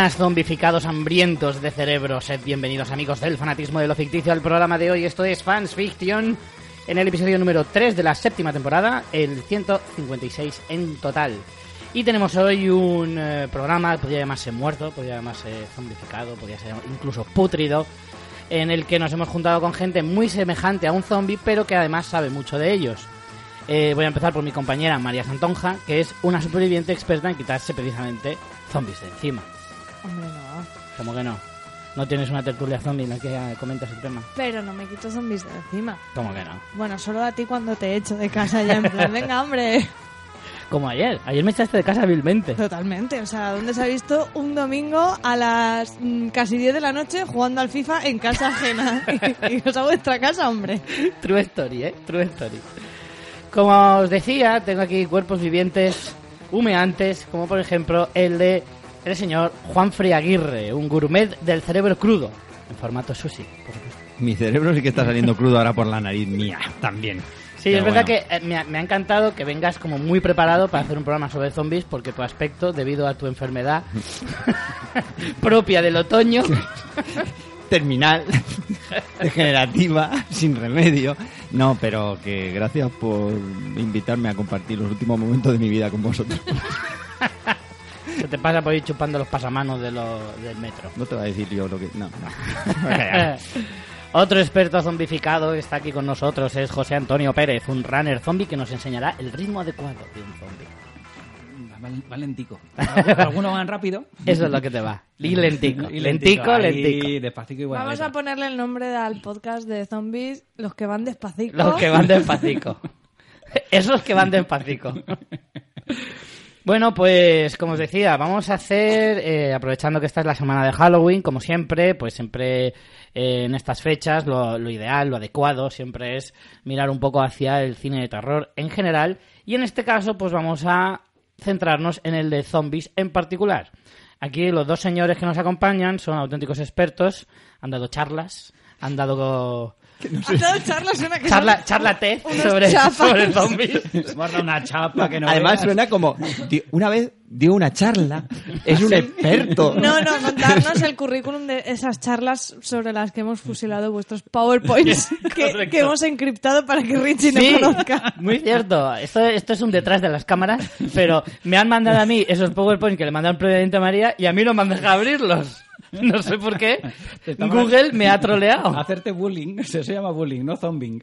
Buenas, zombificados hambrientos de cerebro. Sed bienvenidos, amigos del fanatismo de lo ficticio, al programa de hoy. Esto es Fans Fiction, en el episodio número 3 de la séptima temporada, el 156 en total. Y tenemos hoy un eh, programa, podría llamarse muerto, podría llamarse zombificado, podría ser incluso putrido, en el que nos hemos juntado con gente muy semejante a un zombie, pero que además sabe mucho de ellos. Eh, voy a empezar por mi compañera María Santonja, que es una superviviente experta en quitarse precisamente zombies de encima. Hombre, no. ¿Cómo que no? ¿No tienes una tertulia zombie en la que comentas el tema? Pero no me quito zombies de encima. ¿Cómo que no? Bueno, solo a ti cuando te echo de casa ya en plan, venga, hombre. Como ayer. Ayer me echaste de casa vilmente. Totalmente. O sea, ¿dónde se ha visto un domingo a las mm, casi 10 de la noche jugando al FIFA en casa ajena? y, y os a vuestra casa, hombre. True story, ¿eh? True story. Como os decía, tengo aquí cuerpos vivientes humeantes, como por ejemplo el de el señor Juan Friaguirre, un gourmet del cerebro crudo, en formato sushi, por supuesto. Mi cerebro sí que está saliendo crudo ahora por la nariz mía también. Sí, Pero es verdad bueno. que eh, me, ha, me ha encantado que vengas como muy preparado para hacer un programa sobre zombies, porque tu aspecto, debido a tu enfermedad propia del otoño, Terminal, degenerativa, sin remedio. No, pero que gracias por invitarme a compartir los últimos momentos de mi vida con vosotros. Se te pasa por ir chupando los pasamanos de lo- del metro. No te voy a decir yo lo que... No, no. Otro experto zombificado que está aquí con nosotros es José Antonio Pérez, un runner zombie que nos enseñará el ritmo adecuado de un zombie. Val- Valentico. Algunos van rápido. Eso es lo que te va. Y lentico. Y lentico, despacito y buena Vamos a ponerle el nombre al podcast de zombies, los que van despacito. Los que van despacito. Esos que van despacito. Bueno, pues como os decía, vamos a hacer, eh, aprovechando que esta es la semana de Halloween, como siempre, pues siempre eh, en estas fechas lo, lo ideal, lo adecuado, siempre es mirar un poco hacia el cine de terror en general. Y en este caso, pues vamos a centrarnos en el de zombies en particular. Aquí los dos señores que nos acompañan son auténticos expertos, han dado charlas, han dado Ha dado charlas una que charla, son charla unos sobre, chapas. sobre zombies. Dado una chapa que no Además veas. suena como... di- Una vez dio una charla, es un experto. No, no, contarnos el currículum de esas charlas sobre las que hemos fusilado vuestros PowerPoints que, que hemos encriptado para que Richie Sí, no conozca. muy cierto. Esto, esto es un detrás de las cámaras, pero me han mandado a mí esos PowerPoint que le mandaron previamente a María y a mí no me han dejado abrirlos. No sé por qué. Google me ha troleado. Hacerte bullying. Eso se llama bullying, no zombing.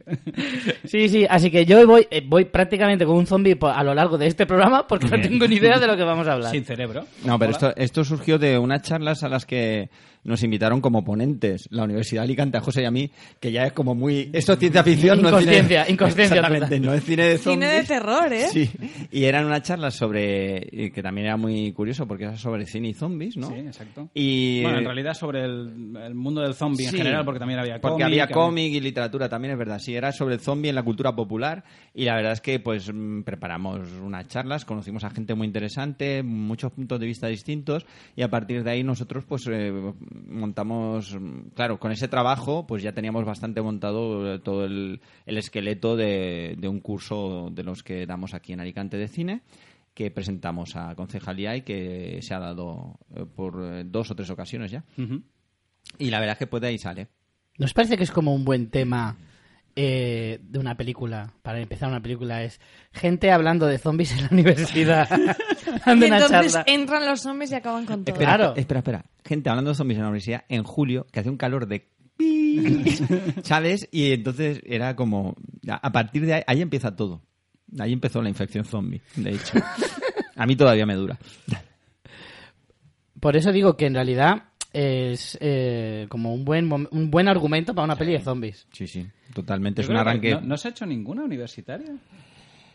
Sí, sí, así que yo voy, eh, voy prácticamente con un zombie a lo largo de este programa porque no tengo ni idea de lo que vamos a hablar. Sin cerebro. No, pero Hola. esto, esto surgió de unas charlas a las que nos invitaron como ponentes la Universidad de Alicante a José y a mí, que ya es como muy... Esto es ciencia ficción, no es cine... Inconsciencia, Exactamente, total. no es cine de Cine de zombies. terror, ¿eh? Sí, y eran unas charlas sobre... que también era muy curioso porque era sobre cine y zombies, ¿no? Sí, exacto. Y... Bueno, en realidad sobre el, el mundo del zombie Sí, en general, porque también había Porque cómic. había cómic y literatura, también es verdad. Sí, era sobre el zombie en la cultura popular y la verdad es que pues mm, preparamos unas charlas, conocimos a gente muy interesante, muchos puntos de vista distintos y a partir de ahí nosotros pues eh, montamos, claro, con ese trabajo pues ya teníamos bastante montado eh, todo el, el esqueleto de, de un curso de los que damos aquí en Alicante de cine que presentamos a concejalía y que se ha dado eh, por eh, dos o tres ocasiones ya. Y la verdad es que pues de ahí sale. ¿Nos parece que es como un buen tema eh, de una película, para empezar una película, es gente hablando de zombies en la universidad? Dando Y una entonces charla. entran los zombies y acaban con todo. Espera, Claro. Espera, espera. Gente hablando de zombies en la universidad en julio, que hace un calor de... ¿Sabes? Y entonces era como... A a partir de ahí, ahí empieza todo. Ahí empezó la infección zombie, de hecho. A mí todavía me dura. Por eso digo que en realidad es eh, como un buen un buen argumento para una peli de zombies. Sí, sí, totalmente. Yo Es un arranque... No, no se ha hecho ninguna universitaria?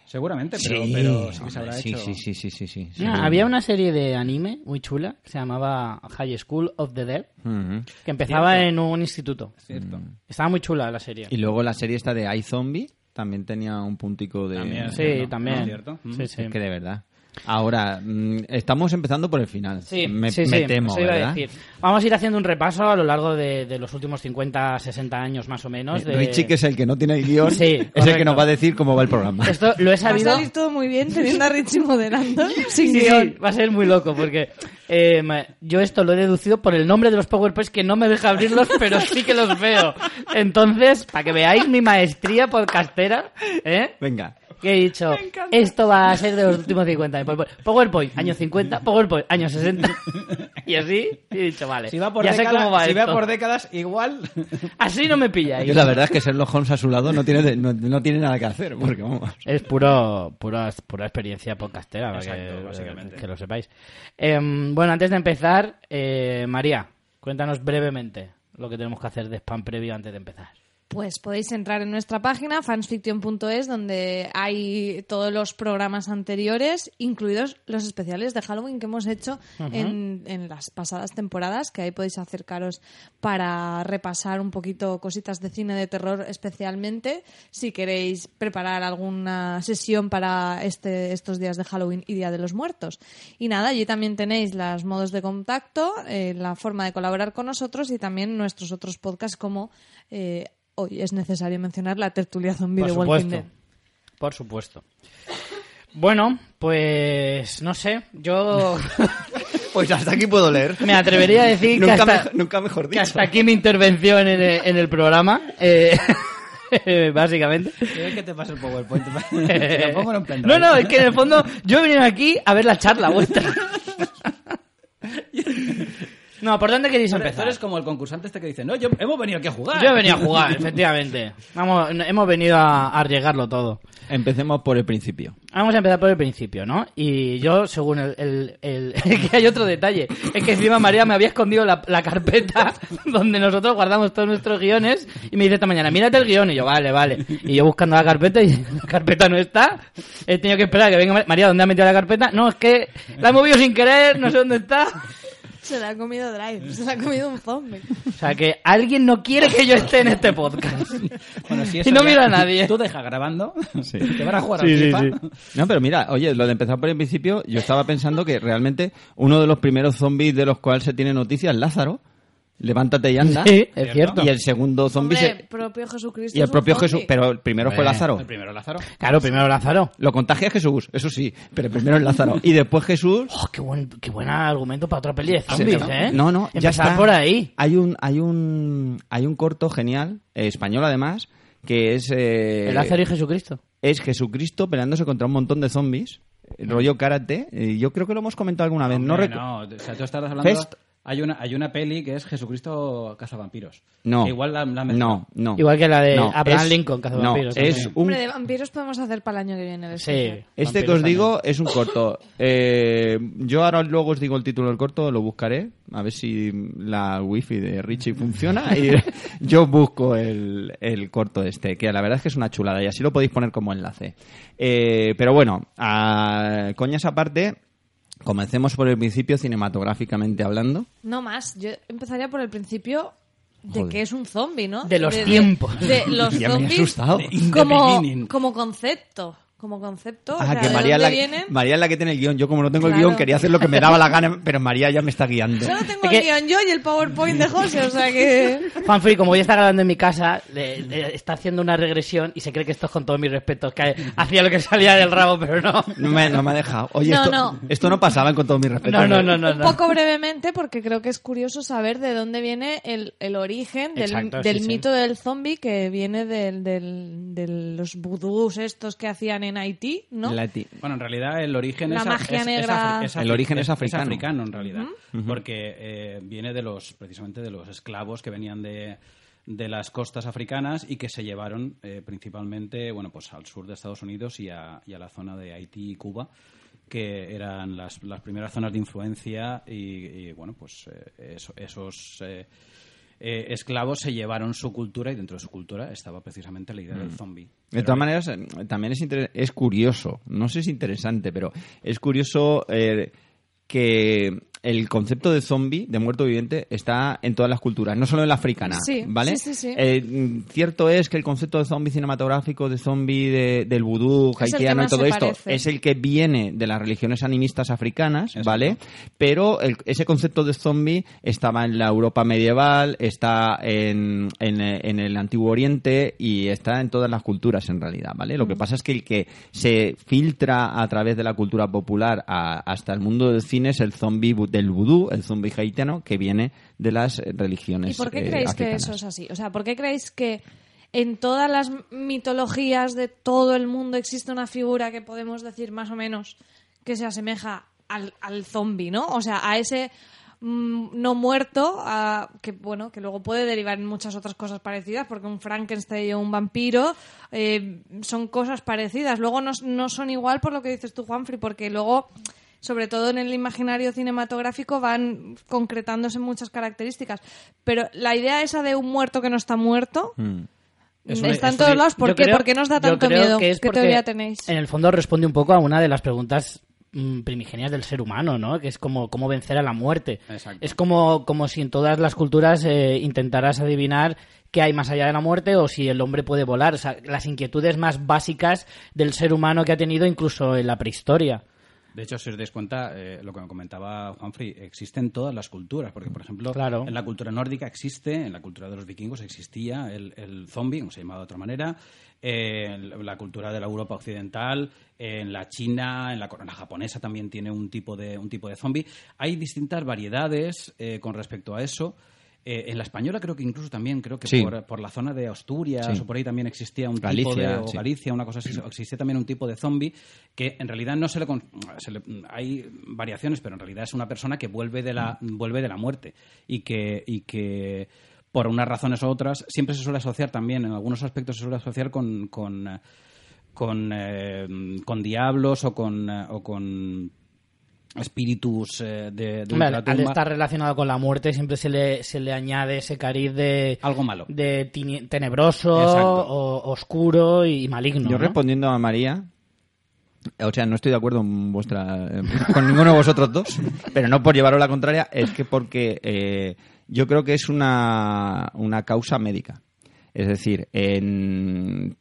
Seguramente, pero Sí, pero, sí que se habrá sí, hecho. sí, sí, sí, sí, sí, sí. Ah, había una serie de anime muy chula que se llamaba High School of the Dead, Ujú. que empezaba Cierto. en un instituto. Cierto. Estaba muy chula la serie. Y luego la serie esta de iZombie también tenía un puntico de... También, Sí, cierto. también. Cierto. Sí, sí. Es que de verdad. Ahora, mm, estamos empezando por el final. Sí, me, sí, me sí, temo, eso iba a ¿verdad? decir. Vamos a ir haciendo un repaso a lo largo de, de los últimos 50, 60 años más o menos. de- Richie, que es el que no tiene el guion, Sí, es el que nos va a decir cómo va el programa. Esto lo he Va a sabido... salir todo muy bien teniendo a Richie moderando sin Sí, guion. va a ser muy loco porque Eh, yo esto lo he deducido por el nombre de los PowerPoints que no me deja abrirlos, pero sí que los veo. Entonces, para que veáis mi maestría podcastera, ¿eh? Venga. Que he dicho, esto va a ser de los últimos 50 años. PowerPoint, años 50, PowerPoint, años 60. Y así, he dicho, vale. Si va por, ya sé décadas, cómo va si va por décadas, igual. Así no me pilláis. Yo la verdad es que Sherlock Holmes a su lado no tiene, de- no, no tiene nada que hacer, porque vamos. Es puro, pura, pura experiencia podcastera, Exacto, que, básicamente. que lo sepáis. Em, bueno, antes de empezar, eh, María, cuéntanos brevemente lo que tenemos que hacer de spam previo antes de empezar. Pues podéis entrar en nuestra página fansfiction.es donde hay todos los programas anteriores, incluidos los especiales de Halloween que hemos hecho en, en las pasadas temporadas, que ahí podéis acercaros para repasar un poquito cositas de cine de terror especialmente, si queréis preparar alguna sesión para este, estos días de Halloween y Día de los Muertos. Y nada, allí también tenéis los modos de contacto, eh, la forma de colaborar con nosotros y también nuestros otros podcasts como... eh, Hoy es necesario mencionar la tertulia zombie Por de Walking supuesto. Dead. Por supuesto. Bueno, pues no sé, yo Pues hasta aquí puedo leer. me atrevería a decir que nunca, hasta, mejor, nunca mejor que dicho. hasta aquí mi intervención en el, en el programa, eh, básicamente. ¿Qué te pasa el PowerPoint? Te lo pongo en. No, no, es que en el fondo yo he venido aquí a ver la charla vuestra. No, ¿por dónde queréis eres- tú empezar? eres como el concursante este que dice, no, yo hemos venido aquí a jugar. Yo he venido a jugar, efectivamente. Vamos, hemos venido a arriesgarlo todo. Empecemos por el principio. Vamos a empezar por el principio, ¿no? Y yo, según el... el- el- que hay otro detalle. Es que encima María me había escondido la, la carpeta donde nosotros guardamos todos nuestros guiones y me dice esta mañana, mírate el guion. Y yo, vale, vale. Y yo buscando la carpeta y la carpeta no está. He tenido que esperar a que venga Mar- María, ¿dónde ha metido la carpeta? No, es que la he movido sin querer, no sé dónde está. Se la ha comido Drive, se la ha comido un zombie. O sea, que alguien no quiere que yo esté en este podcast. Bueno, si Y eso no ya- mira a nadie. Tú deja grabando. Sí. Te van a jugar Sí, al sí, FIFA. sí. No, pero mira, oye, lo de empezar por el principio, yo estaba pensando que realmente uno de los primeros zombies de los cuales se tiene noticia es Lázaro. Levántate y anda. Sí, es cierto. Y el segundo zombie Hombre, se- propio Jesucristo. y el propio. Jesús, pero el primero fue Hombre, Lázaro. El primero Lázaro. Claro, primero Lázaro. Lo contagia Jesús, eso sí, pero primero es Lázaro. Y después Jesús. Oh, qué buen, qué buen argumento para otra peli de zombies, Sí, ¿eh? No, no, ya está. por ahí. Hay un, hay un, hay un corto genial, eh, español además, que es, eh, El Lázaro y Jesucristo. es Jesucristo peleándose contra un montón de zombies, rollo karate. yo creo que lo hemos comentado alguna vez. No, Hombre, recu- no, o sea, tú estás hablando... Fest. Hay una, hay una peli que es Jesucristo Cazavampiros. No. Que Igual la, la no, no. Igual que la de No, Abraham es- Lincoln, Cazavampiros. No, es un Hombre, de vampiros podemos hacer para el año que viene. el Sí. Este vampiros que os también. digo es un corto. Eh, yo ahora luego os digo el título del corto, lo buscaré, a ver si la wifi de Richie funciona y yo busco el, el corto este, que la verdad es que es una chulada y así lo podéis poner como enlace. Eh, pero bueno, a, coñas aparte, comencemos por el principio cinematográficamente hablando. No más, yo empezaría por el principio de Joder. que es un zombie, ¿no? De los tiempos. De, los Ya me he asustado. Como concepto. Como concepto. o Ah, sea, que ¿de María la? María es la que tiene el guion. Yo como no tengo el Claro. guion quería hacer lo que me daba la gana, pero María ya me está guiando. Solo tengo Es que- el guion yo y el PowerPoint de José, o sea que... Fanfree, como hoy está grabando en mi casa, le- le está haciendo una regresión y se cree que esto es con todos mis respetos, que hacía lo que salía del rabo, pero no. No me, no me ha dejado. Oye, No, esto, no. esto no pasaba con todo mi respeto. No, no, no, no. Un poco brevemente, porque creo que es curioso saber de dónde viene el, el origen del, Exacto, del sí, sí. mito del zombie que viene del, del- de los vudús estos que hacían en Haití, ¿no? La ti- Bueno, en realidad el origen La es, magia es- es negra. afri- es El origen es africano. en realidad, porque eh, viene de los precisamente de los esclavos que venían de de las costas africanas y que se llevaron eh, principalmente bueno pues al sur de Estados Unidos y a, y a la zona de Haití y Cuba que eran las, las primeras zonas de influencia y, y, bueno pues eh, eso- esos eh, eh, esclavos se llevaron su cultura y dentro de su cultura estaba precisamente la idea del zombie. De todas maneras, eh, también es, es curioso, no sé si es interesante, pero es curioso eh, que el concepto de zombie, de muerto viviente, está en todas las culturas, no solo en la africana, Sí, ¿vale? sí, sí, sí. Eh, mm, cierto es que el concepto de zombie cinematográfico, de zombie de- del vudú, haitiano y todo esto, parece. es el que viene de las religiones animistas africanas, Exacto. ¿vale? Pero el- ese concepto de zombie estaba en la Europa medieval, está en, en, en el Antiguo Oriente y está en todas las culturas en realidad, ¿vale? Lo que pasa es que el que se filtra a través de la cultura popular a- hasta el mundo del cine es el zombie del vudú, el zombie haitiano, que viene de las religiones ¿Y por qué eh, creéis que eso es así? O sea, ¿por qué creéis que en todas las mitologías de todo el mundo existe una figura que podemos decir más o menos que se asemeja al, al zombie, ¿no? O sea, a ese mm, no muerto, a- que bueno, que luego puede derivar en muchas otras cosas parecidas, porque un Frankenstein o un vampiro eh, son cosas parecidas. Luego no, no son igual por lo que dices tú, Juanfrey, porque luego sobre todo en el imaginario cinematográfico, van concretándose muchas características. Pero la idea esa de un muerto que no está muerto Mm. Es una- está en es todos una- lados. ¿Por qué? creo- ¿Por qué nos da tanto miedo? que es ¿Qué teoría tenéis? En el fondo responde un poco a una de las preguntas mm, primigenias del ser humano, ¿no? Que es como cómo vencer a la muerte. Exacto. Es como, como si en todas las culturas eh, intentaras adivinar qué hay más allá de la muerte o si el hombre puede volar. O sea, las inquietudes más básicas del ser humano que ha tenido incluso en la prehistoria. De hecho, si os dais cuenta, eh, lo que me comentaba Juanfrey, existe en todas las culturas, porque, por ejemplo, Claro. en la cultura nórdica existe, en la cultura de los vikingos existía el, el zombie, como se llamaba de otra manera, eh, en la cultura de la Europa occidental, en la China, en la, la japonesa también tiene un tipo de, un tipo de zombie. Hay distintas variedades eh, con respecto a eso. Eh, en la española creo que incluso también, creo que Sí. por, por la zona de Asturias Sí. o por ahí también existía un tipo Galicia, de... o sí. Galicia, una cosa así, existía también un tipo de zombie que en realidad no se le, con- se le- hay variaciones, pero en realidad es una persona que vuelve de la vuelve de la muerte y que y que por unas razones u otras siempre se suele asociar también en algunos aspectos se suele asociar con con con, eh, con diablos o con eh, o con espíritus eh, de, de Hombre, al- estar relacionado con la muerte siempre se le, se le añade ese cariz de, Algo malo. de tenebroso, o, oscuro y maligno. Yo ¿no? respondiendo a María, o sea, no estoy de acuerdo en vuestra, eh, con ninguno de vosotros dos, pero no por llevaros la contraria, es que porque eh, yo creo que es una, una causa médica. Es decir, en,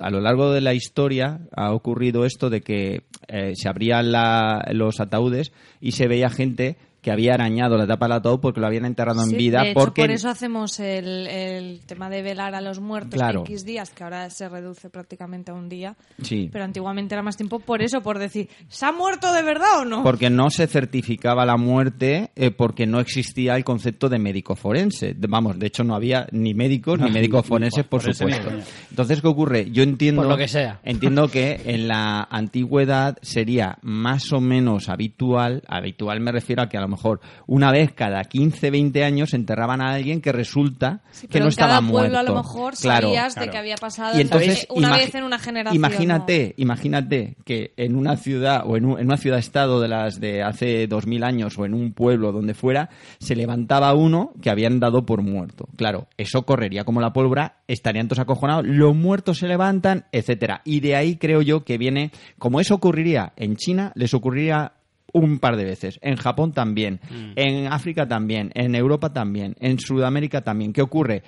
a lo largo de la historia ha ocurrido esto de que eh, se abrían la- los ataúdes y se veía gente que había arañado la tapa del ataúd porque lo habían enterrado en vida de hecho, porque por eso hacemos el, el tema de velar a los muertos Claro. X días, que ahora se reduce prácticamente a un día. Sí. Pero antiguamente era más tiempo por eso, por decir, ¿se ha muerto de verdad o no? Porque no se certificaba la muerte eh, porque no existía el concepto de médico forense. De- Vamos, de hecho no había ni médicos ni médicos forenses, por supuesto. Entonces, ¿qué ocurre? Yo entiendo... Por lo que sea. Entiendo que en la antigüedad sería más o menos habitual, habitual me refiero a que a lo mejor una vez cada 15, 20 años enterraban a alguien que resulta Sí, que no en cada estaba pueblo muerto. a lo mejor Claro. sabías claro. de que había pasado Y entonces, una vez en una generación. Imagínate, imagínate que en una ciudad o en, un- en una ciudad-estado de las de hace dos mil años o en un pueblo donde fuera, se levantaba uno que habían dado por muerto. Claro, eso correría como la pólvora, estarían todos acojonados, los muertos se levantan, etcétera. Y de ahí creo yo que viene, como eso ocurriría en China, les ocurriría un par de veces. En Japón también, en África también, en Europa también, en Sudamérica también. ¿Qué ocurre?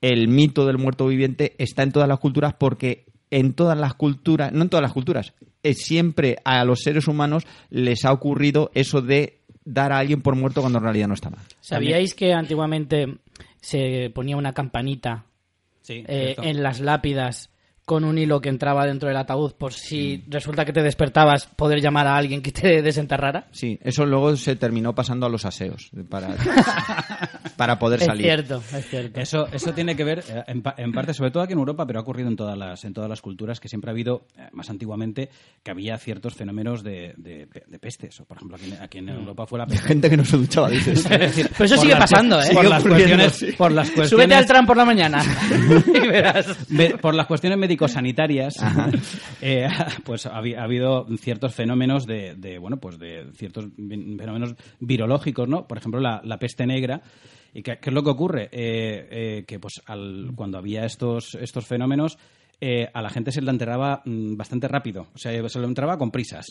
El mito del muerto viviente está en todas las culturas porque en todas las culturas, no en todas las culturas, eh, siempre a los seres humanos les ha ocurrido eso de dar a alguien por muerto cuando en realidad no estaba. ¿Sabíais que antiguamente se ponía una campanita Sí, eh, en las lápidas con un hilo que entraba dentro del ataúd por si resulta que te despertabas poder llamar a alguien que te desenterrara? Sí, eso luego se terminó pasando a los aseos para, para poder Es salir. cierto, es cierto. Eso, eso tiene que ver, eh, en, en parte, sobre todo aquí en Europa, pero ha ocurrido en todas las, en todas las culturas, que siempre ha habido, eh, más antiguamente, que había ciertos fenómenos de, de, de pestes. O, por ejemplo, aquí, en- aquí en Europa fue la peste. Gente que no se duchaba, dices. Es decir, Pero eso sigue las- pasando, ¿eh? Por las, cuestiones, sí. por las Súbete al cuestiones tram por la mañana y verás. Ve- por las cuestiones médico-sanitarias, eh, pues ha, habi- ha habido ciertos fenómenos de, de, bueno, pues de ciertos fenómenos virológicos, ¿no? Por ejemplo, la, la peste negra. ¿Y qué, qué es lo que ocurre? Eh, eh, que pues al, cuando había estos, estos fenómenos, eh, a la gente se la enterraba mm, bastante rápido. O sea, se lo enterraba con prisas.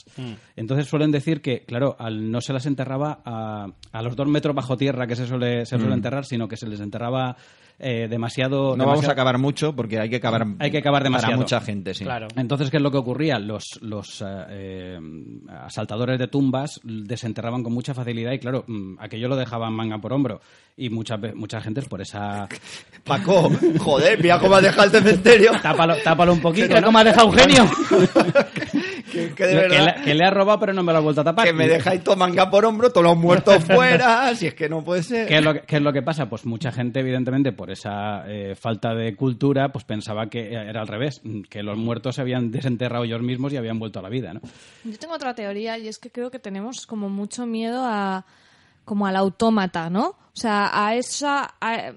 Entonces suelen decir que, claro, al, no se las enterraba a, a los dos metros bajo tierra que se suele, se suele enterrar, sino que se les enterraba eh, demasiado... No vamos a acabar mucho porque hay que acabar, Hay que acabar demasiado. para mucha gente, sí. Claro. Entonces, ¿qué es lo que ocurría? Los, los eh, eh, asaltadores de tumbas desenterraban con mucha facilidad y, claro, mm, aquello lo dejaban manga por hombro. Y muchas ve- mucha gente, por esa... Paco, joder, mira cómo ha dejado el cementerio. Tápalo, tápalo un poquito, Mira ¿no? cómo ha dejado Eugenio. Que, que de Le- que, verdad... le, que le ha robado, pero no me lo ha vuelto a tapar. Que me dejáis todo manga por hombro, todos los muertos fuera, si es que no puede ser. ¿Qué es, lo que, qué es lo que pasa? Pues mucha gente, evidentemente, por esa eh, falta de cultura, pues pensaba que era al revés, que los muertos se habían desenterrado ellos mismos y habían vuelto a la vida, ¿no? Yo tengo otra teoría y es que creo que tenemos como mucho miedo a como al autómata, ¿no? O sea, a esa a-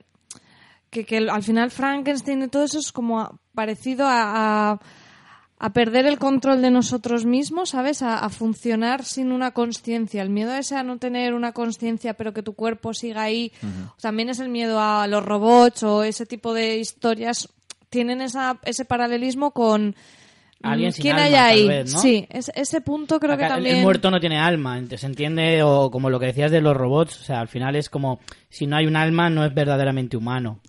que, que al final Frankenstein y todo eso es como parecido a, a, a perder el control de nosotros mismos, ¿sabes? A, a funcionar sin una conciencia. El miedo ese a no tener una conciencia pero que tu cuerpo siga ahí. También es el miedo a los robots o ese tipo de historias. Tienen esa, ese paralelismo con... Alguien sin ¿Quién alma, hay tal ahí? vez, ¿no? Sí, es- ese punto creo que Acá también... El muerto no tiene alma, se entiende, o como lo que decías de los robots, o sea, al final es como, si no hay un alma, no es verdaderamente humano.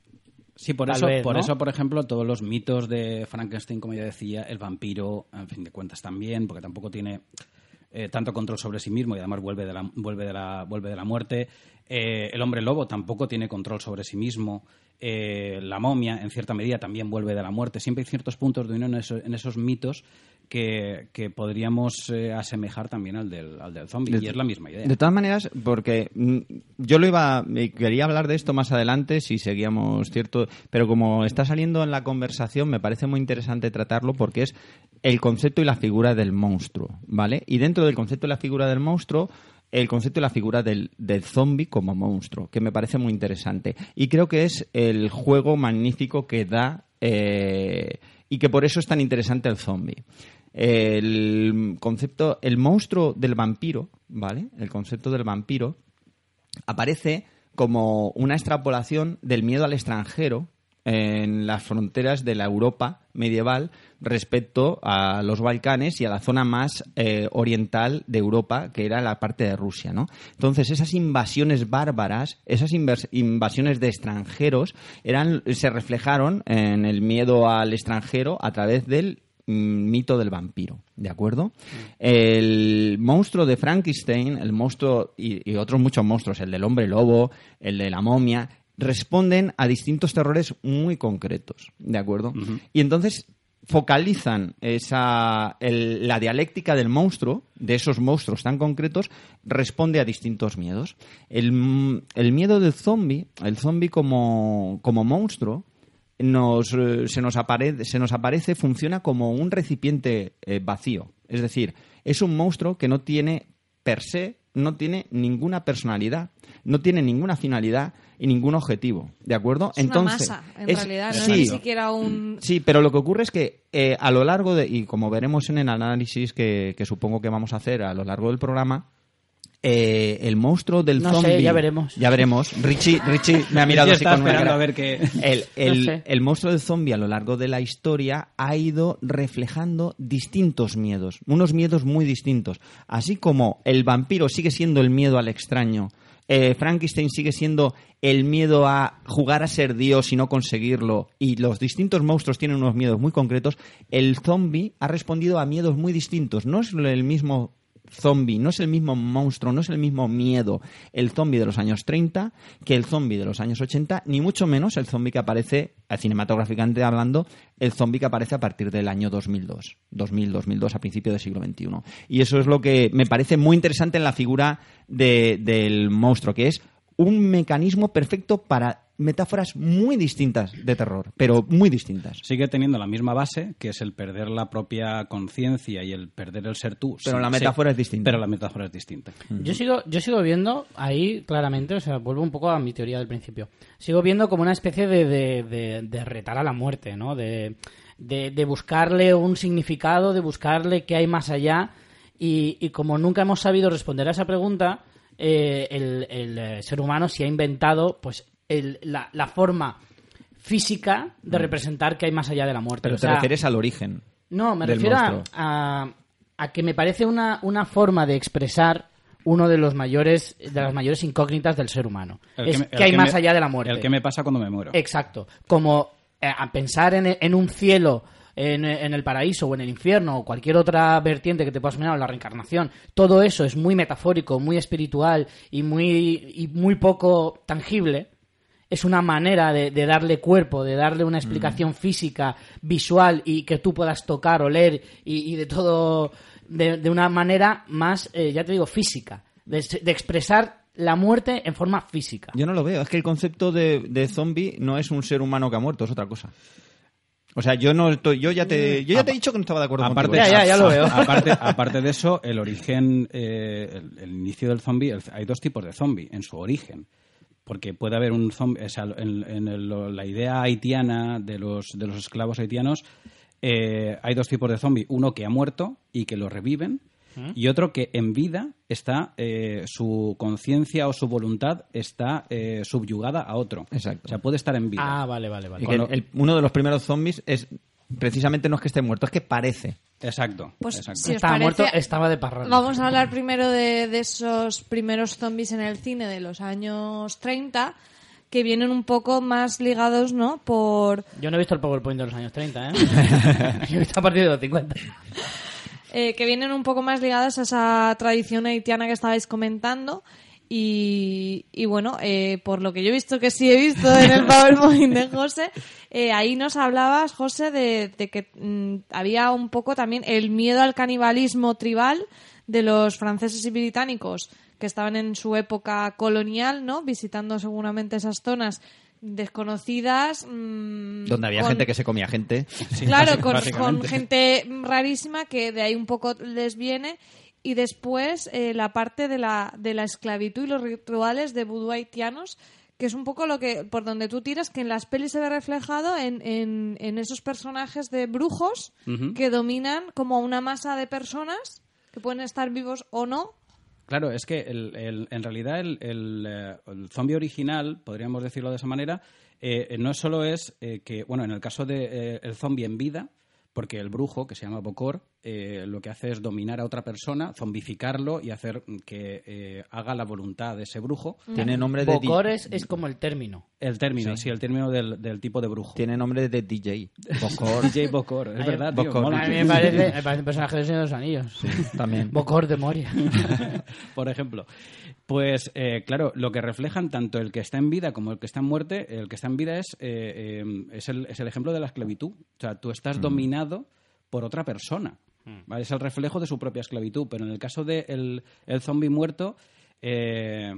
Sí, por Tal eso, vez, por ¿no? eso, por ejemplo, todos los mitos de Frankenstein, como ya decía, el vampiro, en fin de cuentas también, porque tampoco tiene eh, tanto control sobre sí mismo y además vuelve de la, vuelve de la, vuelve de la muerte. Eh, el hombre lobo tampoco tiene control sobre sí mismo. Eh, la momia, en cierta medida, también vuelve de la muerte. Siempre hay ciertos puntos de unión en, eso- en esos mitos que, que podríamos eh, asemejar también al del, al del zombie. De- y es la misma idea. De todas maneras, porque mm, yo lo iba, eh, quería hablar de esto más adelante si seguíamos cierto, pero como está saliendo en la conversación, me parece muy interesante tratarlo porque es el concepto y la figura del monstruo, ¿vale? Y dentro del concepto y la figura del monstruo, el concepto y la figura del, del zombie como monstruo, que me parece muy interesante. Y creo que es el juego magnífico que da eh, y que por eso es tan interesante el zombie. El concepto, el monstruo del vampiro, ¿vale? El concepto del vampiro aparece como una extrapolación del miedo al extranjero en las fronteras de la Europa medieval respecto a los Balcanes y a la zona más eh, oriental de Europa, que era la parte de Rusia, ¿no? Entonces, esas invasiones bárbaras, esas invas- invasiones de extranjeros, eran, se reflejaron en el miedo al extranjero a través del mm, mito del vampiro, ¿de acuerdo? El monstruo de Frankenstein, el monstruo y otros muchos monstruos, el del hombre lobo, el de la momia, responden a distintos terrores muy concretos, ¿de acuerdo? Y entonces focalizan esa el- la dialéctica del monstruo, de esos monstruos tan concretos, responde a distintos miedos. El, el miedo del zombie, el zombie como, como monstruo, nos, eh, se, nos aparece, se nos aparece, funciona como un recipiente eh, vacío. Es decir, es un monstruo que no tiene per se, no tiene ninguna personalidad, no tiene ninguna finalidad y ningún objetivo. ¿De acuerdo? Es una masa, en es- realidad, no sí, es ni siquiera un... Sí, pero lo que ocurre es que eh, a lo largo de, y como veremos en el análisis que, que supongo que vamos a hacer a lo largo del programa, eh, el monstruo del No sé, zombie. ya veremos. Ya veremos. Richie, Richie me ha mirado así con una cara. a ver qué... El, el- No sé. el monstruo del zombie a lo largo de la historia ha ido reflejando distintos miedos, unos miedos muy distintos. Así como el vampiro sigue siendo el miedo al extraño, eh, Frankenstein sigue siendo el miedo a jugar a ser Dios y no conseguirlo, y los distintos monstruos tienen unos miedos muy concretos, el zombie ha respondido a miedos muy distintos. No es el mismo zombie, no es el mismo monstruo, no es el mismo miedo el zombie de los años 30 que el zombie de los años 80, ni mucho menos el zombie que aparece, eh, cinematográficamente hablando, el zombie que aparece a partir del año 2002, 2000, 2002, a principio del siglo XXI. Y eso es lo que me parece muy interesante en la figura de- del monstruo, que es un mecanismo perfecto para metáforas muy distintas de terror, pero muy distintas. Sigue teniendo la misma base, que es el perder la propia conciencia y el perder el ser tú. Pero Sí, la sí, metáfora es distinta. Pero la metáfora es distinta. Yo sigo, yo sigo viendo ahí claramente, o sea, vuelvo un poco a mi teoría del principio. Sigo viendo como una especie de, de, de- de retar a la muerte, ¿no? De, de, de buscarle un significado, de buscarle qué hay más allá. Y, y como nunca hemos sabido responder a esa pregunta, eh, el, el, eh, ser humano se ha inventado, pues, el- la, la forma física de representar que hay más allá de la muerte. Pero O te sea, refieres al origen. no, me del refiero a, a- a que me parece una, una forma de expresar uno de los mayores de las mayores incógnitas del ser humano. El es me- que, hay más me- allá de la muerte. El que me pasa cuando me muero. Exacto. Como eh, a pensar en, en un cielo, en, en el paraíso o en el infierno o cualquier otra vertiente que te puedas imaginar, o la reencarnación. Todo eso es muy metafórico, muy espiritual y muy, y muy poco tangible. Es una manera de, de darle cuerpo, de darle una Mm. explicación física, visual y que tú puedas tocar, oler y, y de todo de, de una manera más, eh, ya te digo, física, de, de expresar la muerte en forma física. Yo no lo veo. Es que el concepto de, de zombie no es un ser humano que ha muerto, es otra cosa. O sea, yo no estoy, yo ya te, yo ya te he dicho que no estaba de acuerdo Aparte, contigo. Ya, ya, ya lo veo. Aparte, aparte de eso, el origen, eh, el, el inicio del zombie, el- hay dos tipos de zombie en su origen. Porque puede haber un zombie, o sea, en, en el- la idea haitiana de los, de los esclavos haitianos, eh, hay dos tipos de zombie. Uno que ha muerto y que lo reviven, y otro que en vida está, eh, su conciencia o su voluntad está eh, subyugada a otro. Exacto. O sea, puede estar en vida. Ah, vale, vale, vale. Y que el- el- uno de los primeros zombies es precisamente no es que esté muerto, es que parece. Exacto. Pues exacto. si estaba parece, muerto, estaba de parranda. Vamos a hablar primero de, de esos primeros zombies en el cine de los años 30, que vienen un poco más ligados, ¿no? Por Yo no he visto el PowerPoint de los años 30, ¿eh? Yo he visto a partir de los 50. eh, que vienen un poco más ligadas a esa tradición haitiana que estabais comentando. Y, y bueno, eh, por lo que yo he visto, que sí he visto en el PowerPoint de José, eh, ahí nos hablabas, José, de, de que mm, había un poco también el miedo al canibalismo tribal de los franceses y británicos que estaban en su época colonial, ¿no? Visitando seguramente esas zonas desconocidas. mm, Donde había con- gente que se comía gente. claro, con, con gente rarísima que de ahí un poco les viene. Y después eh, la parte de la, de la esclavitud y los rituales de vudú haitianos, que es un poco lo que por donde tú tiras, que en las pelis se ve reflejado en, en, en esos personajes de brujos que dominan como una masa de personas que pueden estar vivos o no. Claro, es que el- el- en realidad el, el, eh, el zombie original, podríamos decirlo de esa manera, eh, no solo es eh, que, bueno, en el caso del de, eh, el zombie en vida, porque el brujo, que se llama Bokor, eh, lo que hace es dominar a otra persona, zombificarlo y hacer que eh, haga la voluntad de ese brujo. Tiene nombre de Bocor di- es, es como el término. El término, sí, el término del, del tipo de brujo. tiene nombre de DJ. Bokor. DJ Bokor, es verdad, tío, Bokor. A mí me parece, me parece un personaje de Señor de los Anillos. También. Bocor de Moria. por ejemplo. Pues eh, claro, lo que reflejan tanto el que está en vida como el que está en muerte, el que está en vida es, eh, eh, es, el, es el ejemplo de la esclavitud. O sea, tú estás dominado por otra persona. ¿vale? Es el reflejo de su propia esclavitud. Pero en el caso del el, el zombie muerto, eh,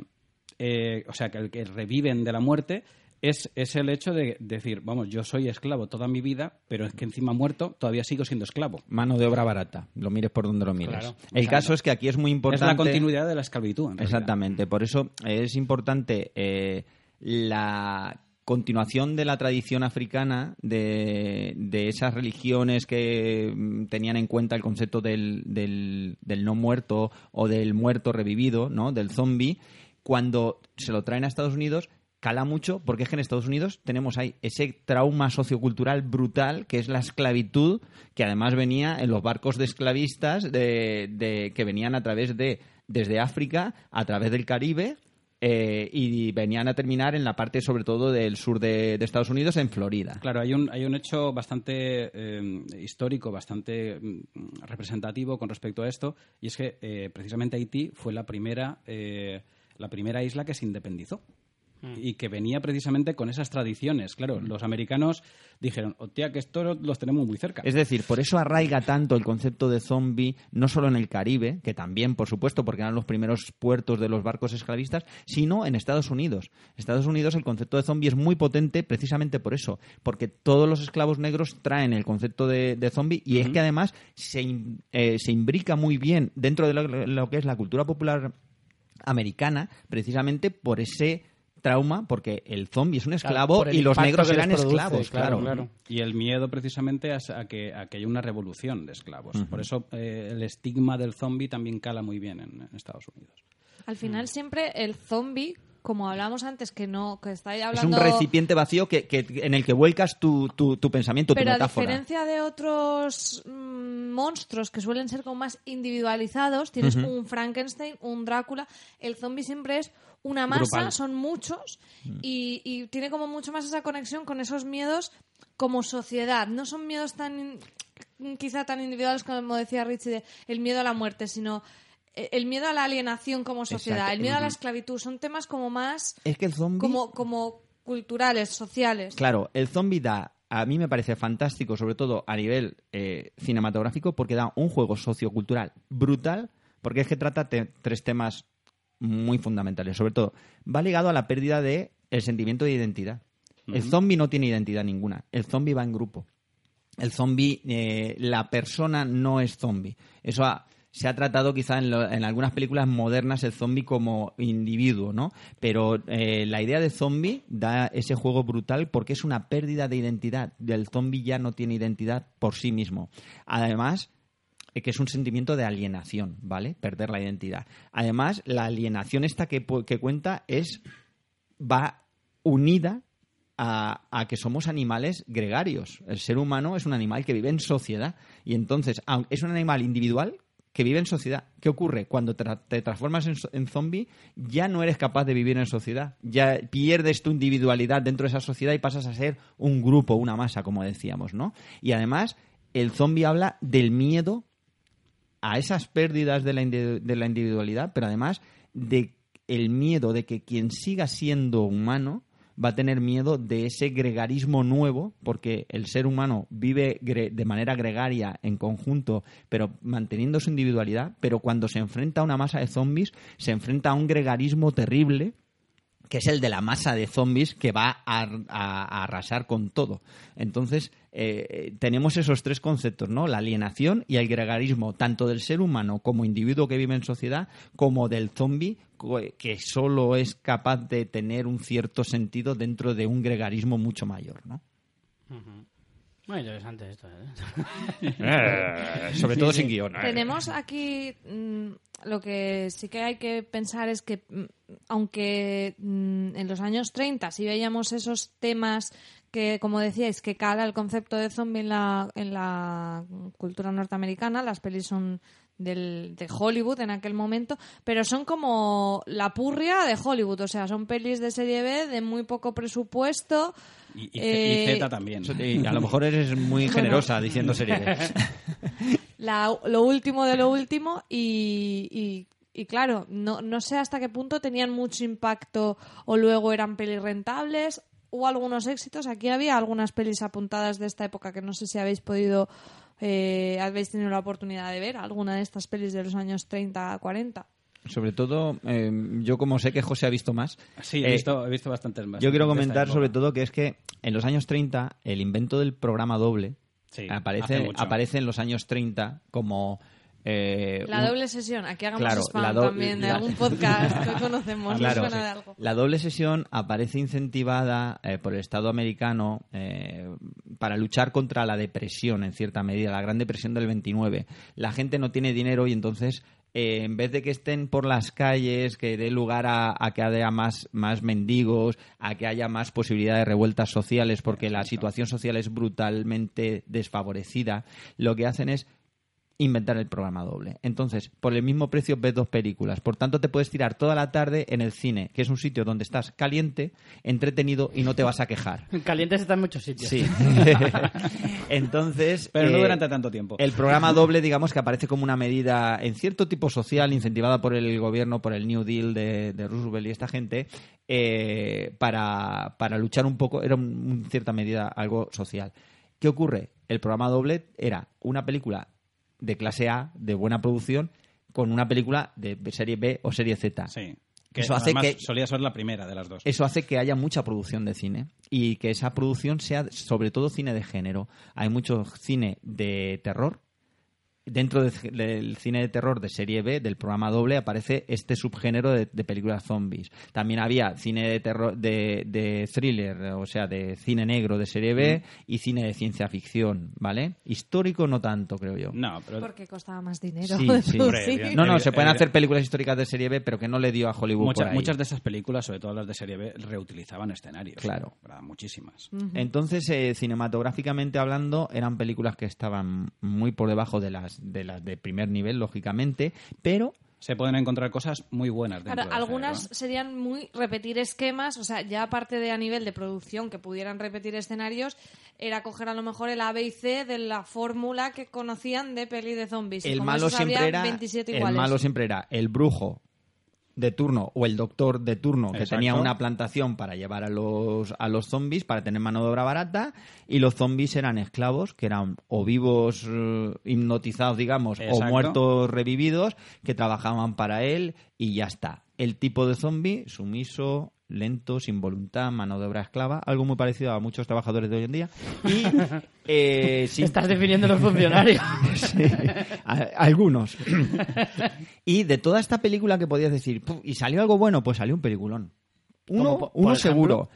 eh, o sea, que el que reviven de la muerte, es, es el hecho de decir, vamos, yo soy esclavo toda mi vida, pero es que encima muerto todavía sigo siendo esclavo. Mano de obra barata, lo mires por donde lo mires. Claro. El caso es que aquí es muy importante. Es la continuidad de la esclavitud. en realidad. Exactamente, por eso es importante eh, la continuación de la tradición africana de, de esas religiones que mm, tenían en cuenta el concepto del, del, del no muerto o del muerto revivido, ¿no? del zombie, cuando se lo traen a Estados Unidos cala mucho porque es que en Estados Unidos tenemos ahí ese trauma sociocultural brutal que es la esclavitud que además venía en los barcos de esclavistas de, de- que venían a través de desde África a través del Caribe eh, y venían a terminar en la parte sobre todo del sur de, Estados Unidos en Florida Claro, hay un, hay un hecho bastante eh, histórico, bastante mm, representativo con respecto a esto, y es que eh, precisamente Haití fue la primera, eh, la primera isla que se independizó. Y que venía precisamente con esas tradiciones. Claro, los americanos dijeron, hostia, que estos los tenemos muy cerca. Es decir, por eso arraiga tanto el concepto de zombie, no solo en el Caribe, que también, por supuesto, porque eran los primeros puertos de los barcos esclavistas, sino en Estados Unidos. En Estados Unidos el concepto de zombie es muy potente precisamente por eso, porque todos los esclavos negros traen el concepto de, de zombie y es que además se, im- eh, se imbrica muy bien dentro de lo, lo que es la cultura popular americana, precisamente por ese trauma, porque el zombie es un esclavo y los negros eran produce, esclavos, claro, claro. claro. Y el miedo precisamente es a que, a que haya una revolución de esclavos. Por eso eh, el estigma del zombie también cala muy bien en, en Estados Unidos. Al final siempre el zombie, como hablamos antes, que no, que estáis Es hablando... un recipiente vacío que, que- en el que vuelcas tu, tu, tu pensamiento, tu Pero a metáfora. diferencia de otros mm, monstruos que suelen ser como más individualizados, tienes un Frankenstein, un Drácula, el zombie siempre es una masa, Grupal. son muchos y, y tiene como mucho más esa conexión con esos miedos como sociedad. No son miedos tan quizá tan individuales como decía Richie de el miedo a la muerte, sino el miedo a la alienación como sociedad, Exacto. el miedo a la esclavitud, son temas como más Es que el zombie... como, como culturales, sociales. Claro, el zombie da, a mí me parece fantástico, sobre todo a nivel eh, cinematográfico, porque da un juego sociocultural brutal, porque es que trata te- tres temas muy fundamentales. Sobre todo, va ligado a la pérdida de el sentimiento de identidad. El zombie no tiene identidad ninguna. El zombie va en grupo. El zombie, eh, la persona no es zombie. Eso ha- se ha tratado quizá en, lo- en algunas películas modernas el zombie como individuo, ¿no? Pero eh, la idea de zombie da ese juego brutal porque es una pérdida de identidad. El zombie ya no tiene identidad por sí mismo. Además, eh, que es un sentimiento de alienación, ¿vale? Perder la identidad. Además, la alienación esta que, que cuenta es va unida a, a que somos animales gregarios. El ser humano es un animal que vive en sociedad y entonces es un animal individual que vive en sociedad. ¿Qué ocurre? Cuando te transformas en, en zombie, ya no eres capaz de vivir en sociedad. Ya pierdes tu individualidad dentro de esa sociedad y pasas a ser un grupo, una masa, como decíamos, ¿no? Y además, el zombie habla del miedo a esas pérdidas de la, de la individualidad, pero además de el miedo de que quien siga siendo humano va a tener miedo de ese gregarismo nuevo, porque el ser humano vive de manera gregaria en conjunto, pero manteniendo su individualidad, pero cuando se enfrenta a una masa de zombies, se enfrenta a un gregarismo terrible que es el de la masa de zombies que va a, arrasar con todo. Entonces, eh, tenemos esos tres conceptos, ¿no? La alienación y el gregarismo, tanto del ser humano como individuo que vive en sociedad, como del zombie que solo es capaz de tener un cierto sentido dentro de un gregarismo mucho mayor, ¿no? Muy interesante esto, ¿eh? sobre todo sin guion. ¿eh? Tenemos aquí mm, lo que sí que hay que pensar es que mm, aunque mm, en los años 30 sí veíamos esos temas que, como decíais, que cala el concepto de zombie en la, en la cultura norteamericana, las pelis son del, de Hollywood en aquel momento, pero son como la purria de Hollywood, o sea, son pelis de serie B de muy poco presupuesto. Y, y, Eh, y Z también. Y a lo mejor eres muy generosa diciendo serie B. la- lo último de lo último y, y- y claro, no, no sé hasta qué punto tenían mucho impacto o luego eran pelis rentables. Hubo algunos éxitos. Aquí había algunas pelis apuntadas de esta época que no sé si habéis podido, eh, habéis tenido la oportunidad de ver alguna de estas pelis de los años 30 a 40. Sobre todo, eh, yo como sé que José ha visto más, Sí, he, eh, visto, he visto bastantes más. Yo quiero comentar sobre todo que es que en los años 30 el invento del programa doble Sí, aparece, aparece en los años 30 como... eh, La un- doble sesión. Aquí hagamos Claro, spam do- también de la- algún podcast que conocemos. Claro, suena sí. de algo. La doble sesión aparece incentivada eh, por el Estado americano eh, para luchar contra la depresión, en cierta medida, la Gran Depresión del 29. La gente no tiene dinero y entonces, eh, en vez de que estén por las calles, que dé lugar a, a que haya más, más mendigos, a que haya más posibilidad de revueltas sociales, porque la situación social es brutalmente desfavorecida, lo que hacen es inventar el programa doble. Entonces, por el mismo precio ves dos películas. Por tanto, te puedes tirar toda la tarde en el cine, que es un sitio donde estás caliente, entretenido y no te vas a quejar. Calientes está en muchos sitios. Sí. Entonces, Pero no eh, durante tanto tiempo. el programa doble, digamos que aparece como una medida en cierto tipo social, incentivada por el gobierno, por el New Deal de, de Roosevelt y esta gente, eh, para, para luchar un poco, era un- en cierta medida algo social. ¿Qué ocurre? El programa doble era una película de clase A, de buena producción, con una película de serie B o serie Z. Sí. Que Eso hace que- solía ser la primera de las dos. Eso hace que haya mucha producción de cine y que esa producción sea sobre todo cine de género. Hay mucho cine de terror. Dentro de- del cine de terror de serie B, del programa doble, aparece este subgénero de, de películas zombies. También había cine de terror de, de thriller, o sea, de cine negro de serie B y cine de ciencia ficción, ¿vale? Histórico no tanto, creo yo. No, pero Porque costaba más dinero. Sí. Hombre, No, no, se pueden hacer películas históricas de serie B, pero que no le dio a Hollywood muchas, por ahí. muchas de esas películas, sobre todo las de serie B, reutilizaban escenarios. Claro. ¿verdad? Muchísimas. Entonces, eh, cinematográficamente hablando, eran películas que estaban muy por debajo de las de las de primer nivel, lógicamente, pero Se pueden encontrar cosas muy buenas dentro Claro, del algunas género. serían muy repetir esquemas, o sea, ya aparte de a nivel de producción que pudieran repetir escenarios, era coger a lo mejor el A, B y C de la fórmula que conocían de peli de zombies. Y el malo siempre era 27 el malo siempre era el brujo de turno o el doctor de turno que Exacto. tenía una plantación para llevar a los, a los zombies, para tener mano de obra barata, y los zombies eran esclavos, que eran o vivos eh, hipnotizados, digamos, o muertos revividos, que trabajaban para él y ya está. El tipo de zombie, sumiso, lento, sin voluntad, mano de obra esclava, algo muy parecido a muchos trabajadores de hoy en día. Y eh, sin Estás definiendo los funcionarios. Sí, a- algunos. y de toda esta película que podías decir, "Puf, ¿y salió algo bueno? Pues salió un peliculón. Uno, uno ejemplo. seguro.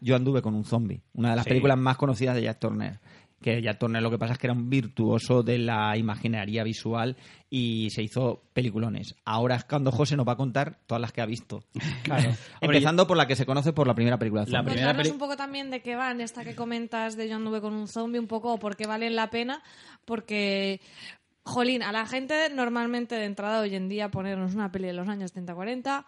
Yo anduve con un zombie, una de las Sí. películas más conocidas de Jack Turner. Que Jack Turner lo que pasa es que era un virtuoso de la imaginería visual y se hizo peliculones. Ahora es cuando José nos va a contar todas las que ha visto. Empezando por la que se conoce por la primera película La zombies. primera Contarnos peli- un poco también de qué van esta que comentas de Yo anduve con un zombie, un poco por qué valen la pena, porque, jolín, a la gente normalmente de entrada hoy en día ponernos una peli de los años 30-40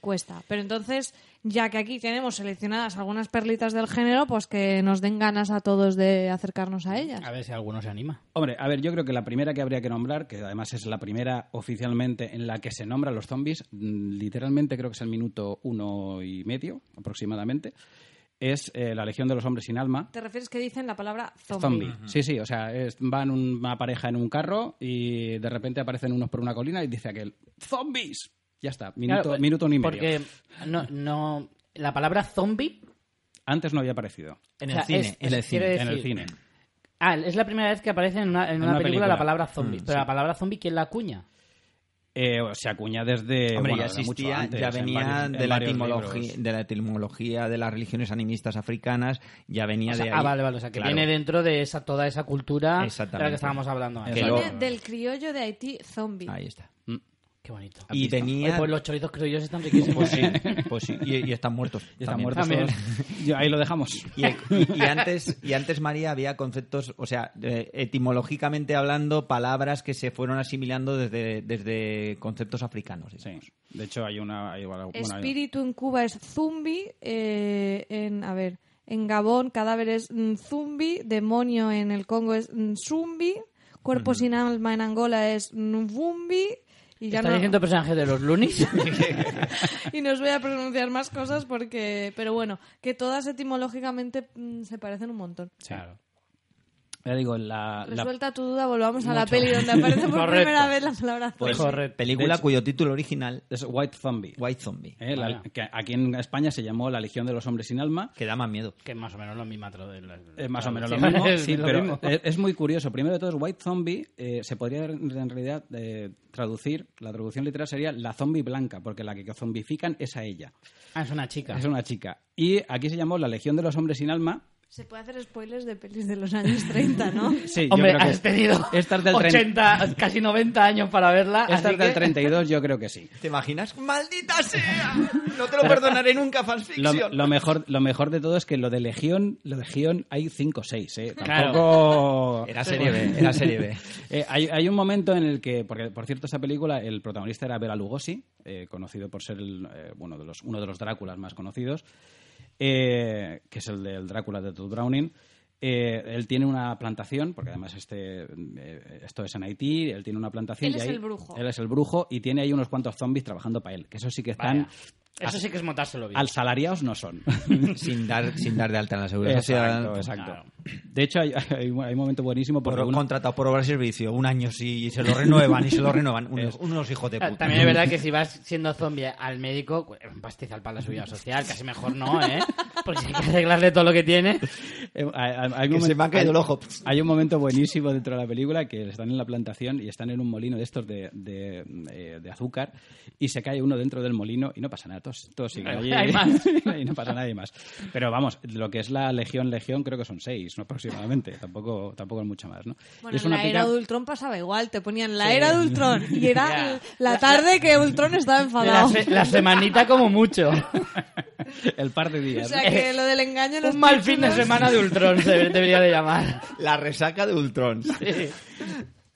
cuesta. Pero entonces, ya que aquí tenemos seleccionadas algunas perlitas del género, pues que nos den ganas a todos de acercarnos a ellas. A ver si alguno se anima. Hombre, a ver, yo creo que la primera que habría que nombrar, que además es la primera oficialmente en la que se nombran los zombies, mm, literalmente creo que es el minuto uno y medio aproximadamente, es eh, la Legión de los Hombres sin Alma. ¿Te refieres que dicen la palabra zombie? Zombie. Sí, sí, o sea, es- van una pareja en un carro y de repente aparecen unos por una colina y dice aquel, ¡zombies! Ya está, minuto, Claro, minuto ni medio. Porque no, no, la palabra zombie Antes no había aparecido En o el sea, cine, es- en el cine. en el cine. Ah, es la primera vez que aparece en una, en una una película, la palabra zombie. Mm, Pero sí. la palabra zombie, ¿quién la acuña? Eh, se acuña desde... Hombre, bueno, ya existía, antes, ya en venía varios- de, la etimología, de la etimología de las religiones animistas africanas, ya venía O sea, de ah, vale, vale. O sea, que Claro. viene dentro de esa, toda esa cultura de la que estábamos hablando antes. Viene del criollo de Haití, zombie. Ahí está. Qué bonito. Y Oye, venía... pues los chorizos criollos están riquísimos. Pues sí, pues sí. Y, y están muertos. Y están muertos También. todos. Y ahí lo dejamos. Y, y- y antes, y antes, María, había conceptos, o sea, eh, etimológicamente hablando, palabras que se fueron asimilando desde, desde conceptos africanos. Sí. De hecho, hay una... hay- hay- Espíritu en Cuba es zumbi, eh, en, a ver, en Gabón cadáver es mm, zumbi, demonio en el Congo es mm, zumbi, cuerpo sin alma en Angola es nvumbi, y ya ¿Estás no, diciendo personaje de los Loonies? y no os voy a pronunciar más cosas porque, pero bueno, que todas etimológicamente mm, se parecen un montón. Claro. Ya digo, la... la- Resuelta tu duda, volvamos a la Mucho. peli donde aparece por Correcto. primera vez la palabra Pues. Correcto. película hecho- cuyo título original, es White Zombie. White Zombie, Eh, la- que aquí en España se llamó La Legión de los Hombres sin Alma. que da más miedo. que es más o menos lo mismo. la- Es más o menos lo mismo, es sí, lo pero mismo. es, es muy curioso. Primero de todo, es White Zombie eh, se podría en en realidad eh, traducir, la traducción literal sería la zombie blanca, porque la que zombifican es a ella. Ah, es una chica. Es una chica. Y aquí se llamó La Legión de los Hombres sin Alma. Se puede hacer spoilers de pelis de los años 30, ¿no? Sí, yo Hombre, creo que has tenido Estas del, tren- 80, casi 90 años para verla. estas del que- 32 yo creo que sí. ¿Te imaginas? ¡Maldita sea! No te lo perdonaré nunca, Lo, fanfiction. lo mejor, lo mejor de todo es que lo de Legión, lo de Legión hay 5 o 6, ¿eh? Claro. Tampoco... Era serie B, era serie B. Eh, hay, hay un momento en el que, porque por cierto, esta película, el protagonista era Bela Lugosi, eh, conocido por ser el, eh, bueno, de los, uno de los Dráculas más conocidos, eh, que es el del Drácula de Todd Browning. Eh, él tiene una plantación, porque además este, eh, esto es en Haití, él tiene una plantación. Él y es ahí- el brujo. Él es el brujo y tiene ahí unos cuantos zombies trabajando para él, que eso sí que están... Vaya. Eso sí que es montárselo bien. Al salariados no son. sin, dar, sin dar de alta en la seguridad exacto, social. exacto. De hecho, hay, hay, un hay un momento buenísimo porque Por uno- contratado por obra de servicio, un año sí, y se lo renuevan y se lo renuevan. Unos, unos hijos de Ah, puta. También es verdad que si vas siendo zombie al médico, pues, un pastizal para la subida social, casi mejor no, ¿eh? Porque si hay que arreglarle todo lo que tiene. Eh, hay- hay- hay un Que se momento- me ha caído el ojo. Hay un momento buenísimo dentro de la película que están en la plantación y están en un molino de estos de, de, eh, de azúcar y se cae uno dentro del molino y no pasa nada, todos, todos siguen allí Hay más. y no pasa nadie más. Pero vamos, lo que es la Legión Legión creo que son seis, ¿no? aproximadamente, tampoco, tampoco es mucho más, ¿no? Bueno, es en una la pica- era de Ultron pasaba igual, te ponían la era de Ultron y era Ya. la tarde que Ultron estaba La, enfadado. se- la semanita como mucho. el par de O días. sea que lo del engaño en los Un mal fin de semana de Ultron se debería de llamar. La resaca de Ultron.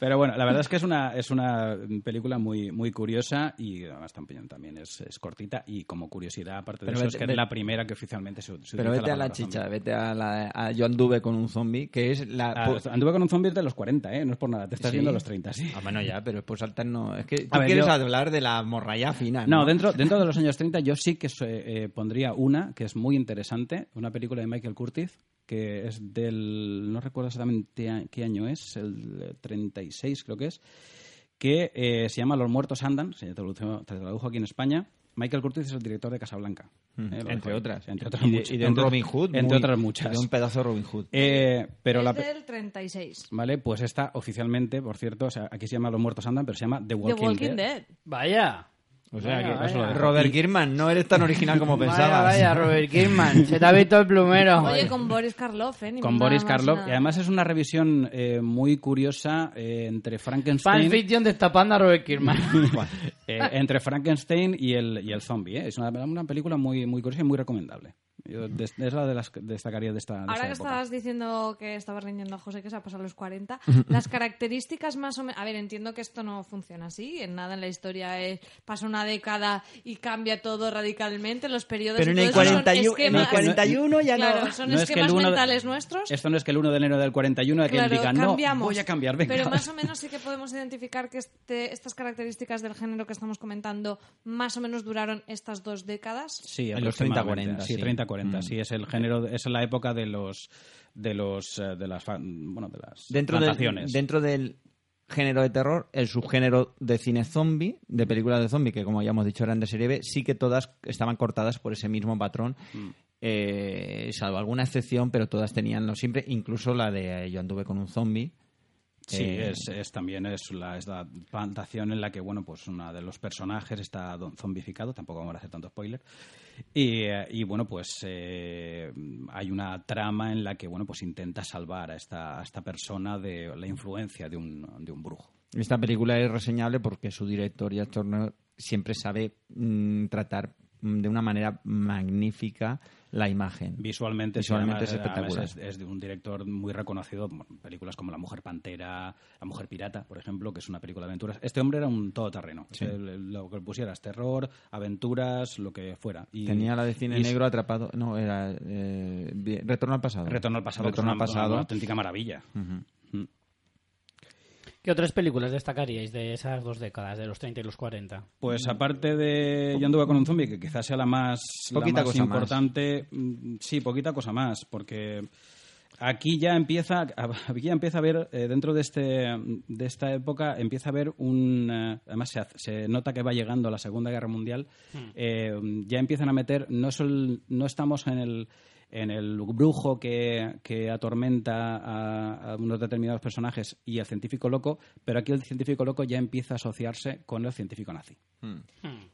Pero bueno, la verdad es que es una, es una película muy, muy curiosa y además también, también es, es cortita y como curiosidad, aparte de eso, vete- es que vete- es la primera que oficialmente se, se Pero utiliza vete a la chicha, zombie. vete a la... A Yo anduve con un zombie, que es la... Ah, anduve con un zombie de los 40, ¿eh? No es por nada, te estás Sí. viendo a los 30, sí. Ah, bueno, ya, pero pues saltar no... Es que tú ver, quieres yo- hablar de la morralla fina, ¿no? No, dentro, dentro de los años 30 yo sí que eh, eh, pondría una que es muy interesante, una película de Michael Curtis, que es del, no recuerdo exactamente a- qué año es, el 36 creo que es, que eh, se llama Los muertos andan, se tradujo, se tradujo aquí en España. Michael Curtis es el director de Casablanca. Mm, eh, entre otras. Entre otras y de, muchas. y de un Robin Hood. Entre muy- otras muchas. De un pedazo de Robin Hood. Eh, pero es la, del 36. Vale, pues esta oficialmente, por cierto, o sea, aquí se llama Los muertos andan, pero se llama The Walking, The Walking Dead. Dead. Vaya. O sea Vaya, que vaya. Robert Kirkman no eres tan original como Vaya, pensabas. vaya, Robert Kirkman. Se te ha visto el plumero. Oye, con Boris Karloff, ¿eh? Ni Con Boris Karloff. nada. Y además es una revisión eh, muy curiosa eh, entre Frankenstein... Fanfiction destapando a Robert Kirkman. eh, entre Frankenstein y el, y el zombie. ¿eh? Es una, una película muy, muy curiosa y muy recomendable. Yo des, es la de las destacaría de esta. De Ahora esta que época. estabas diciendo que estabas riñendo a José que se ha pasado los 40, las características más o menos. A ver, entiendo que esto no funciona así, en nada en la historia es, pasa una década y cambia todo radicalmente, los periodos. Pero en el, 41, en el ya no. Son no esquemas es que mentales nuestros. Esto no es que el 1 de enero del 41 claro, que digan, no, voy a cambiar, venga. Pero más o menos sí que podemos identificar que este, estas características del género que estamos comentando más o menos duraron estas dos décadas. Sí, en los 30-40. Sí, 30-40. Mm. Sí, es el género, es la época de los de los eh, de las bueno, de las dentro del, dentro del género de terror, el subgénero de cine zombie, de películas de zombie, que como ya hemos dicho eran de serie B, sí que todas estaban cortadas por ese mismo patrón. Mm. Eh, salvo alguna excepción, pero todas tenían lo siempre, incluso la de eh, Yo anduve con un zombie, Sí, Eh, es, es también es la, es la plantación en la que, bueno, pues uno de los personajes está zombificado, tampoco vamos a hacer tanto spoiler. Y, eh, y, bueno, pues eh, hay una trama en la que, bueno, pues intenta salvar a esta, a esta persona de la influencia de un, de un brujo. Esta película es reseñable porque su director, Jack Turner, siempre sabe mm, tratar de una manera magnífica la imagen. Visualmente, sí, Visualmente además, es espectacular. es, es de un director muy reconocido, películas como La Mujer Pantera, La Mujer Pirata, por ejemplo, que es una película de aventuras. Este hombre era un todoterreno. Sí. Lo que pusieras, terror, aventuras, lo que fuera. Y, Tenía la de cine y- negro atrapado. No, era. eh, Retorno al pasado. Retorno al pasado, Retorno al pasado. una auténtica maravilla. Mm. ¿Qué otras películas destacaríais de esas dos décadas, de los 30 y los 40? Pues aparte de Yo anduve con un zombie, que quizás sea la más, la Poquita más cosa importante, mm, sí, poquita cosa más, porque aquí ya empieza, aquí ya empieza a ver eh, dentro de este de esta época empieza a haber un, eh, además se, hace- se nota que va llegando la Segunda Guerra Mundial, eh, ya empiezan a meter no sol- no estamos en el en el brujo que, que atormenta a, a unos determinados personajes y el científico loco, pero aquí el científico loco ya empieza a asociarse con el científico nazi.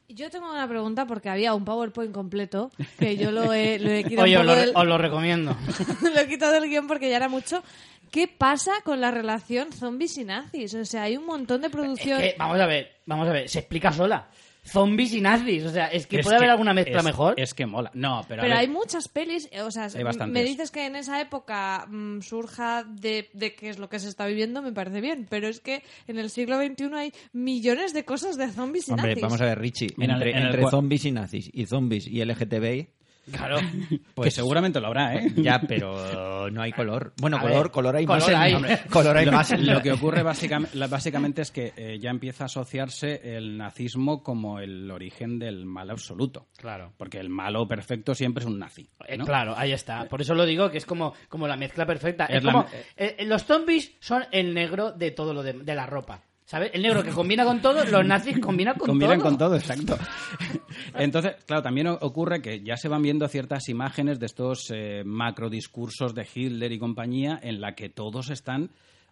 Yo tengo una pregunta porque había un PowerPoint completo que yo lo he, lo he quitado Oye, un os lo, del- os lo recomiendo. lo he quitado del guion porque ya era mucho. ¿Qué pasa con la relación zombies y nazis? O sea, hay un montón de Es producción. que, vamos a ver, vamos a ver, se explica sola. Zombies y nazis, o sea, es que Es puede haber alguna mezcla es- mejor. Es que mola. No, pero, a Pero ver, hay muchas pelis, eh, o sea, Hay bastantes. me dices que en esa época mm, surja de, de qué es lo que se está viviendo, me parece bien, pero es que en el siglo XXI hay millones de cosas de zombies y Hombre, nazis. vamos a ver, Richie. En el- entre en el entre cua- zombies y nazis y zombies y LGTBI, Claro. que seguramente lo habrá, ¿eh? ya, pero no hay color. Bueno, color, ver, color hay color más. en- hay. hombre, color hay lo, más. lo que ocurre básicamente, básicamente es que eh, ya empieza a asociarse el nazismo como el origen del mal absoluto. Claro. Porque el malo perfecto siempre es un nazi. Eh. Claro, ahí está. Por eso lo digo, que es como, como la mezcla perfecta. Es, como, eh, los zombies son el negro de todo lo de, de la ropa. ¿Sabes? El negro que combina con todo, los nazis combinan con Combinan todo. con todo, exacto. Entonces, claro, también ocurre que ya se van viendo ciertas imágenes de estos eh, macro discursos de Hitler y compañía en la que todos están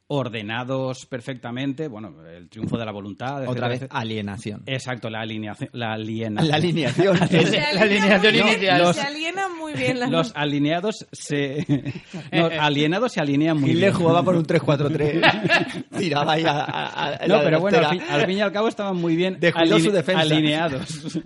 ordenados perfectamente. Bueno, el triunfo de la voluntad. Otra etcétera, vez, etcétera. alineación. Exacto, la alineación. La, alienación. La alineación. Se la alineación inicial. Se Los- aliena muy bien la Los alineados se. Los alienados se alinean muy Hitler bien. jugaba por un 3-4-3. Tiraba ahí a, a- a- No, pero bueno, al fin, al fin y al cabo estaban muy bien Descuidó su defensa. alineados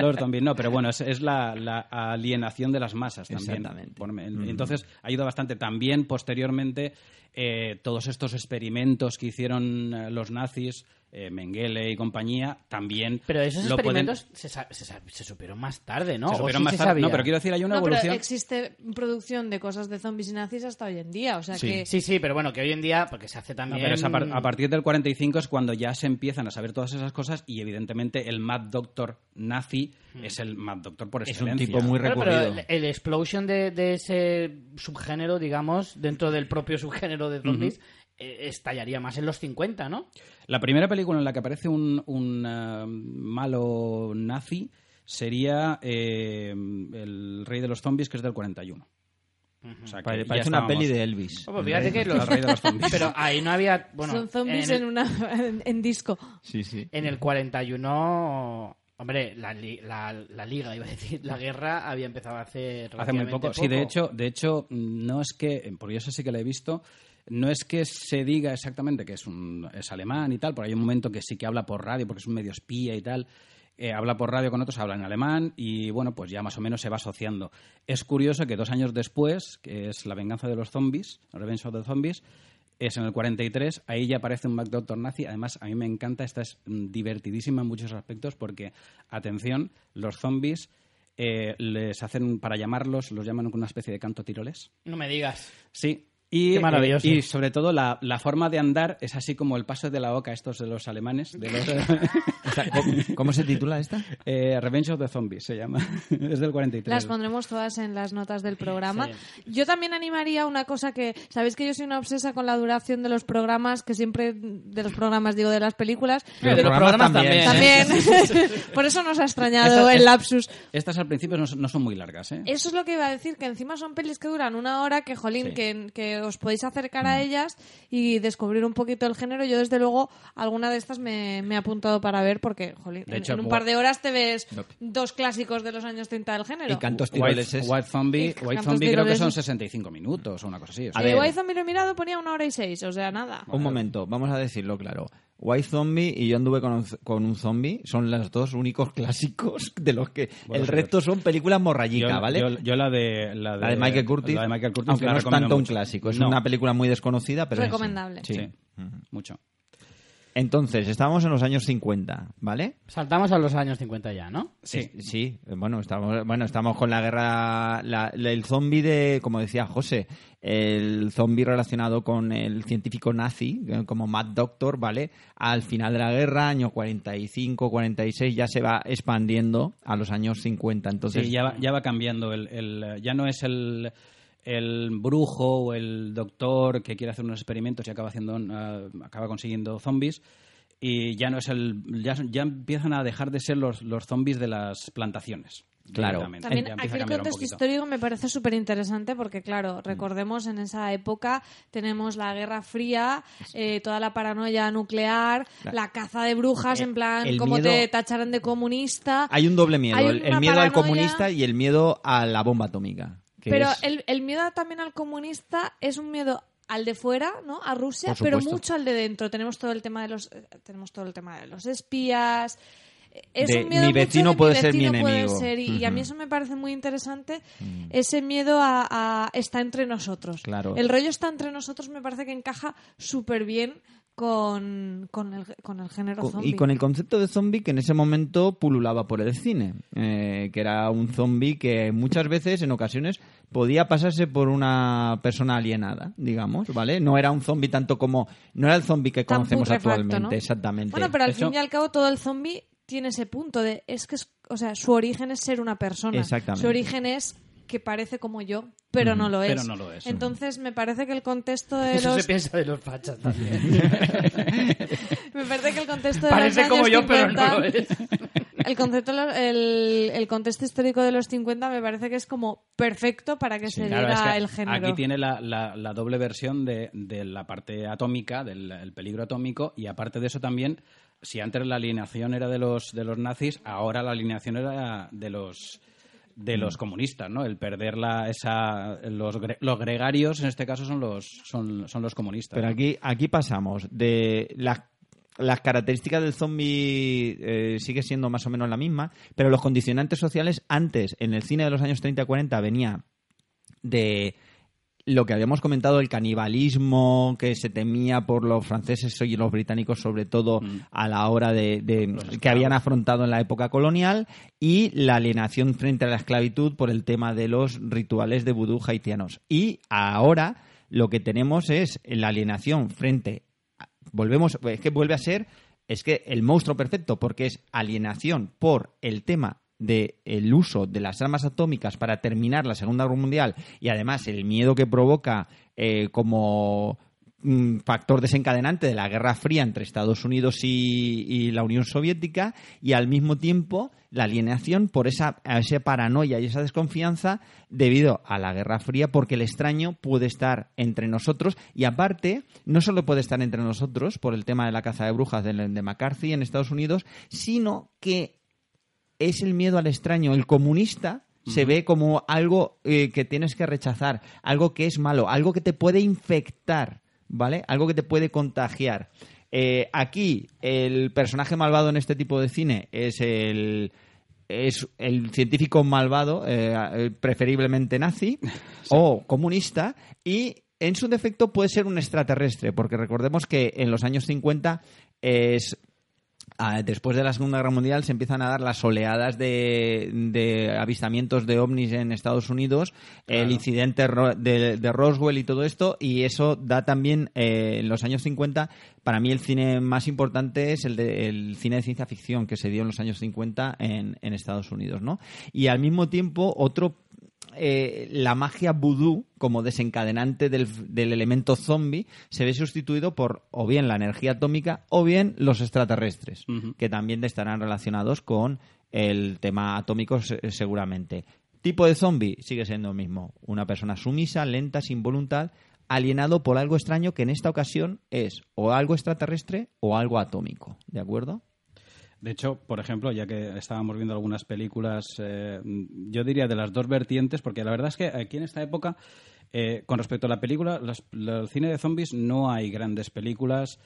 los zombies. No, pero bueno, es, es la, la alienación de las masas también. Exactamente. Por- Mm. Entonces, ha ido bastante. También, posteriormente, eh, todos estos experimentos que hicieron eh, los nazis, eh, Mengele y compañía, también Pero esos lo pueden- experimentos se, supieron más tarde, ¿no? se ¿O supieron sí más se tarde. sabía? No, pero quiero decir, hay una No, pero evolución. existe producción de cosas de zombies y nazis hasta hoy en día. O sea Sí. que Sí, sí, pero bueno, que hoy en día, porque se hace No, también... pero es a, par- a partir del 45 es cuando ya se empiezan a saber todas esas cosas y evidentemente el Mad Doctor nazi es el Mad Doctor por Es un excelencia. tipo muy pero recurrido. el, el explosion de, de ese subgénero, digamos, dentro del propio subgénero de zombies, estallaría más en los 50, ¿no? La primera película en la que aparece un, un, eh, malo nazi sería eh, El Rey de los Zombies, que es del 41. O sea, que Pare- ya Parece una peli de Elvis. Oh, pues fíjate que El los- Rey de los Zombies. Pero ahí no había... Bueno, son zombies en en, el, una, en, en disco. Sí, sí. en el 41... Hombre, la, li- la, la liga, iba a decir, la guerra había empezado hace Hace muy poco. Sí, de hecho, de hecho, no es que, porque yo eso sí que lo he visto, no es que se diga exactamente que es un es alemán y tal, porque hay un momento que sí que habla por radio, porque es un medio espía y tal. eh, habla por radio con otros, habla en alemán y bueno, pues ya más o menos se va asociando. Es curioso que dos años después, que es La venganza de los zombies, Revenge of the Zombies, es en el 43, ahí ya aparece un Mac Doctor nazi. Además, a mí me encanta, esta es mm, divertidísima en muchos aspectos porque, atención, los zombies eh, les hacen, para llamarlos, los llaman con una especie de canto tiroles. No me digas. Sí. Y, Qué maravilloso. eh, y sobre todo la, la forma de andar es así como el paso de la boca estos de los alemanes, de los, O sea, ¿cómo, cómo se titula esta? eh, Revenge of the Zombies se llama, es del 43. Las pondremos todas en las notas del programa. Yo también animaría una cosa que, sabéis que yo soy una obsesa con la duración de los programas, que siempre, de los programas digo, de las películas. Pero de los programas también. También. Por eso nos ha extrañado el lapsus. Estas al principio no, son- no son muy largas, ¿eh? Eso es lo que iba a decir, que encima son pelis que duran una hora, que jolín, Sí. que, que os podéis acercar a ellas y descubrir un poquito el género. Yo, desde luego, alguna de estas me, me he apuntado para ver porque, jolín, De en- hecho, en, un par de horas te ves dos clásicos de los años 30 del género. Y cantos White, tiroleses. White Zombie, Y White Zombie creo que son tiroleses. 65 minutos o una cosa así. o sea. A ver. White Zombie lo he mirado, ponía una hora y seis, o sea, nada. Un momento, vamos a decirlo claro. White Zombie y Yo anduve con un, con un zombie son los dos únicos clásicos de los que Bueno, el resto son películas morrallica, yo, ¿vale? yo- yo la de la de, la de Michael Curtis, la de Michael Curtis aunque no es tanto un clásico, es No, una película muy desconocida, pero es- Recomendable. Sí. Sí, mucho. Entonces, estábamos en los años 50, ¿vale? Saltamos a los años 50 ya, ¿no? Sí. Es- sí, bueno, estamos, bueno, estamos con la guerra, la- la- el zombie de, como decía José, el zombie relacionado con el científico nazi, eh, como Mad Doctor, ¿vale? Al final de la guerra, año 45, 46, ya se va expandiendo a los años 50. Entonces, Sí, ya va, ya va cambiando. El, el- ya no es el, el brujo o el doctor que quiere hacer unos experimentos y acaba, haciendo, eh, acaba consiguiendo zombies. Y ya no es el. Ya, ya empiezan a dejar de ser los, los zombies de las plantaciones. Claro. También aquí el contexto histórico me parece súper interesante porque, claro, recordemos en esa época tenemos la Guerra Fría, eh, toda la paranoia nuclear, la caza de brujas, Eh, en plan, el cómo miedo- te tacharán de comunista. hay un doble miedo, el, miedo al comunista y el miedo a la bomba atómica. Pero es- el, el miedo también al comunista es un miedo al de fuera, ¿no? A Rusia, pero mucho al de dentro. Tenemos todo el tema de los eh, tenemos todo el tema de los espías. Es De un miedo mi vecino de puede ser mi vecino puede enemigo. Mm. ser, y, y a mí eso me parece muy interesante. Ese miedo a, a- está entre nosotros. Claro. El rollo está entre nosotros me parece que encaja súper bien con, con, el, con el género zombie. Y con el concepto de zombie que en ese momento pululaba por el cine, eh, que era un zombie que muchas veces, en ocasiones, podía pasarse por una persona alienada, digamos, ¿vale? No era un zombie tanto como... No era el zombie que Tan conocemos actualmente, ¿no? exactamente. Bueno, pero al fin y al cabo todo el zombie tiene ese punto de es que es- o sea, su origen es ser una persona. Exactamente. Su origen es que parece como yo, pero no lo es. Pero no lo es. Entonces me parece que el contexto de Eso los se piensa de los fachas también. me parece que el contexto de Parece los como años yo, pero 50, no lo es. El concepto el, el contexto histórico de los 50 me parece que es como perfecto para que se Claro, es que el género. Aquí tiene la, la- la doble versión de, de la parte atómica, del el peligro atómico, y aparte de eso también, si antes la alineación era de los, de los nazis, ahora la alineación era de los de los Mm. comunistas, ¿no? El perder la, esa, los, los gregarios, en este caso, son los, son, son los comunistas. Pero ¿no? aquí, aquí pasamos de las, las características del zombie eh, sigue siendo más o menos la misma, pero los condicionantes sociales antes, en el cine de los años 30 y 40, venía de lo que habíamos comentado, el canibalismo que se temía por los franceses y los británicos, sobre todo Mm. a la hora de, de- que habían afrontado en la época colonial, y la alienación frente a la esclavitud por el tema de los rituales de vudú haitianos. Y ahora lo que tenemos es la alienación frente a- volvemos es que vuelve a ser es que el monstruo perfecto porque es alienación por el tema del el uso de las armas atómicas para terminar la Segunda Guerra Mundial y además el miedo que provoca eh, como mm, factor desencadenante de la Guerra Fría entre Estados Unidos y, y la Unión Soviética y al mismo tiempo la alienación por esa, esa paranoia y esa desconfianza debido a la Guerra Fría porque el extraño puede estar entre nosotros y aparte no solo puede estar entre nosotros por el tema de la caza de brujas de, de McCarthy en Estados Unidos, sino que es el miedo al extraño. El comunista se ve como algo eh, que tienes que rechazar, algo que es malo, algo que te puede infectar, ¿vale? Algo que te puede contagiar. Eh, aquí, el personaje malvado en este tipo de cine es el es el científico malvado, eh, preferiblemente nazi o comunista, y en su defecto puede ser un extraterrestre, porque recordemos que en los años 50 es después de la Segunda Guerra Mundial se empiezan a dar las oleadas de, de avistamientos de ovnis en Estados Unidos, el incidente de, de Roswell y todo esto, y eso da también, eh, en los años 50, para mí el cine más importante es el, de, el cine de ciencia ficción que se dio en los años 50 en, en Estados Unidos, ¿no? Y al mismo tiempo, otro eh, la magia vudú como desencadenante del, del elemento zombie se ve sustituido por o bien la energía atómica o bien los extraterrestres, que también estarán relacionados con el tema atómico se- seguramente. Tipo de zombie sigue siendo el mismo, una persona sumisa, lenta, sin voluntad, alienado por algo extraño que en esta ocasión es o algo extraterrestre o algo atómico, ¿de acuerdo? De hecho, por ejemplo, ya que estábamos viendo algunas películas, eh, yo diría de las dos vertientes, porque la verdad es que aquí en esta época, eh, con respecto a la película, las- la- el cine de zombies no hay grandes películas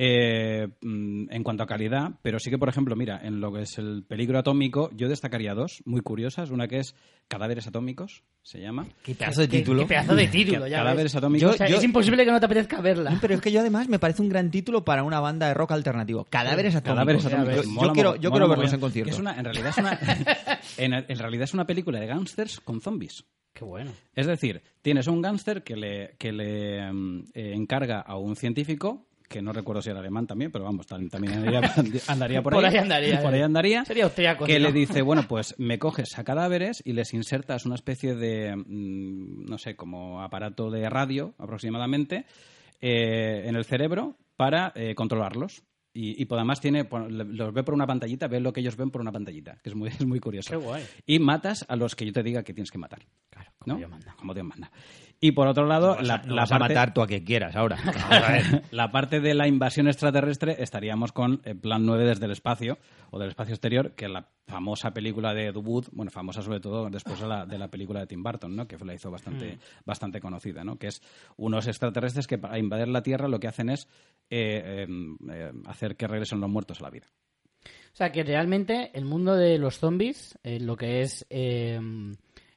eh, mm, en cuanto a calidad, pero sí que, por ejemplo, mira, en lo que es el peligro atómico, yo destacaría dos muy curiosas. Una que es Cadáveres Atómicos, se llama. Qué pedazo de título. Qué pedazo de título, ya Cadáveres ves. Atómicos. O sea, Yo- es imposible que no te apetezca verla. Pero es que yo además me parece un gran título para una banda de rock alternativo. Cadáveres atómicos. Cadáveres atómicos. Yo, Mola yo quiero, yo mola quiero verlos en concierto. Que es una, en, realidad es una, en, en realidad es una película de gángsters con zombies. Qué bueno. Es decir, tienes un gángster que le, que le mm, eh, encarga a un científico, que no recuerdo si era alemán también, pero vamos, tam- también andaría, andaría por ahí. Por ahí andaría, Por eh. ahí andaría. Sería austriaco, Que le dice, bueno, pues me coges a cadáveres y les insertas una especie de, mm, no sé, como aparato de radio aproximadamente eh, en el cerebro para eh, controlarlos. Y, y además tiene, los ve por una pantallita, ve lo que ellos ven por una pantallita, que es muy, es muy curioso. Qué guay. Y matas a los que yo te diga que tienes que matar. Claro, como ¿no? Dios manda. Como Dios manda. Y por otro lado, la, no la vas a matar tú a quien quieras ahora. la parte de la invasión extraterrestre estaríamos con el Plan 9 desde el espacio, o del espacio exterior, que es la famosa película de Ed Wood, bueno, famosa sobre todo después de la, de la película de Tim Burton, ¿no? que la hizo bastante, Mm. bastante conocida, ¿no? que es unos extraterrestres que para invadir la Tierra lo que hacen es eh, eh, eh, hacer que regresen los muertos a la vida. O sea, que realmente el mundo de los zombies, eh, lo que es eh,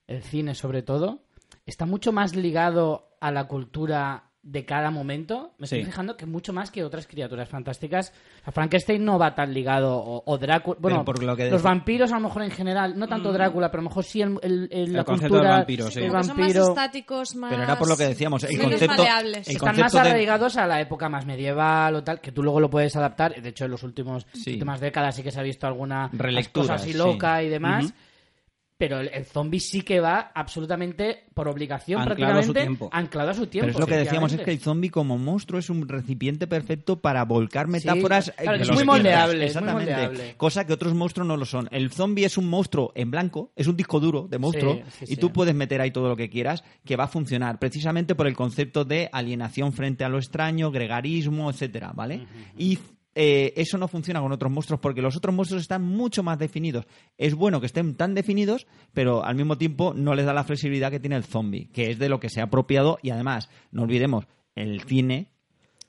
el cine sobre todo, está mucho más ligado a la cultura de cada momento. Me estoy Sí. fijando que mucho más que otras criaturas fantásticas. A Frankenstein no va tan ligado, o, o Drácula. Bueno, por lo que los vampiros a lo mejor en general, no tanto Drácula, pero a lo mejor sí el, el- el- la El concepto cultura del vampiro, sí. el que son más vampiro. estáticos, más... Pero era por lo que decíamos, el concepto- Están más de- arraigados a la época más medieval o tal, que tú luego lo puedes adaptar. De hecho, en los últimos Sí. últimas décadas sí que se ha visto alguna cosa así sí. loca y demás. Ujú. Pero el, zombie sí que va absolutamente por obligación, Anclado a su prácticamente tiempo. anclado a su tiempo. Pero es lo que decíamos, es que el zombie como monstruo es un recipiente perfecto para volcar metáforas. Sí, claro, eh, es muy moldeable, muy Exactamente. moldeable. Cosa que otros monstruos no lo son. El zombie es un monstruo en blanco, es un disco duro de monstruo, Sí, sí, y tú puedes meter ahí todo lo que quieras, que va a funcionar, precisamente por el concepto de alienación frente a lo extraño, gregarismo, etcétera, ¿vale? Y eh, eso no funciona con otros monstruos porque los otros monstruos están mucho más definidos. Es bueno que estén tan definidos, pero al mismo tiempo no les da la flexibilidad que tiene el zombie, que es de lo que se ha apropiado y además, no olvidemos, el cine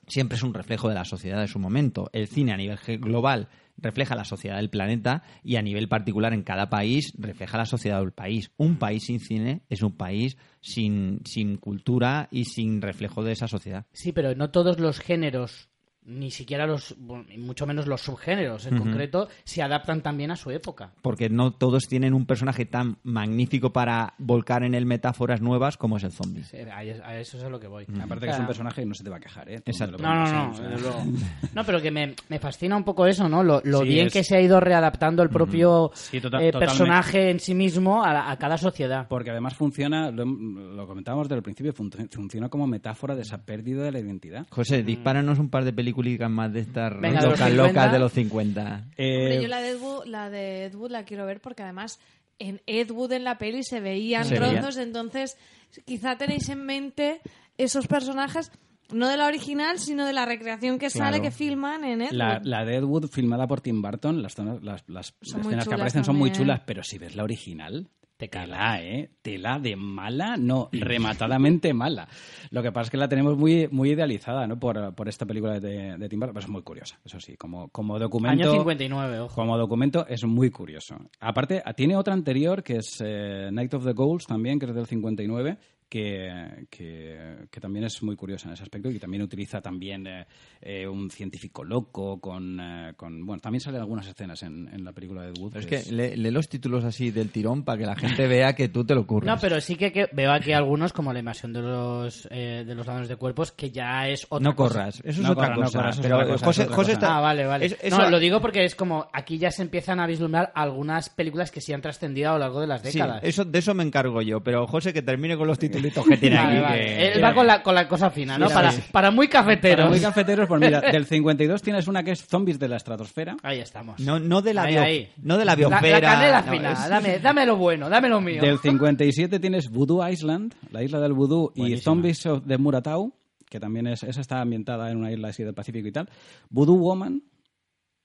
siempre es un reflejo de la sociedad de su momento. El cine a nivel global refleja la sociedad del planeta y a nivel particular en cada país refleja la sociedad del país. Un país sin cine es un país sin, sin cultura y sin reflejo de esa sociedad. Sí, pero no todos los géneros, ni siquiera los, mucho menos los subgéneros en concreto, se adaptan también a su época. Porque no todos tienen un personaje tan magnífico para volcar en él metáforas nuevas como es el zombie. Sí, a a eso es a lo que voy. Aparte que es un personaje y no se te va a quejar, ¿eh? Exacto. No, no, no, o sea, desde luego. No, pero que me, me fascina un poco eso, ¿no? Lo, lo Sí, bien es- que se ha ido readaptando el propio Sí, tota- eh, personaje en sí mismo a, la- a cada sociedad. Porque además funciona, lo, lo comentábamos desde el principio, fun- funciona como metáfora de esa pérdida de la identidad. José, dispáranos un par de películas más de estas Venga, de los locas 50. locas de los 50. Eh, Hombre, yo la de, Ed Wood, la de Ed Wood la quiero ver porque además en Ed Wood en la peli se veían Se veía. trozos, entonces quizá tenéis en mente esos personajes, no de la original, sino de la recreación que sale, que filman en Ed La, la de Ed Wood filmada por Tim Burton, las, zonas- las, las escenas que aparecen son muy chulas, pero si ves la original, tela, ¿eh? Tela de mala, no, rematadamente mala. Lo que pasa es que la tenemos muy, muy idealizada, ¿no? Por, por esta película de, de Tim Burton, pero es muy curiosa, eso sí, como, como documento... Año 59, ojo. Como documento es muy curioso. Aparte, tiene otra anterior que es eh, Night of the Ghouls también, que es del 59, que, que, que también es muy curiosa en ese aspecto y también utiliza también eh, eh, un científico loco con, eh, con... Bueno, también salen algunas escenas en, en la película de Ed Wood. Pero es que lee, lee los títulos así del tirón para que la gente vea que tú te lo ocurres. No, pero sí que, que veo aquí algunos, como la invasión de los, eh, de los ladrones de cuerpos, que ya es otra no cosa. corras, eso es No otra corras, no cosa. corras, eso es pero cosa, José, es José cosa. está... Ah, vale, vale. es- eso- no, lo digo porque es como aquí ya se empiezan a vislumbrar algunas películas que sí han trascendido a lo largo de las Sí, décadas. eso, de eso me encargo yo, pero José que termine con los titulitos que tiene Vale, aquí. vale. que- Él va con la, con la cosa fina, ¿no? Sí, para, muy cafeteros. Para muy cafeteros, pues mira, del 52 tienes una que es Zombies de la estratosfera. Ahí estamos. No, no de la Ahí, bio- ahí. no de la biosfera. la canela no, fina. es- Dame, dame lo bueno, dame lo mío. Del 57 tienes Voodoo Island, la isla del Voodoo, y. Zombies of- de Muratau, que también es, esa está ambientada en una isla así del Pacífico y tal. Voodoo Woman,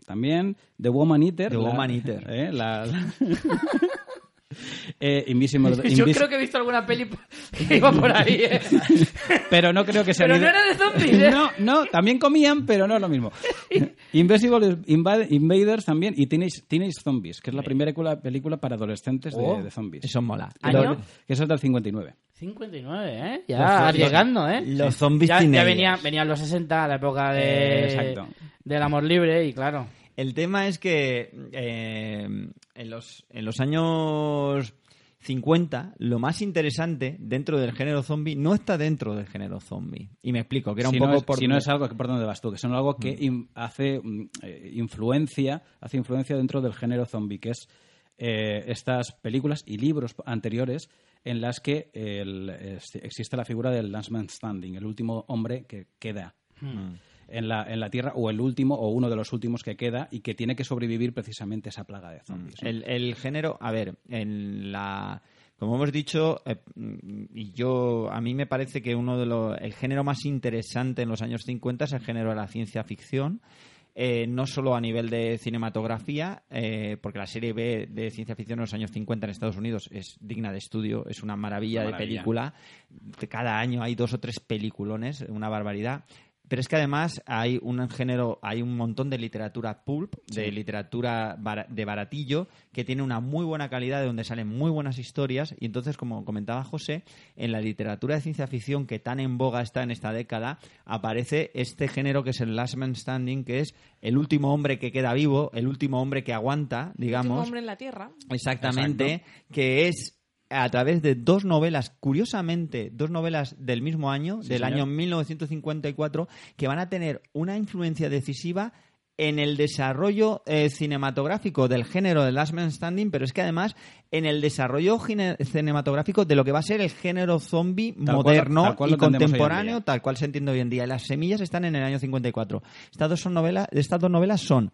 también. The Woman Eater. The la- Woman Eater. ¿eh? La- Eh, Invisible, Yo Invis- creo que he visto alguna peli que iba por ahí, ¿eh? Pero no creo que sea... Pero no era de zombies, ¿eh? No, no, también comían, pero no es lo mismo. Invisible Inva- Invaders también y Teenage, Teenage Zombies, que es la primera película, película para adolescentes de- Oh. de, zombies. Eso mola. ¿Año? Que eso es del 59. 59, ¿eh? Ya llegando, ¿eh? los zombies Ya, ya teenagers. venía, venían los 60, la época de, Eh, exacto. del amor libre y claro. El tema es que eh, en, los, en los años 50, lo más interesante dentro del género zombie no está dentro del género zombie. Y me explico, que era si un no poco es, por... si no es algo que por donde vas tú, que son algo que Mm. in- hace mm, eh, influencia, hace influencia dentro del género zombie, que es eh, estas películas y libros anteriores en las que el- es- existe la figura del last man standing, el último hombre que queda Mm. En la, en la Tierra, o el último, o uno de los últimos que queda, y que tiene que sobrevivir precisamente esa plaga de zombies. ¿no? El, el género, a ver, en la como hemos dicho, eh, y yo a mí me parece que uno de los el género más interesante en los años 50 es el género de la ciencia ficción. eh, no solo a nivel de cinematografía, eh, porque la serie B de ciencia ficción en los años 50 en Estados Unidos es digna de estudio, es una maravilla, Una de maravilla. película. Cada año hay dos o tres peliculones, una barbaridad. Pero es que además hay un género, hay un montón de literatura pulp, de literatura de baratillo, que tiene una muy buena calidad, de donde salen muy buenas historias. Y entonces, como comentaba José, en la literatura de ciencia ficción que tan en boga está en esta década, aparece este género que es el Last Man Standing, que es el último hombre que queda vivo, el último hombre que aguanta, Último digamos. hombre en la Tierra. Exactamente, que es a través de dos novelas, curiosamente, dos novelas del mismo año, Sí, del señor. año 1954, que van a tener una influencia decisiva en el desarrollo eh, cinematográfico del género de Last Man Standing, pero es que además en el desarrollo cinematográfico de lo que va a ser el género zombie Tal cual- moderno tal cual y contemporáneo, tal cual se entiende hoy en día. Las semillas están en el año 54. Estas dos, son novelas, estas dos novelas son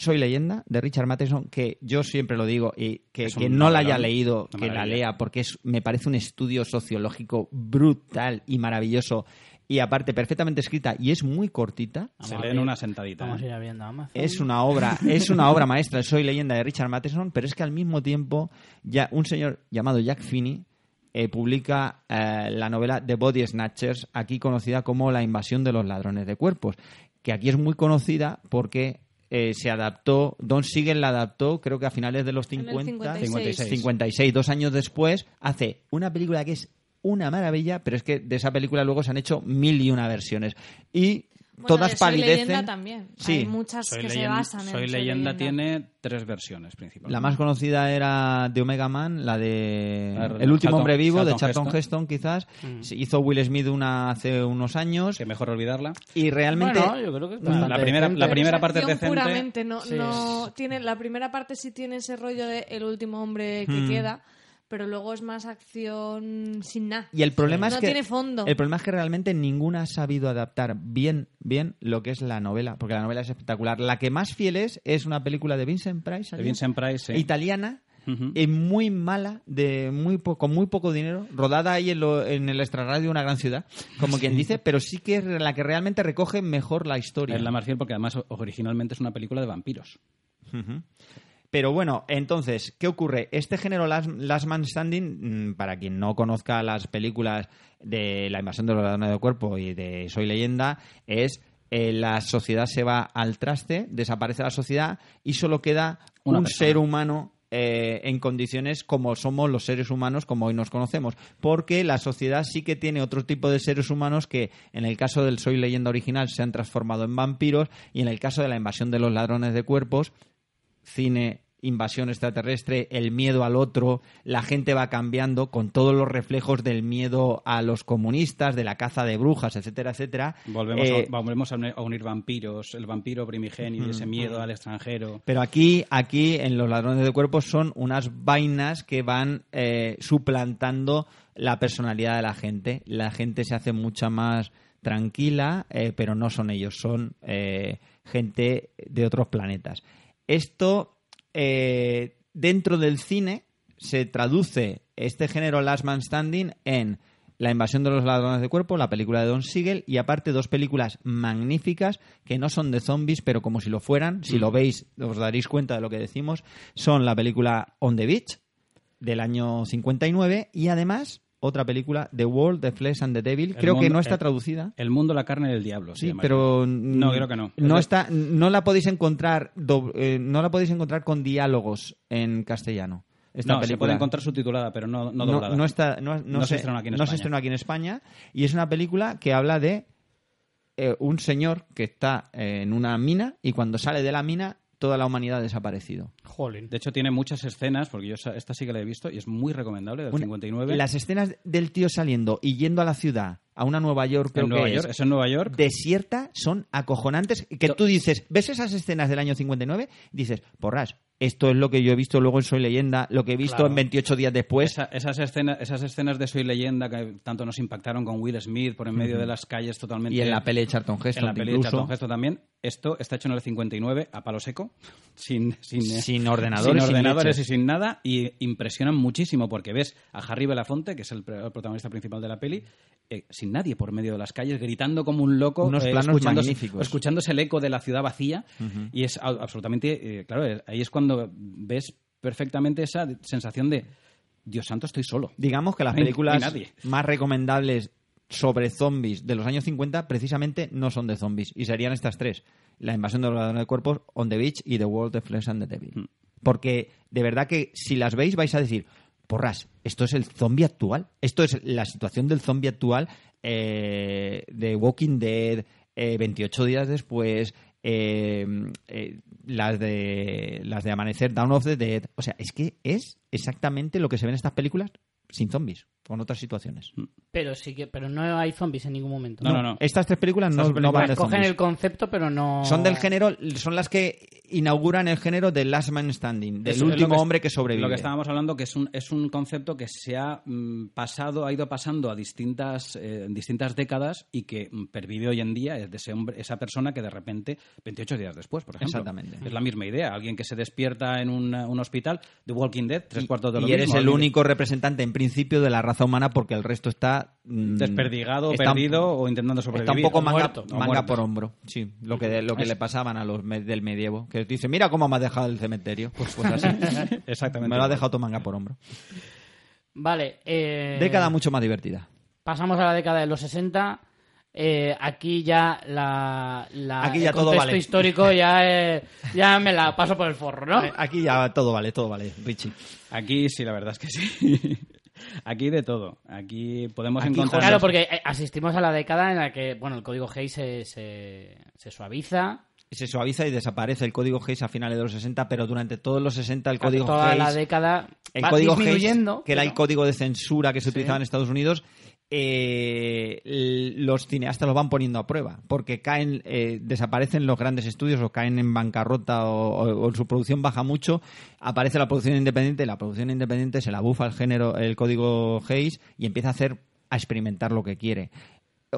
soy leyenda de Richard Matheson, que yo siempre lo digo y que, que no la haya leído, que la lea, porque es, me parece un estudio sociológico brutal y maravilloso y aparte perfectamente escrita y es muy cortita. Se lee en una sentadita. Vamos a ¿eh? ir viendo Amazon. Es una obra, es una obra maestra, Soy leyenda de Richard Matheson, pero es que al mismo tiempo ya un señor llamado Jack Finney eh, publica eh, la novela The Body Snatchers, aquí conocida como La invasión de los ladrones de cuerpos, que aquí es muy conocida porque eh, se adaptó, Don Siegel la adaptó creo que a finales de los En el 50, 56. 56, dos años después, hace una película que es una maravilla, pero es que de esa película luego se han hecho mil y una versiones. Y Bueno, todas de Soy palidecen. Leyenda también. Sí. Hay muchas Soy, que se leyenda, basan en Soy leyenda tiene tres versiones principalmente. La más conocida era de Omega Man, la de El último Charlton- hombre vivo, de Charlton Heston, quizás. Se Hizo Will Smith una hace unos años. que mejor olvidarla. Y realmente. Bueno, yo creo que es La primera- decente. la primera parte es decente. puramente no, Sí. no tiene la primera parte sí tiene ese rollo de el último hombre que Hmm. queda pero luego es más acción sin nada Y el problema no es que tiene fondo el problema es que realmente ninguna ha sabido adaptar bien bien lo que es la novela, porque la novela es espectacular. La que más fiel es es una película de Vincent Price, De. Vincent Price, sí. italiana, Ujú. y muy mala, de muy po- con muy poco dinero, rodada ahí en, lo- en el extrarradio de una gran ciudad, como quien dice, pero sí que es la que realmente recoge mejor la historia. Es la más fiel porque además originalmente es una película de vampiros. Pero bueno, entonces, ¿qué ocurre? Este género Last, Last Man Standing, mm, para quien no conozca las películas de La invasión de los ladrones de cuerpo y de Soy leyenda, es eh, la sociedad se va al traste, desaparece la sociedad y solo queda Una un persona. ser humano eh, en condiciones como somos los seres humanos como hoy nos conocemos. Porque la sociedad sí que tiene otro tipo de seres humanos que en el caso del Soy leyenda original se han transformado en vampiros y en el caso de la invasión de los ladrones de cuerpos cine, invasión extraterrestre, el miedo al otro, la gente va cambiando con todos los reflejos del miedo a los comunistas, de la caza de brujas, etcétera, etcétera. Volvemos, Eh, a, volvemos a unir, vampiros, el vampiro primigenio y ese miedo al extranjero. Pero aquí, aquí en Los Ladrones de Cuerpos son unas vainas que van eh, suplantando la personalidad de la gente. La gente se hace mucha más tranquila, eh, pero no son ellos, son eh, gente de otros planetas. Esto, eh, dentro del cine, se traduce este género Last Man Standing en La invasión de los ladrones de cuerpo, la película de Don Siegel, y aparte dos películas magníficas que no son de zombies, pero como si lo fueran, si lo veis os daréis cuenta de lo que decimos, son la película On the Beach del año 59 y además otra película, The World, The Flesh and the Devil, El creo que no está el- traducida. El mundo, la carne del diablo. Sí, pero No, creo que no. No Es- está, no la podéis encontrar, eh, no la podéis encontrar con diálogos en castellano. Esta no, se película. puede encontrar subtitulada, pero no, no doblada. no está, no, se se, estrenó aquí en no se España. estrenó aquí en España y es una película que habla de eh, un señor que está eh, en una mina y cuando sale de la mina toda la humanidad ha desaparecido. Jolín. De hecho, tiene muchas escenas, porque yo esta sí que la he visto y es muy recomendable, del Una- 59. Las escenas del tío saliendo y yendo a la ciudad, a una Nueva York, creo en Nueva que York. es, Es en Nueva York. desierta, son acojonantes. Que Yo- tú dices, ves esas escenas del año 59, dices, porras, esto es lo que yo he visto luego en Soy Leyenda, lo que he visto Claro. en 28 días después. Esa- esas, escenas, esas escenas de Soy Leyenda que tanto nos impactaron con Will Smith por en medio de las calles totalmente. Y en la peli de Charlton Heston En la peli de. Charlton Heston también. Esto está hecho en el 59 a palo seco, sin, sin, eh, Sin ordenadores, sin sin ordenadores y sin nada. Y impresionan muchísimo porque ves a Harry Belafonte, que es el, protagonista principal de la peli, eh, sin nadie por medio de las calles, gritando como un loco, Unos eh, planos escuchándose, magníficos. escuchándose el eco de la ciudad vacía. Y es absolutamente, eh, claro, eh, ahí es cuando ves perfectamente esa sensación de, Dios santo, estoy solo. Digamos que las películas no más recomendables sobre zombies de los años 50 precisamente no son de zombies y serían estas tres. La invasión de los ladrones de cuerpos, On the Beach y The World of Flesh and the Devil. Mm. Porque de verdad que si las veis vais a decir, porras, esto es el zombie actual. Esto es la situación del zombie actual eh, de Walking Dead, eh, 28 días después, eh, eh, las de las de Amanecer, Down of the Dead. O sea, es que es exactamente lo que se ve en estas películas sin zombies, con otras situaciones. Pero sí que, pero no hay zombies en ningún momento. No, no, no. Estas tres películas no, no van de Cogen zombies. el concepto, pero no. Son del género, son las que inauguran el género de Last Man Standing, del último que- hombre que sobrevive. Lo que estábamos hablando que es un, es un concepto que se ha mm, pasado, ha ido pasando a distintas, eh, distintas décadas y que mm, pervive hoy en día es de ese hombre, esa persona que de repente, 28 días después, por ejemplo. Exactamente. Es la misma idea. Alguien que se despierta en un, un hospital, The Walking Dead, tres cuartos de lo y eres el único representante en principio de la raza humana porque el resto está mm, Desperdigado, está perdido o intentando sobrevivir. Está un poco manga, muerto, manga muerto. por hombro, sí, lo que lo que Es- le pasaban a los me- del medievo, que dice, mira cómo me has dejado el cementerio, pues, pues así, Exactamente. me lo ha dejado tu manga por hombro. Vale. Eh, Década mucho más divertida. Pasamos a la década de los 60. Eh, aquí ya la, la- Aquí ya el todo contexto vale. histórico ya, eh, ya me la paso por el forro, ¿no? Aquí ya todo vale, todo vale, Richie. Aquí sí, la verdad es que sí. Aquí de todo. Aquí podemos Aquí, encontrar... Claro, porque eh, asistimos a la década en la que, bueno, el código Hayes se, se, se suaviza. Se suaviza y desaparece el código Hayes a finales de los 60, pero durante todos los 60 el código toda la década el va código Hayes, disminuyendo. que era el código de censura que se utilizaba en Estados Unidos, eh, los cineastas lo van poniendo a prueba, porque caen, eh, desaparecen los grandes estudios o caen en bancarrota o su producción baja mucho, aparece la producción independiente, la producción independiente se la bufa el género, el código Hayes y empieza a hacer, a experimentar lo que quiere.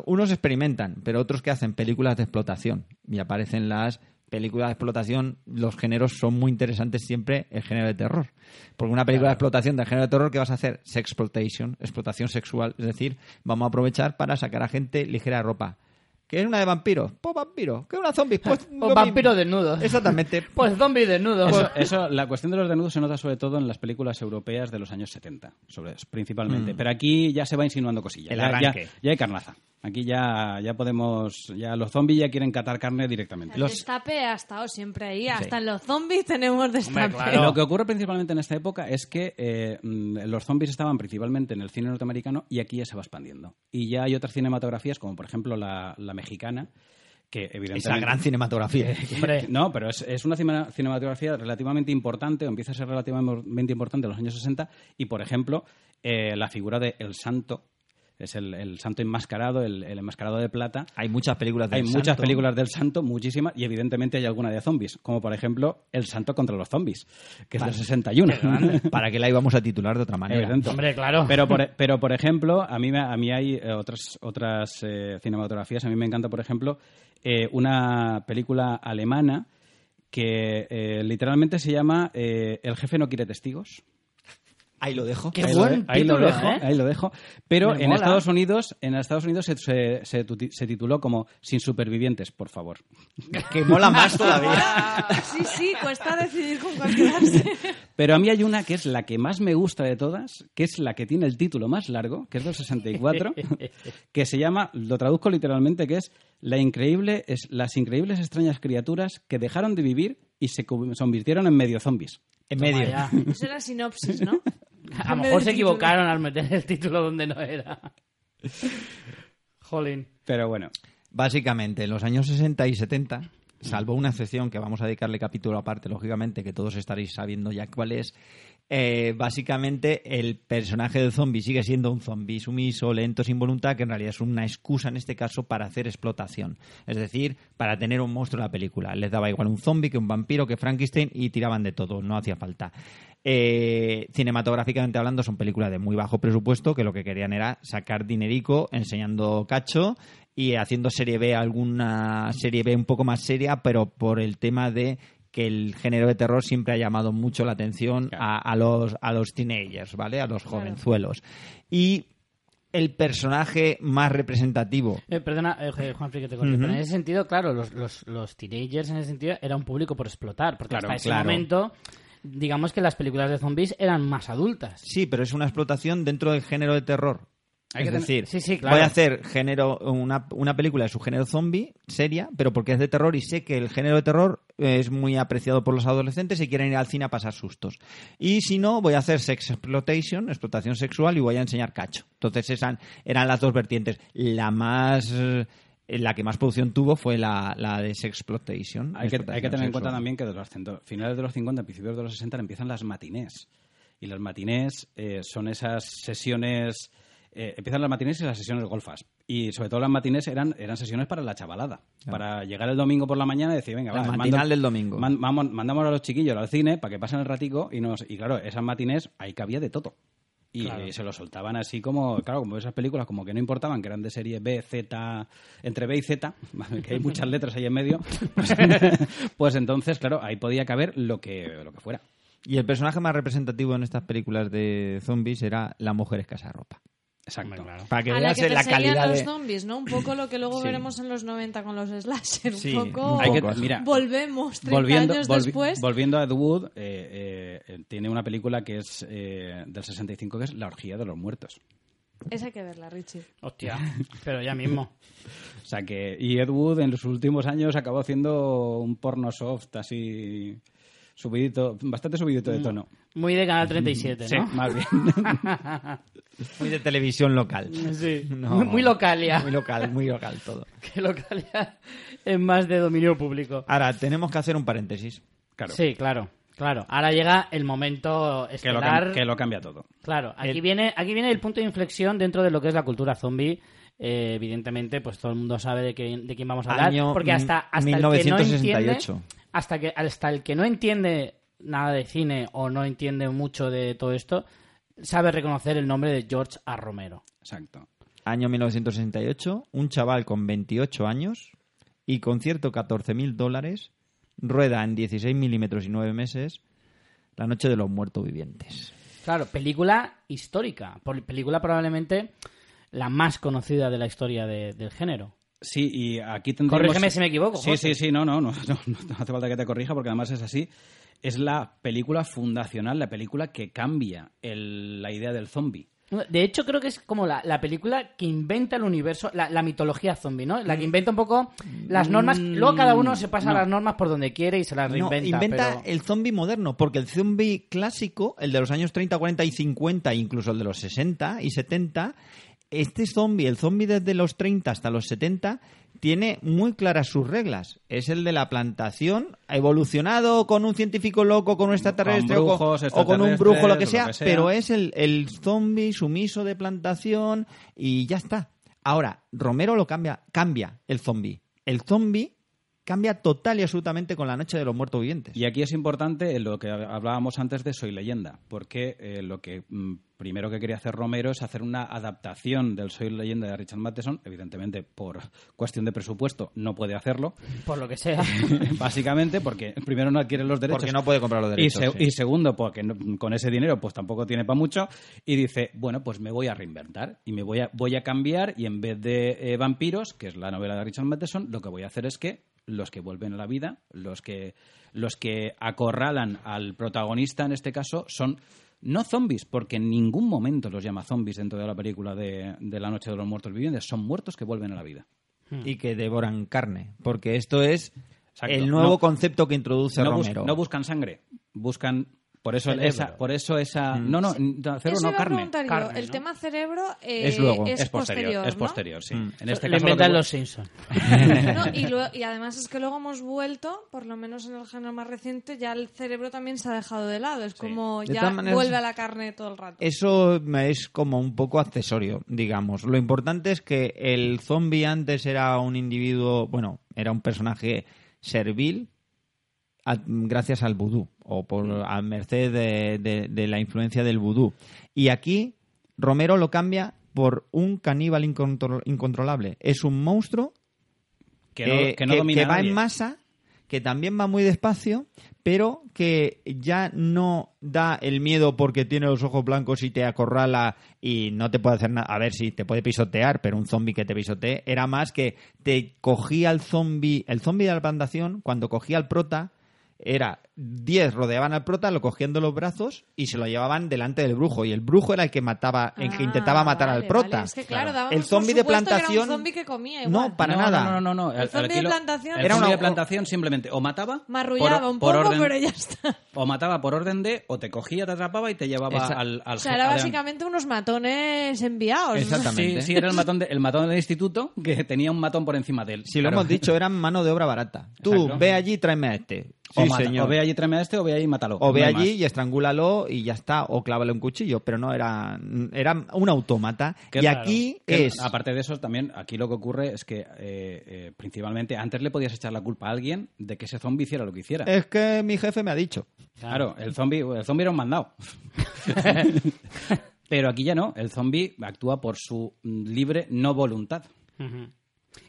Unos experimentan, pero otros que hacen películas de explotación y aparecen las películas de explotación, los géneros son muy interesantes siempre el género de terror. Porque una película de explotación del género de terror, ¿qué vas a hacer? Sexploitation, explotación sexual. Es decir, vamos a aprovechar para sacar a gente ligera de ropa. ¿Qué es una de vampiros? Pues vampiro. ¿Qué es una zombie? Pues vampiro desnudo. Exactamente. Pues zombie desnudo. Eso, eso, la cuestión de los desnudos se nota sobre todo en las películas europeas de los años 70, sobre, principalmente. Pero aquí ya se va insinuando cosillas. El ya, arranque. ya- ya hay carnaza. Aquí ya, ya podemos, ya los zombies ya quieren catar carne directamente. El Los- destape ha estado siempre ahí. Hasta en los zombies tenemos destape. claro. Lo que ocurre principalmente en esta época es que eh, mm, los zombies estaban principalmente en el cine norteamericano y aquí ya se va expandiendo. Y ya hay otras cinematografías, como por ejemplo la, la mexicana, que evidentemente... Esa gran cinematografía. Hombre, No, pero es, es una cine- cinematografía relativamente importante, o empieza a ser relativamente importante en los años 60, y por ejemplo, eh, la figura de El Santo, es el, el santo enmascarado, el, el enmascarado de plata. Hay muchas películas del Hay muchas santo. películas del santo, muchísimas, y evidentemente hay alguna de zombies, como por ejemplo El Santo contra los zombies, que es del 61. ¿Para qué la íbamos a titular de otra manera? Evidente. hombre, claro. Pero por, pero, por ejemplo, a mí, me- a mí hay eh, otras, otras eh, cinematografías. A mí me encanta, por ejemplo, eh, una película alemana que eh, literalmente se llama eh, El jefe no quiere testigos. Ahí lo dejo. Qué ahí buen lo, ahí lo dejo, ¿eh? ahí lo dejo. Pero Me en mola. Estados Unidos, en Estados Unidos se, se- se tituló como Sin supervivientes, por favor. Que mola más todavía. Sí, sí, cuesta decidir con cuál quedarse. Pero a mí hay una que es la que más me gusta de todas, que es la que tiene el título más largo, que es del 64, que se llama, lo traduzco literalmente, que es la increíble, es las increíbles extrañas criaturas que dejaron de vivir y se convirtieron en medio zombies. En medio. Vaya. Eso era sinopsis, ¿no? A En lo mejor se equivocaron al meter el título donde no era. Jolín. Pero bueno, Básicamente, en los años 60 y 70, salvo una excepción que vamos a dedicarle capítulo aparte, lógicamente, que todos estaréis sabiendo ya cuál es, eh, básicamente el personaje del zombie sigue siendo un zombie sumiso, lento, sin voluntad, que en realidad es una excusa en este caso para hacer explotación. Es decir, para tener un monstruo en la película. Les daba igual un zombie que un vampiro, que Frankenstein y tiraban de todo, no hacía falta. Eh, cinematográficamente hablando, son películas de muy bajo presupuesto que lo que querían era sacar dinerico enseñando cacho y haciendo serie B alguna serie B un poco más seria, pero por el tema de que el género de terror siempre ha llamado mucho la atención a, a los a los teenagers, ¿vale? A los jovenzuelos. Y el personaje más representativo Eh, perdona, eh, Juan que te pero en ese sentido, claro, los, los, los teenagers en ese sentido era un público por explotar, porque Claro, hasta ese claro. momento, digamos que las películas de zombies eran más adultas. Sí, pero es una explotación dentro del género de terror. Hay es que decir, Sí, sí, claro. voy a hacer género una, una película de su género zombie, seria, pero porque es de terror y sé que el género de terror eh, es muy apreciado por los adolescentes y quieren ir al cine a pasar sustos. Y si no, voy a hacer sex exploitation, explotación sexual, y voy a enseñar cacho. Entonces esas eran las dos vertientes. La más... eh, la que más producción tuvo fue la, la de Sexploitation. hay que, hay que tener en cuenta también que de los finales de los 50, principios de los 60 empiezan las matinés. Y las matinés eh, son esas sesiones... eh, empiezan las matinés y las sesiones golfas. Y sobre todo las matinés eran, eran sesiones para la chavalada. Para llegar el domingo por la mañana y decir, venga, La va, matinal del domingo. man- vamos, mandamos a los chiquillos al cine para que pasen el ratico y nos... Y claro, esas matinés ahí cabía de todo. Y Claro. eh, se lo soltaban así como, claro, como esas películas como que no importaban, que eran de serie B, Z, entre B y Z, que hay muchas letras ahí en medio, pues, pues entonces, claro, ahí podía caber lo que, lo que fuera. Y el personaje más representativo en estas películas de zombies era la mujer escasa ropa. Exacto. Claro. Para que a la veas que la calidad los de... zombies, ¿no? Un poco lo que luego Sí. veremos en los 90 con los slasher. Sí, un poco... Hay que- mira, Volvemos 30 volviendo, años volvi- después. volviendo a Ed Wood, eh, eh, eh, tiene una película que es eh, del 65 que es La orgía de los muertos. Esa hay que verla, Richie. Hostia, pero ya mismo. O sea que, y Ed Wood en los últimos años acabó haciendo un porno soft así subidito, bastante subidito de tono. Muy de Canal 37, Sí, ¿no? más bien. Muy de televisión local. Sí, No. muy, muy localia. Muy local, muy local todo. Que localia es más de dominio público. Ahora, tenemos que hacer un paréntesis. Claro. Sí, claro, claro. Ahora llega el momento Que lo, estelar. cam- que lo cambia todo. Claro, aquí El- viene, aquí viene el punto de inflexión dentro de lo que es la cultura zombie. Eh, evidentemente, pues todo el mundo sabe de, qué- de quién vamos a hablar. Año porque hasta, hasta el que no 1968. entiende, hasta que hasta el que no entiende nada de cine o no entiende mucho de todo esto, sabe reconocer el nombre de George A. Romero. Exacto. Año 1968, un chaval con 28 años y con cierto 14.000 dólares rueda en 16 milímetros y 9 meses La noche de los muertos vivientes. Claro, película histórica. Por- película probablemente la más conocida de la historia de- del género. Sí, y aquí tendríamos... Corrígeme si me equivoco, Sí, José. sí, sí, no, no, no, no, no hace falta que te corrija porque además es así. Es la película fundacional, la película que cambia el- la idea del zombie. De hecho, creo que es como la, la película que inventa el universo, la, la mitología zombie, ¿no? La que inventa un poco las normas. Luego cada uno se pasa no. las normas por donde quiere y se las No, reinventa. inventa pero- el zombie moderno, porque el zombie clásico, el de los años 30, 40 y 50, incluso el de los 60 y 70, este zombie, el zombie desde los 30 hasta los 70, tiene muy claras sus reglas. Es el de la plantación, ha evolucionado con un científico loco, con un extraterrestre o, con, brujos, o con un brujo, lo que extraterrestres, sea, lo que sea. pero es el, el zombie sumiso de plantación y ya está. Ahora, Romero lo cambia, cambia el zombie. El zombie cambia total y absolutamente con la noche de los muertos vivientes. Y aquí es importante lo que hablábamos antes de Soy Leyenda, porque eh, lo que mm, primero que quería hacer Romero es hacer una adaptación del Soy Leyenda de Richard Matheson. Evidentemente, por cuestión de presupuesto, no puede hacerlo, Por lo que sea. básicamente, porque primero no adquiere los derechos. Porque no puede comprar los Y, derechos. se- sí. y segundo, porque no- con ese dinero pues tampoco tiene para mucho. Y dice, bueno, pues me voy a reinventar y me voy a, voy a cambiar y en vez de eh, vampiros, que es la novela de Richard Matheson, lo que voy a hacer es que los que vuelven a la vida, los que, los que acorralan al protagonista en este caso, son no zombies, porque en ningún momento los llama zombies dentro de la película de, de La Noche de los Muertos Vivientes, son muertos que vuelven a la vida. y que devoran carne. Porque esto es Exacto. el nuevo No- concepto que introduce no, bus- Romero. no buscan sangre, buscan por eso Cerebro. esa, por eso esa, no no, cerebro Eso no carne. El ¿no? tema cerebro eh, Es luego. es, es posterior, es ¿no? posterior, sí. En este Lo caso lo inventan que- los Simpsons. No, y, luego- y además es que luego hemos vuelto, por lo menos en el género más reciente, ya el cerebro también se ha dejado de lado. Es como ya maneras- vuelve a la carne todo el rato. Eso es como un poco accesorio, digamos. Lo importante es que el zombie antes era un individuo, bueno, era un personaje servil a- gracias al vudú o por a merced de, de- de la influencia del vudú. Y aquí Romero lo cambia por un caníbal incontro- incontrolable. Es un monstruo que no, eh, que no domina que va en masa, que también va muy despacio, pero que ya no da el miedo porque tiene los ojos blancos y te acorrala y no te puede hacer nada. A ver si te puede pisotear, pero un zombie que te pisotee era más que te cogía el zombie, el zombie de la plantación, cuando cogía al prota, era 10 rodeaban al prota, lo cogían de los brazos y se lo llevaban delante del brujo. Y el brujo era el que mataba, el que Ah, intentaba matar vale, al prota. vale. Es que claro, dábamos El zombie de supuesto que era un plantación. zombie que comía no, para no, nada. No, no, no, no. El zombie de plantación- Era zombie una- de plantación simplemente o mataba Marrullaba por- un por poco, orden- pero ya está. o mataba por orden de o te cogía, te atrapaba y te llevaba Esa- al, al O sea, era básicamente unos matones enviados. Exactamente. Sí, sí, era el matón, de- el matón del instituto que tenía un matón por encima de él. Si lo Claro. hemos dicho, eran mano de obra barata. Tú Exacto. ve allí y tráeme a este. O, Sí, mata- señor. o ve allí, tráeme a este, o ve allí y mátalo. O ve No allí más. y estrangúlalo y ya está. O clávale un cuchillo. Pero no, era, era un autómata. Y aquí es... Aparte de eso, también aquí lo que ocurre es que eh, eh, principalmente antes le podías echar la culpa a alguien de que ese zombie hiciera lo que hiciera. Es que mi jefe me ha dicho. Claro, el zombie, el zombie era un mandado. Pero aquí ya no, el zombie actúa por su libre no voluntad. Ujú.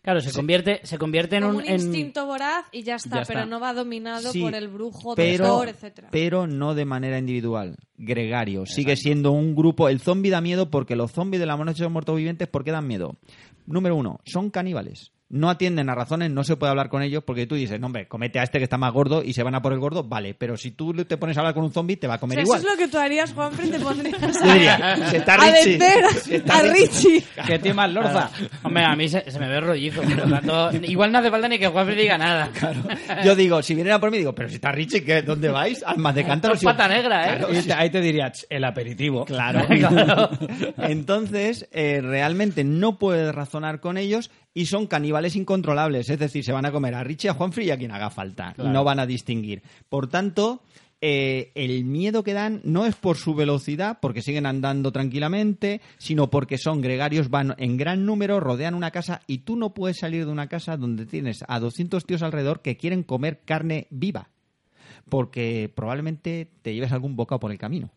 Claro, se convierte, se convierte en Como un... un en- instinto voraz y ya está, Ya está. pero no va dominado Sí, por el brujo, pero, etcétera. pero no de manera individual. Gregario. Sigue siendo un grupo. El zombie da miedo porque los zombies de la noche de los muertos vivientes, ¿por qué dan miedo? Número uno, son caníbales. No atienden a razones, no se puede hablar con ellos porque tú dices, no, hombre, comete a este que está más gordo y se van a por el gordo, vale, pero si tú te pones a hablar con un zombie, te va a O comer sea, igual. eso es lo que tú harías, Juanfrey, te pondrías Yo diría, si está a Richie, vender si está a Richie. ¿Qué tema Lorza? Hombre, a mí se, se me ve rollizo, por lo tanto, igual no hace falta ni que Juanfrey diga nada. Yo digo, si vienen a por mí, digo, pero si está Richie, ¿qué? ¿dónde vais? Almas de cántaro. Es pata negra, ¿eh? Y te- ahí te diría, "Ch, el aperitivo. Claro. Entonces, eh, realmente no puedes razonar con ellos y son caníbales incontrolables. Es decir, se van a comer a Richie, a Juanfrey y a quien haga falta. Y no van a distinguir. Por tanto, eh, el miedo que dan no es por su velocidad, porque siguen andando tranquilamente, sino porque son gregarios, van en gran número, rodean una casa y tú no puedes salir de una casa donde tienes a 200 tíos alrededor que quieren comer carne viva. Porque probablemente te lleves algún bocado por el camino.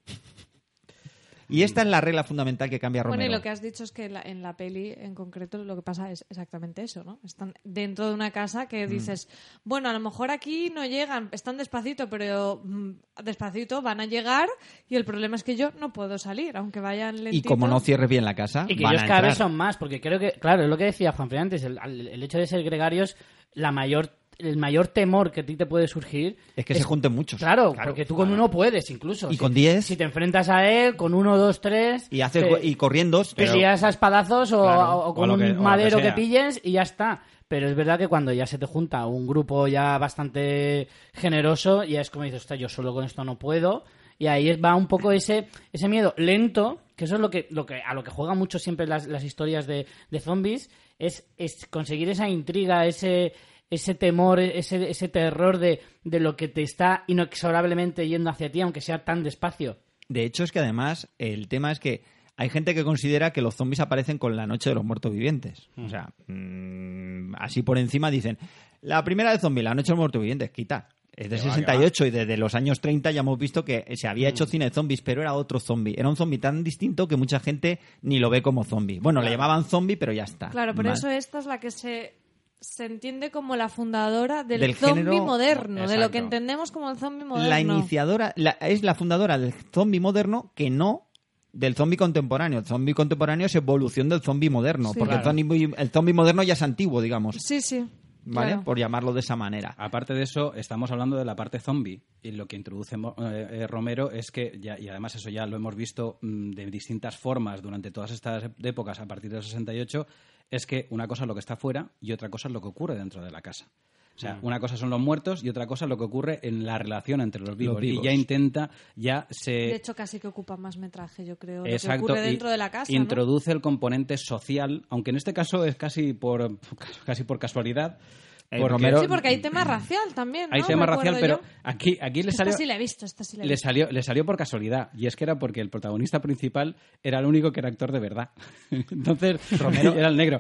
Y esta es la regla fundamental que cambia Romero. Bueno, y lo que has dicho es que la- en la peli en concreto lo que pasa es exactamente eso, ¿no? Están dentro de una casa Mm. que dices, bueno, a lo mejor aquí no llegan, están despacito, pero mm, despacito van a llegar y el problema es que yo no puedo salir, aunque vayan Y lentito. como no cierres bien la casa, Y que van ellos a cada vez son más, porque creo que, claro, es lo que decía Juanfrey antes, el, el hecho de ser gregarios, la mayor, el mayor temor que a ti te puede surgir Es que se junten muchos. Claro, Claro, porque tú con uno puedes incluso. Y Si- con diez. Si te enfrentas a él, con uno, dos, tres... Y, haces, te- y corriendo. lías a espadazos o, Claro, o con un que- que madero que, pilles y ya está. Pero es verdad que cuando ya se te junta un grupo ya bastante generoso, ya es como dices, "Ostras, yo solo con esto no puedo. Y ahí va un poco ese, ese miedo lento, que eso es lo que, lo que a lo que juegan mucho siempre las, las historias de, de zombies, es, es conseguir esa intriga, ese, ese temor, ese, ese terror de, de lo que te está inexorablemente yendo hacia ti, aunque sea tan despacio. De hecho, es que además el tema es que hay gente que considera que los zombies aparecen con la noche de los muertos vivientes. O sea, mm, así por encima dicen, la primera de zombie, la noche de los muertos vivientes, quita. Es de Que va, 68 y desde los años 30 ya hemos visto que se había hecho cine de zombies, pero era otro zombie. Era un zombie tan distinto que mucha gente ni lo ve como zombie. Bueno, le llamaban zombie, pero ya está. Claro, por eso esta es la que se, se entiende como la fundadora del, Del zombie género- moderno, de lo que entendemos como el zombie moderno. la iniciadora, la- es la fundadora del zombie moderno que no del zombie contemporáneo. El zombie contemporáneo es evolución del zombie moderno, Sí. porque Claro. el, zombie, el zombie moderno ya es antiguo, digamos, Sí, sí. ¿vale? claro. Por llamarlo de esa manera. Aparte de eso, estamos hablando de la parte zombie. Y lo que introduce eh, eh, Romero es que, ya, y además eso ya lo hemos visto mm, de distintas formas durante todas estas épocas a partir del 68, es que una cosa es lo que está fuera y otra cosa es lo que ocurre dentro de la casa. O sea, una cosa son los muertos y otra cosa es lo que ocurre en la relación entre los vivos. vivos. Y ya intenta, ya se... De hecho, casi que ocupa más metraje, yo creo, lo que Exacto, ocurre y dentro de la casa. ¿no? Introduce el componente social, aunque en este caso es casi por, casi por casualidad. Eh, porque- Romero- Sí, porque hay tema racial también. hay tema racial, pero yo. aquí, aquí le Esta salió, sí la he visto, esta sí la he le, visto. salió, le salió por casualidad. Y es que era porque el protagonista principal era el único que era actor de verdad. Entonces, Romero era el negro.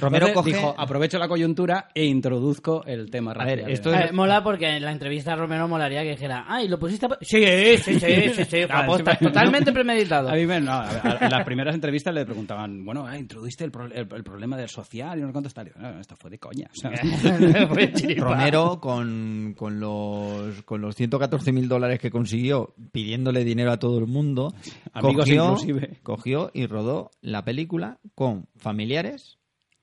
Romero Entonces coge- dijo, aprovecho la coyuntura e introduzco el tema A ver, racial. esto Eh, mola porque en la entrevista a Romero molaría que dijera, ay, ¿lo pusiste? a- Sí, sí, sí, sí, sí, Claro, aposta, sí, totalmente premeditado. A mí me- no, a ver, en las primeras entrevistas le preguntaban, bueno, ah, introdujiste el, pro- el- el problema del social y no "No, esto fue de coña. O sea. Romero, con, con los, con los 114 mil dólares que consiguió pidiéndole dinero a todo el mundo, Amigos cogió, inclusive. cogió y rodó la película con familiares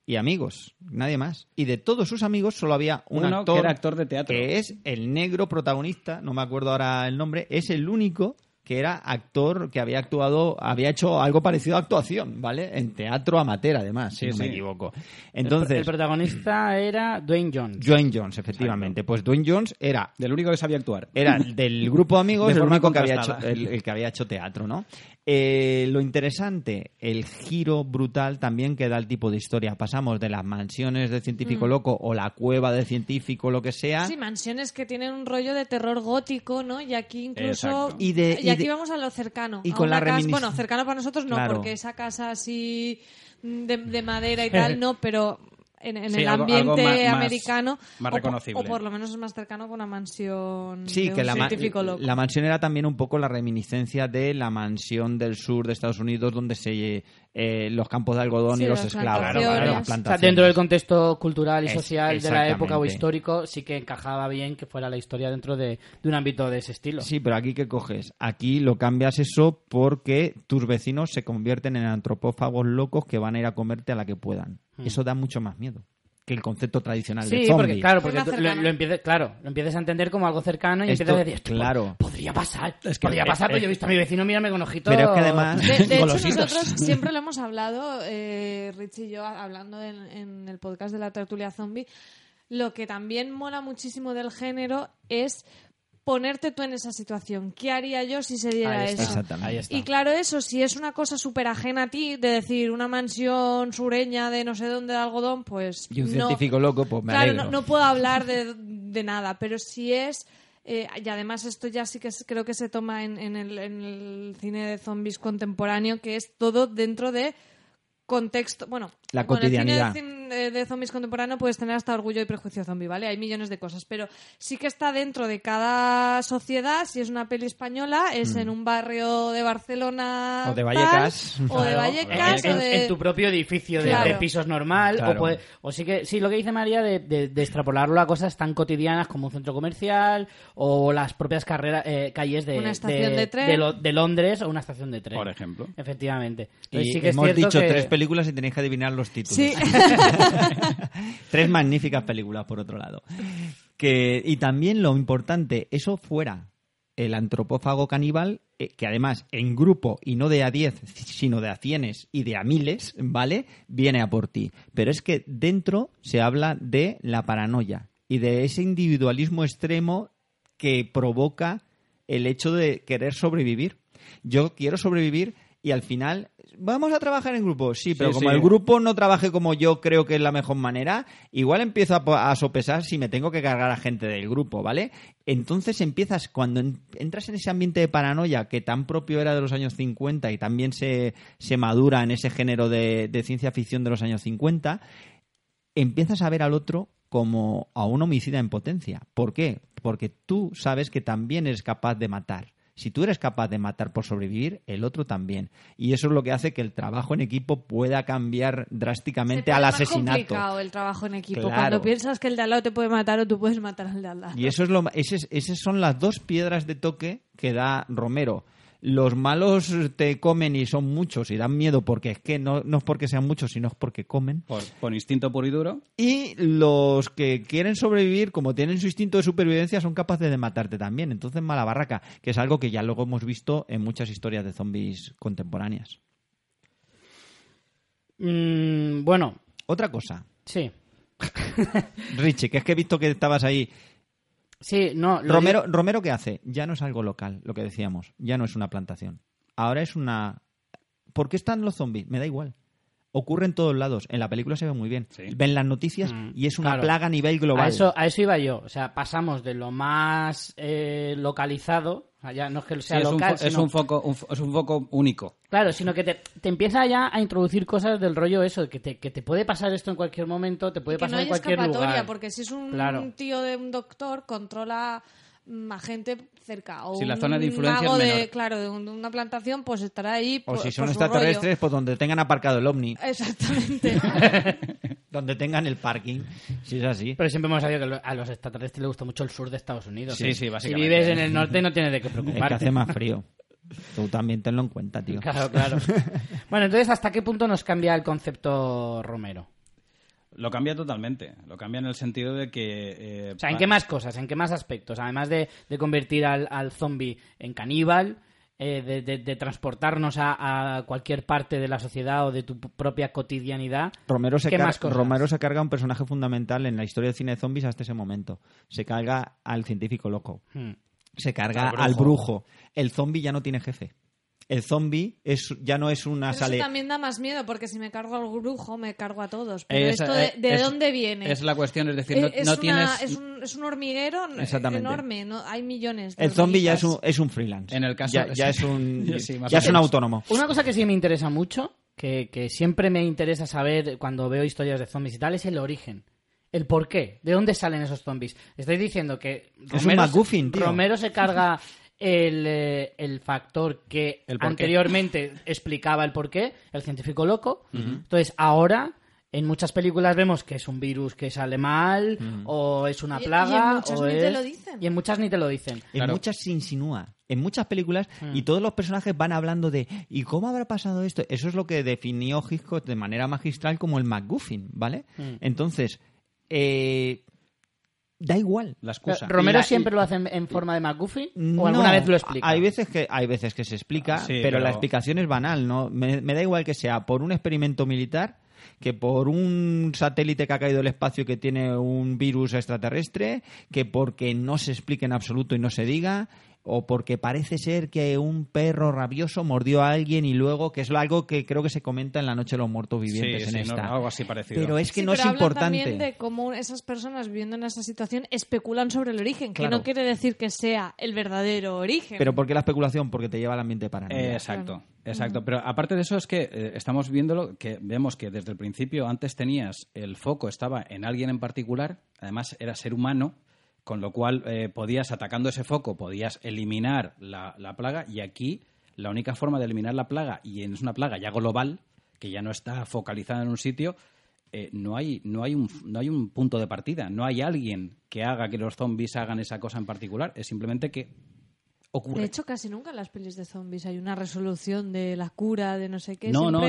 y amigos, nadie más. Y de todos sus amigos solo había un Uno actor que era actor de teatro. que es el negro protagonista, no me acuerdo ahora el nombre, es el único que era actor que había actuado, había hecho algo parecido a actuación, ¿vale? En teatro amateur, además, si Sí, no me equivoco. El Entonces, protagonista era Dwayne Jones. Dwayne Jones, efectivamente. Pues Dwayne Jones era del único que sabía actuar. era del grupo de amigos De el único que había hecho el, el que había hecho teatro no Eh, lo interesante el giro brutal también que da el tipo de historia pasamos de las mansiones del científico loco o la cueva del científico lo que sea Sí, mansiones que tienen un rollo de terror gótico, ¿no? Y aquí incluso... Exacto. Y de- y aquí de- vamos a lo cercano. y a con una la casa- Bueno, cercano para nosotros no, Claro. porque esa casa así de, de madera y tal, no, pero en, en Sí, el algo- ambiente algo más- más- americano. más reconocible. O, por lo menos es más cercano con una mansión Sí, de que un la, ma- científico loco. la mansión era también un poco la reminiscencia de la mansión del sur de Estados Unidos donde se eh, los campos de algodón Sí, y los esclavos. las O sea, dentro del contexto cultural y Es- social de la época o histórico, sí que encajaba bien que fuera la historia dentro de, de un ámbito de ese estilo. Sí, pero aquí que coges, aquí lo cambias eso porque tus vecinos se convierten en antropófagos locos que van a ir a comerte a la que puedan. Eso da mucho más miedo que el concepto tradicional. Sí, de zombie. porque claro, porque tú lo, lo empieces, claro, lo empiezas a entender como algo cercano y Esto, empiezas a decir, "Esto claro. podría pasar, Es que- podría pasar, pero yo he visto a mi vecino mirarme con ojitos. Pero es que además- De, de hecho, nosotros siempre lo hemos hablado, eh, Rich y yo, hablando en, en el podcast de la tertulia zombie. Lo que también mola muchísimo del género es ponerte tú en esa situación. ¿Qué haría yo si se diera Ahí está, eso? Exactamente. ahí está. Y claro, eso, si es una cosa súper ajena a ti, de decir una mansión sureña de no sé dónde de algodón, pues. Y un no- científico loco, pues me claro, no, no puedo hablar de, de nada, pero si es. eh, y además, esto ya sí que es- creo que se toma en, en el, en el cine de zombies contemporáneo, que es todo dentro de contexto. Bueno, La con el cine cotidianidad. de, zombies contemporáneo puedes tener hasta orgullo y prejuicio zombie, ¿vale? Hay millones de cosas, pero sí que está dentro de cada sociedad. Si es una peli española, es en un barrio de Barcelona. Mm. O de tal, Vallecas. o de Vallecas. en, o de- en tu propio edificio de, Claro. de pisos normal Claro. o, puede- o sí que sí lo que dice María de, de- de extrapolarlo a cosas tan cotidianas como un centro comercial o las propias carreras eh, calles de, Una estación de tren. de lo- de Londres o una estación de tren Por ejemplo. efectivamente Y Entonces sí que es hemos cierto dicho que- tres películas y tenéis que adivinar los títulos. Sí. tres magníficas películas, por otro lado. Que, y también lo importante, eso fuera el antropófago caníbal, eh, que además en grupo y no de a 10, sino de a cienes y de a miles, ¿vale? Viene a por ti. Pero es que dentro se habla de la paranoia y de ese individualismo extremo que provoca el hecho de querer sobrevivir. Yo quiero sobrevivir y al final vamos a trabajar en grupo. Sí, pero Sí, como sí. el grupo no trabaje como yo creo que es la mejor manera, igual empiezo a, a sopesar si me tengo que cargar a gente del grupo, ¿vale? Entonces empiezas, cuando en- entras en ese ambiente de paranoia que tan propio era de los años 50 y también se, se madura en ese género de, de ciencia ficción de los años 50, empiezas a ver al otro como a un homicida en potencia. ¿Por qué? Porque tú sabes que también eres capaz de matar. Si tú eres capaz de matar por sobrevivir, el otro también. Y eso es lo que hace que el trabajo en equipo pueda cambiar drásticamente al asesinato. complicado el trabajo en equipo. Claro. Cuando piensas que el de al lado te puede matar o tú puedes matar al de al lado. Y eso es lo, ese- esas son las dos piedras de toque que da Romero. Los malos te comen y son muchos y dan miedo porque es que no, no es porque sean muchos, sino es porque comen. Por, por instinto puro y duro. Y los que quieren sobrevivir, como tienen su instinto de supervivencia, son capaces de matarte también. Entonces, mala barraca, que es algo que ya luego hemos visto en muchas historias de zombies contemporáneas. Mm, bueno Otra cosa, sí Richie, que es que he visto que estabas ahí. Sí no Romero, Romero, ¿qué hace? Ya no es algo local, lo que decíamos. Ya no es una plantación. Ahora es una... ¿Por qué están los zombies? Me da igual. Ocurre en todos lados. En la película se ve muy bien. Sí. Ven las noticias Mm, y es una claro. plaga a nivel global. A eso, a eso iba yo. O sea, pasamos de lo más eh, localizado, ya no es que Sí, sea es, un, local, es sino- un foco, un es un foco único. Claro, sino que te, te empieza ya a introducir cosas del rollo eso, que te, que te puede pasar esto en cualquier momento, te puede Y que no pasar hay en cualquier lugar. porque si es un Claro. tío de un doctor, controla mm, a gente cerca. O Si la un zona de influencia es mago de, menor. claro, de, un- de una plantación, pues estará ahí. O por- si son por extraterrestres, pues donde tengan aparcado el ovni. rollo. Exactamente. donde tengan el parking. Si es así. Pero siempre hemos sabido que a los extraterrestres les gusta mucho el sur de Estados Unidos. Sí, sí, básicamente. Si vives en el norte no tienes de qué Es que preocuparte. hace más frío. Tú también tenlo en cuenta, tío. Claro, claro. bueno, entonces, ¿hasta qué punto nos cambia el concepto Romero? Lo cambia totalmente. Lo cambia en el sentido de que... eh, O sea, ¿en qué más cosas? ¿En qué más aspectos? Además de, de convertir al, al zombie en caníbal, eh, de, de- de transportarnos a, a cualquier parte de la sociedad o de tu propia cotidianidad. Romero se, ¿Qué car- más cosas? Romero se carga un personaje fundamental en la historia del cine de zombies hasta ese momento. Se carga al científico loco. Hmm. Se carga Al brujo. al brujo. El zombie ya no tiene jefe. El zombie es, ya no es una Pero sale. eso también da más miedo, porque si me cargo al brujo, me cargo a todos. Pero Es- esto de, eh, de es- dónde viene. Es la cuestión, es decir, no, Eh, es, no una- tienes... es, un, es un hormiguero enorme, no, hay millones. de El zombie ya es un, es un freelance. En el caso- ya, ya es un, Sí, ya es un autónomo. Una cosa que sí me interesa mucho que, que siempre me interesa saber cuando veo historias de zombies y tal es el origen. El por qué. ¿De dónde salen esos zombies? Estáis diciendo que Es un MacGuffin, tío. Romero se carga el, eh, el factor que El anteriormente explicaba el porqué, el científico loco. Entonces, ahora, en muchas películas vemos que es un virus que sale mal, o es una Y- y en plaga, muchas o ni te es- lo dicen. Y en muchas ni te lo dicen. En Claro. muchas se insinúa. En muchas películas Hmm. y todos los personajes van hablando de ¿y cómo habrá pasado esto? Eso es lo que definió Hitchcock de manera magistral como el MacGuffin, ¿vale? Hmm. Entonces, eh, da igual. La excusa. ¿Romero La- siempre lo hace en, en forma de McGuffin? ¿O No, alguna vez lo explica? Hay veces que hay veces que se explica, Sí, pero, la explicación es banal, ¿no? Me, me da igual que sea por un experimento militar que por un satélite que ha caído al espacio que tiene un virus extraterrestre, que porque no se explique en absoluto y no se diga, o porque parece ser que un perro rabioso mordió a alguien y luego, que es algo que creo que se comenta en la Noche de los Muertos Vivientes Sí, en sí, no, esta. algo así parecido. Pero es que Sí, no pero es importante. también de cómo esas personas viviendo en esa situación especulan sobre el origen, que Claro. no quiere decir que sea el verdadero origen. Pero ¿por qué la especulación? Porque te lleva al ambiente paranoia. Eh, exacto, exacto. Pero aparte de eso es que eh, estamos viéndolo, que vemos que desde el principio antes tenías el foco estaba en alguien en particular, además era ser humano, con lo cual eh, podías, atacando ese foco, podías eliminar la, la plaga y aquí la única forma de eliminar la plaga, y es una plaga ya global, que ya no está focalizada en un sitio, eh, no, hay, no, hay un, no hay un punto de partida, no hay alguien que haga que los zombies hagan esa cosa en particular, es simplemente que ocurre. De hecho, casi nunca en las pelis de zombies hay una resolución de la cura, de no sé qué. No, no,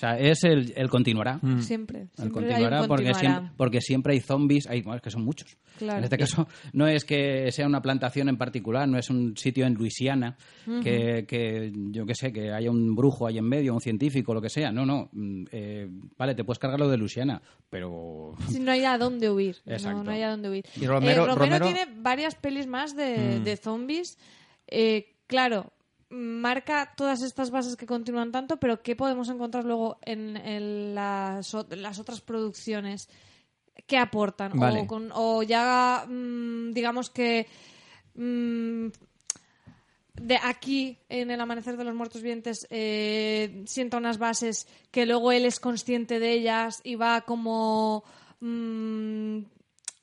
sea, es el, el continuará. Siempre, El siempre hay un continuará porque continuará. siempre, porque siempre hay zombies, hay, bueno, es que son muchos. Claro. En este caso, no es que sea una plantación en particular, no es un sitio en Luisiana que, que, yo qué sé, que haya un brujo ahí en medio, un científico, lo que sea. No, no. mm, eh, vale, te puedes cargar lo de Luisiana, pero. Sí, no hay a dónde huir. No, Exacto. no hay a dónde huir. Y Romero- Eh, Romero- tiene varias pelis más de, de zombies. Eh, claro, marca todas estas bases que continúan tanto, pero ¿qué podemos encontrar luego en, en las, otras producciones que aportan? Vale. O, con- o ya, mm, digamos que... mm, de aquí, en el amanecer de los muertos vivientes, eh, sienta unas bases que luego él es consciente de ellas y va como, mm,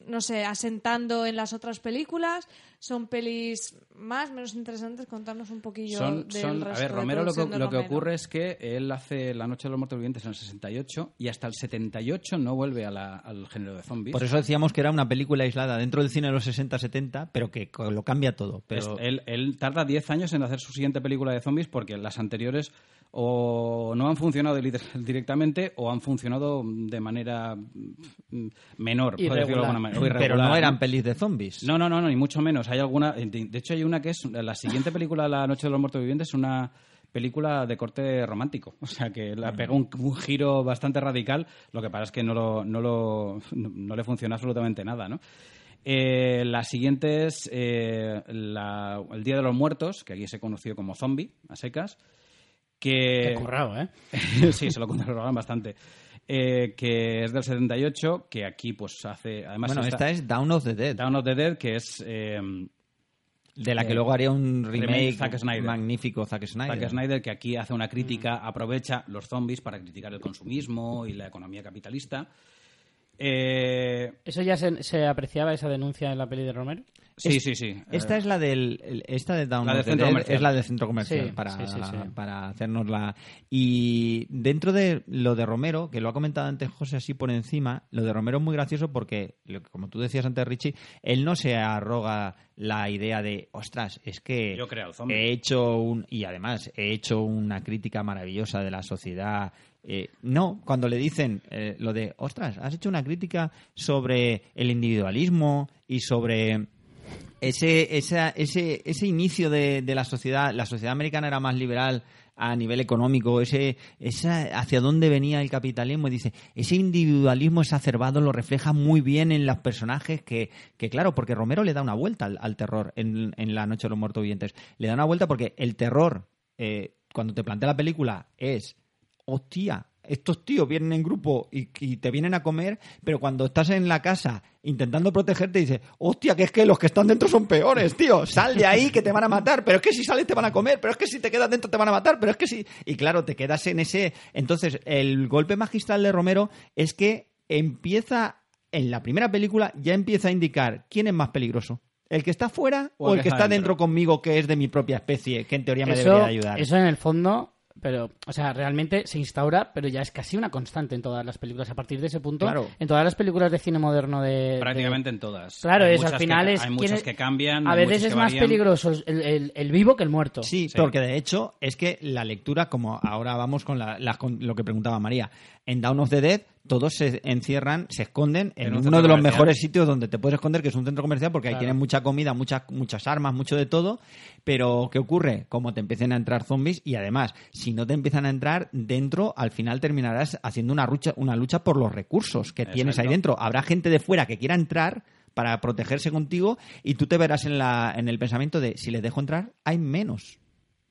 no sé, asentando en las otras películas. Son pelis más, menos interesantes. Contarnos un poquillo Son, del son- a resto ver, de Romero lo que, lo que ocurre es que él hace La Noche de los Muertos Vivientes en el 68 y hasta el 78 no vuelve a la- al género de zombies. Por eso decíamos que era una película aislada dentro del cine de los 60-70, pero que lo cambia todo. Pero Es- él, él tarda 10 años en hacer su siguiente película de zombies porque las anteriores o no han funcionado directamente o han funcionado de manera mm, menor, por decirlo de alguna manera. pero no eran pelis de zombies. No, no, no, no, ni mucho menos. Hay alguna, de hecho hay una que es la siguiente película de La Noche de los Muertos Vivientes es una película de corte romántico, o sea que la pega un, un giro bastante radical. Lo que pasa es que no lo, no lo, no, no le funciona absolutamente nada, ¿no? Eh, la siguiente es eh, la- El Día de los Muertos, que aquí se conoció como Zombie, a secas, que... Qué currado, ¿eh? sí, se lo controlaban bastante. Eh, que es del 78, que aquí pues hace... Además bueno, esta es Down of the Dead, Down of the Dead, que es eh, de la que eh, luego haría un remake, remake Zack Snyder. magnífico Zack Snyder. Zack Snyder, que aquí hace una crítica, aprovecha los zombies para criticar el consumismo y la economía capitalista. Eh, ¿Eso ya se, se apreciaba, esa denuncia en la peli de Romero? Sí, Es- sí, sí. Esta es la del el- esta de Down La del centro comercial. es la del centro comercial Sí, para, sí, sí, sí. para hacernosla y dentro de lo de Romero que lo ha comentado antes José así por encima lo de Romero es muy gracioso porque como tú decías antes Richie él no se arroga la idea de ostras es que Yo zombie". he hecho un y además he hecho una crítica maravillosa de la sociedad eh, no, cuando le dicen eh, lo de, ostras, has hecho una crítica sobre el individualismo y sobre ese, esa- ese, ese inicio de, de la sociedad, la sociedad americana era más liberal a nivel económico, ese, hacia dónde venía el capitalismo, y dice, ese individualismo exacerbado lo refleja muy bien en los personajes que, que claro, porque Romero le da una vuelta al, al terror en, en La Noche de los Muertos Vivientes. Le da una vuelta porque el terror, eh, cuando te plantea la película, es hostia, estos tíos vienen en grupo y, y te vienen a comer, pero cuando estás en la casa intentando protegerte dices, hostia, que es que los que están dentro son peores, tío, sal de ahí que te van a matar, pero es que si sales te van a comer, pero es que si te quedas dentro te van a matar, pero es que si... Y claro, te quedas en ese... Entonces, el golpe magistral de Romero es que empieza, en la primera película, ya empieza a indicar quién es más peligroso. ¿El que está fuera o, el que está dentro conmigo, que es de mi propia especie, que en teoría me eso, debería ayudar? Eso en el fondo, pero, o sea, realmente se instaura, pero ya es casi una constante en todas las películas. A partir de ese punto, Claro. en todas las películas de cine moderno de. Prácticamente de- en todas. Claro, Hay es, al final que, es. Hay muchas que cambian. A veces es más varían. peligroso el, el- el vivo que el muerto. Sí, Sí. porque de hecho es que la lectura, como ahora vamos con, la- las- con lo que preguntaba María, en Down of the Dead todos se encierran, se esconden en, En un uno de los mejores sitios donde te puedes esconder, que es un centro comercial, porque ahí tienen mucha comida, muchas, muchas armas, mucho de todo. Pero, ¿qué ocurre? Como te empiecen a entrar zombies y además, si no te empiezan a entrar dentro, al final terminarás haciendo una lucha, una lucha por los recursos que tienes ahí dentro. Habrá gente de fuera que quiera entrar para protegerse contigo y tú te verás en, la, en el pensamiento de si les dejo entrar, hay menos.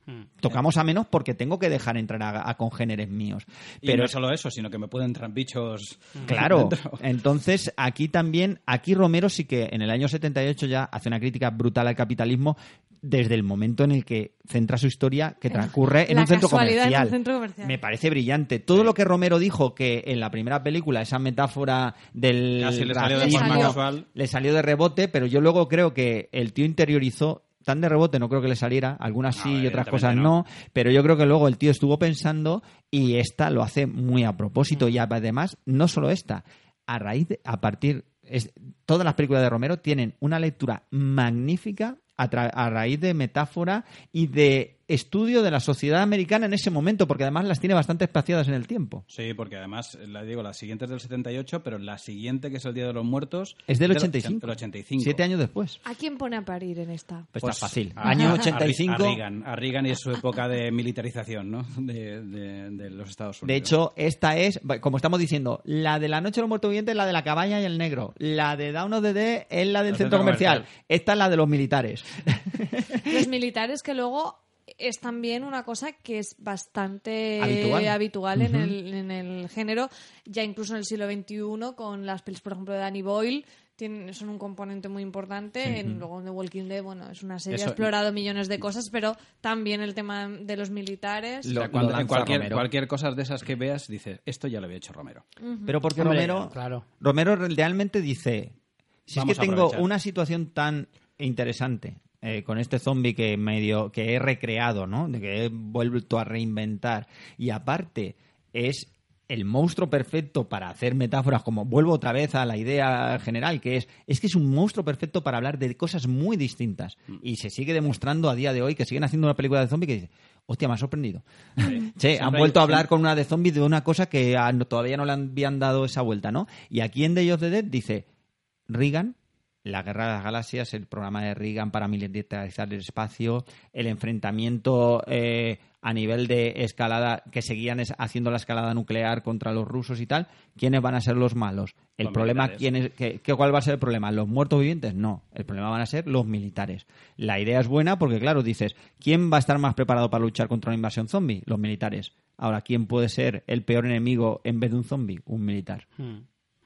Hmm. Tocamos a menos porque tengo que dejar entrar a, a congéneres míos. Y Pero no solo eso, sino que me pueden entrar bichos. Claro, dentro. entonces aquí también, aquí Romero sí que en el año 78 ya hace una crítica brutal al capitalismo desde el momento en el que centra su historia que transcurre en un centro casualidad en un comercial. centro comercial. Me parece brillante. Todo lo que Romero dijo que en la primera película, esa metáfora del Casi le salió de racismo, forma casual. le salió de rebote, pero yo luego creo que el tío interiorizó tan de rebote no creo que le saliera, algunas No, sí y otras cosas no. no. pero yo creo que luego el tío estuvo pensando y esta lo hace muy a Mm. propósito y además no solo esta, a raíz de, a partir es- todas las películas de Romero tienen una lectura magnífica a raíz de metáfora y de estudio de la sociedad americana en ese momento, porque además las tiene bastante espaciadas en el tiempo. Sí, porque además, la digo, la siguiente es del 78, pero la siguiente, que es el Día de los Muertos... Es del de- 85. Del 85. Siete años después. ¿A quién pone a parir en esta? Pues, Pues, está fácil. a- Año a- 85. A Reagan, a Reagan y su época de militarización, ¿no? De, de- de los Estados Unidos. De hecho, esta es, como estamos diciendo, la de la Noche de los Muertos Vivientes, la de la cabaña y el negro. La de Down of the Dead es la del El centro centro comercial. comercial. Esta es la de los militares. Los militares que luego es también una cosa que es bastante Habitual. habitual en, el, en el género, ya incluso en el siglo XXI, con las pelis, por ejemplo, de Danny Boyle, tienen, son un componente muy importante. En, luego en The Walking Dead, bueno, es una serie, Eso- ha explorado millones de cosas, pero también el tema de los militares. O sea, lo- cuando- lo en cualquier, Romero. cualquier cosa de esas que veas, dices, esto ya lo había hecho Romero. Pero porque Hombre, Romero, claro. Romero realmente dice, si Vamos es que tengo una situación tan interesante eh, con este zombie que medio que he recreado, ¿no? De que he vuelto a reinventar. Y aparte es el monstruo perfecto para hacer metáforas como vuelvo otra vez a la idea general que es es que es un monstruo perfecto para hablar de cosas muy distintas. Y se sigue demostrando a día de hoy que siguen haciendo una película de zombie que dice hostia me ha sorprendido Che, han vuelto a hablar con una de zombies de una cosa que todavía no le habían dado esa vuelta, ¿no? Y aquí en Day of the Dead dice, Reagan, la guerra de las galaxias, el programa de Reagan para militarizar el espacio, el enfrentamiento eh, a nivel de escalada, que seguían es- haciendo la escalada nuclear contra los rusos y tal, ¿quiénes van a ser los malos? El Los problema. ¿quién es, qué- qué- ¿cuál va a ser el problema? ¿Los muertos vivientes? No, el problema van a ser los militares. La idea es buena porque, claro, dices, ¿quién va a estar más preparado para luchar contra una invasión zombie? Los militares. Ahora, ¿quién puede ser el peor enemigo en vez de un zombie? Un militar. Hmm.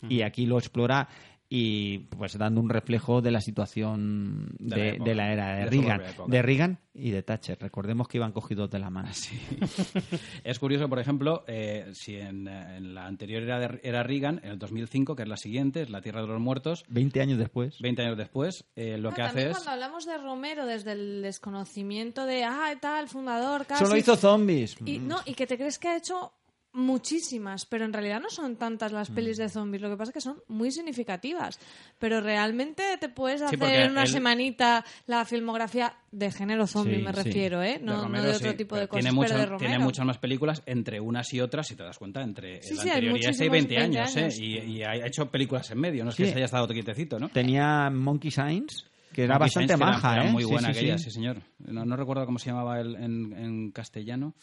Y aquí lo explora y pues dando un reflejo de la situación De la de, época, de la era de, de Reagan, de Reagan y de Thatcher. Recordemos que iban cogidos de la mano. Es curioso, por ejemplo, eh, si en, en la anterior era, de- era Reagan, en el 2005, que es la siguiente, es La Tierra de los Muertos, 20 años después. 20 años después, eh, lo Ah, que hace es... cuando hablamos de Romero desde el desconocimiento de, ah, tal, fundador, casi... Solo hizo zombies. Y, no, y que te crees que ha hecho muchísimas, pero en realidad no son tantas las pelis Mm. de zombies, lo que pasa es que son muy significativas. Pero realmente te puedes hacer en una él- semanita la filmografía de género zombie, Sí, me sí. refiero, ¿eh? de No, no de otro sí, tipo de pero cosas, tiene, pero de tiene muchas más películas entre unas y otras, si te das cuenta, entre Sí, la sí, hay anterior y esta y muchísimos 20 20 años, años. ¿eh? Y, y ha hecho películas en medio, no es que Sí. se haya estado quietecito, ¿no? Tenía Monkey Signs, que era Monkey bastante Signs, que era- maja, era ¿eh? muy Sí, buena sí, aquella, sí. sí, señor. No, no recuerdo cómo se llamaba el, en, en castellano.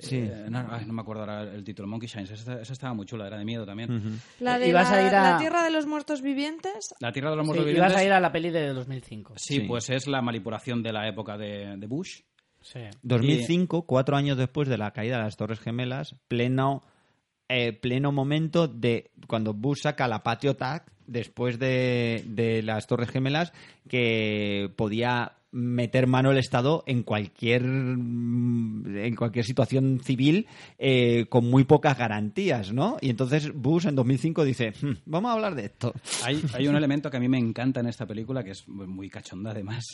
Sí. Eh, no, ay, no me acuerdo ahora el título. Monkey Shines. Esa, esa estaba muy chula, era de miedo también. La de ¿Y la, a ir a- la Tierra de los Muertos Vivientes, La Tierra de los Sí, Muertos y Vivientes. vas a ir a la peli de 2005. Sí, Sí. pues es la manipulación de la época de, de Bush. Sí. 2005, cuatro años después de la caída de las Torres Gemelas, pleno eh, pleno momento de cuando Bush saca la Patio Attack después de, de las Torres Gemelas que podía meter mano el Estado en cualquier mm, en cualquier situación civil eh, con muy pocas garantías, ¿no? Y entonces Bush en 2005 dice, "Hmm, vamos a hablar de esto. Hay, hay un elemento que a mí me encanta en esta película, que es muy cachonda además,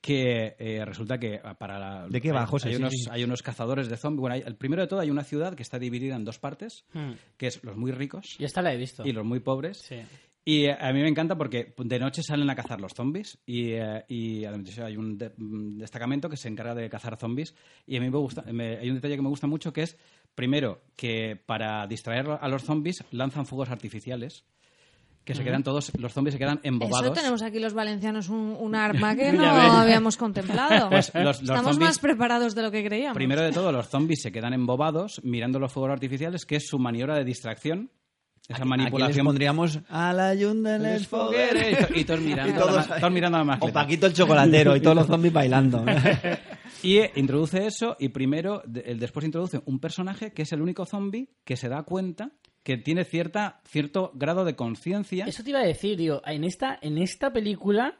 que eh, resulta que para la... ¿De qué va, hay- José? Hay, Sí, unos, sí. hay unos cazadores de zombies. Bueno, hay- el primero de todo hay una ciudad que está dividida en dos partes, Hmm. que es los muy ricos Y esta la he visto. y los muy pobres. Sí. Y eh, a mí me encanta porque de noche salen a cazar los zombies y, eh, y hay un de- destacamento que se encarga de cazar zombies y a mí me gusta, me- hay un detalle que me gusta mucho que es, primero, que para distraer a los zombies lanzan fuegos artificiales que se quedan todos, los zombies se quedan embobados. Eso tenemos aquí los valencianos un, un arma que no habíamos contemplado. Pues los- los Estamos zombies- más preparados de lo que creíamos. Primero de todo, los zombies se quedan embobados mirando los fuegos artificiales, que es su maniobra de distracción. Esa Aquí les manipulación. pondríamos a la ayunda en el. Y to- y todos mirando, Y todos- a la ma- todos mirando a la O. Paquito el chocolatero y todos los zombies bailando. Y eh, introduce eso y primero, el- después introduce un personaje que es el único zombie que se da cuenta que tiene cierta, cierto grado de conciencia. Eso te iba a decir, digo, en esta, en esta película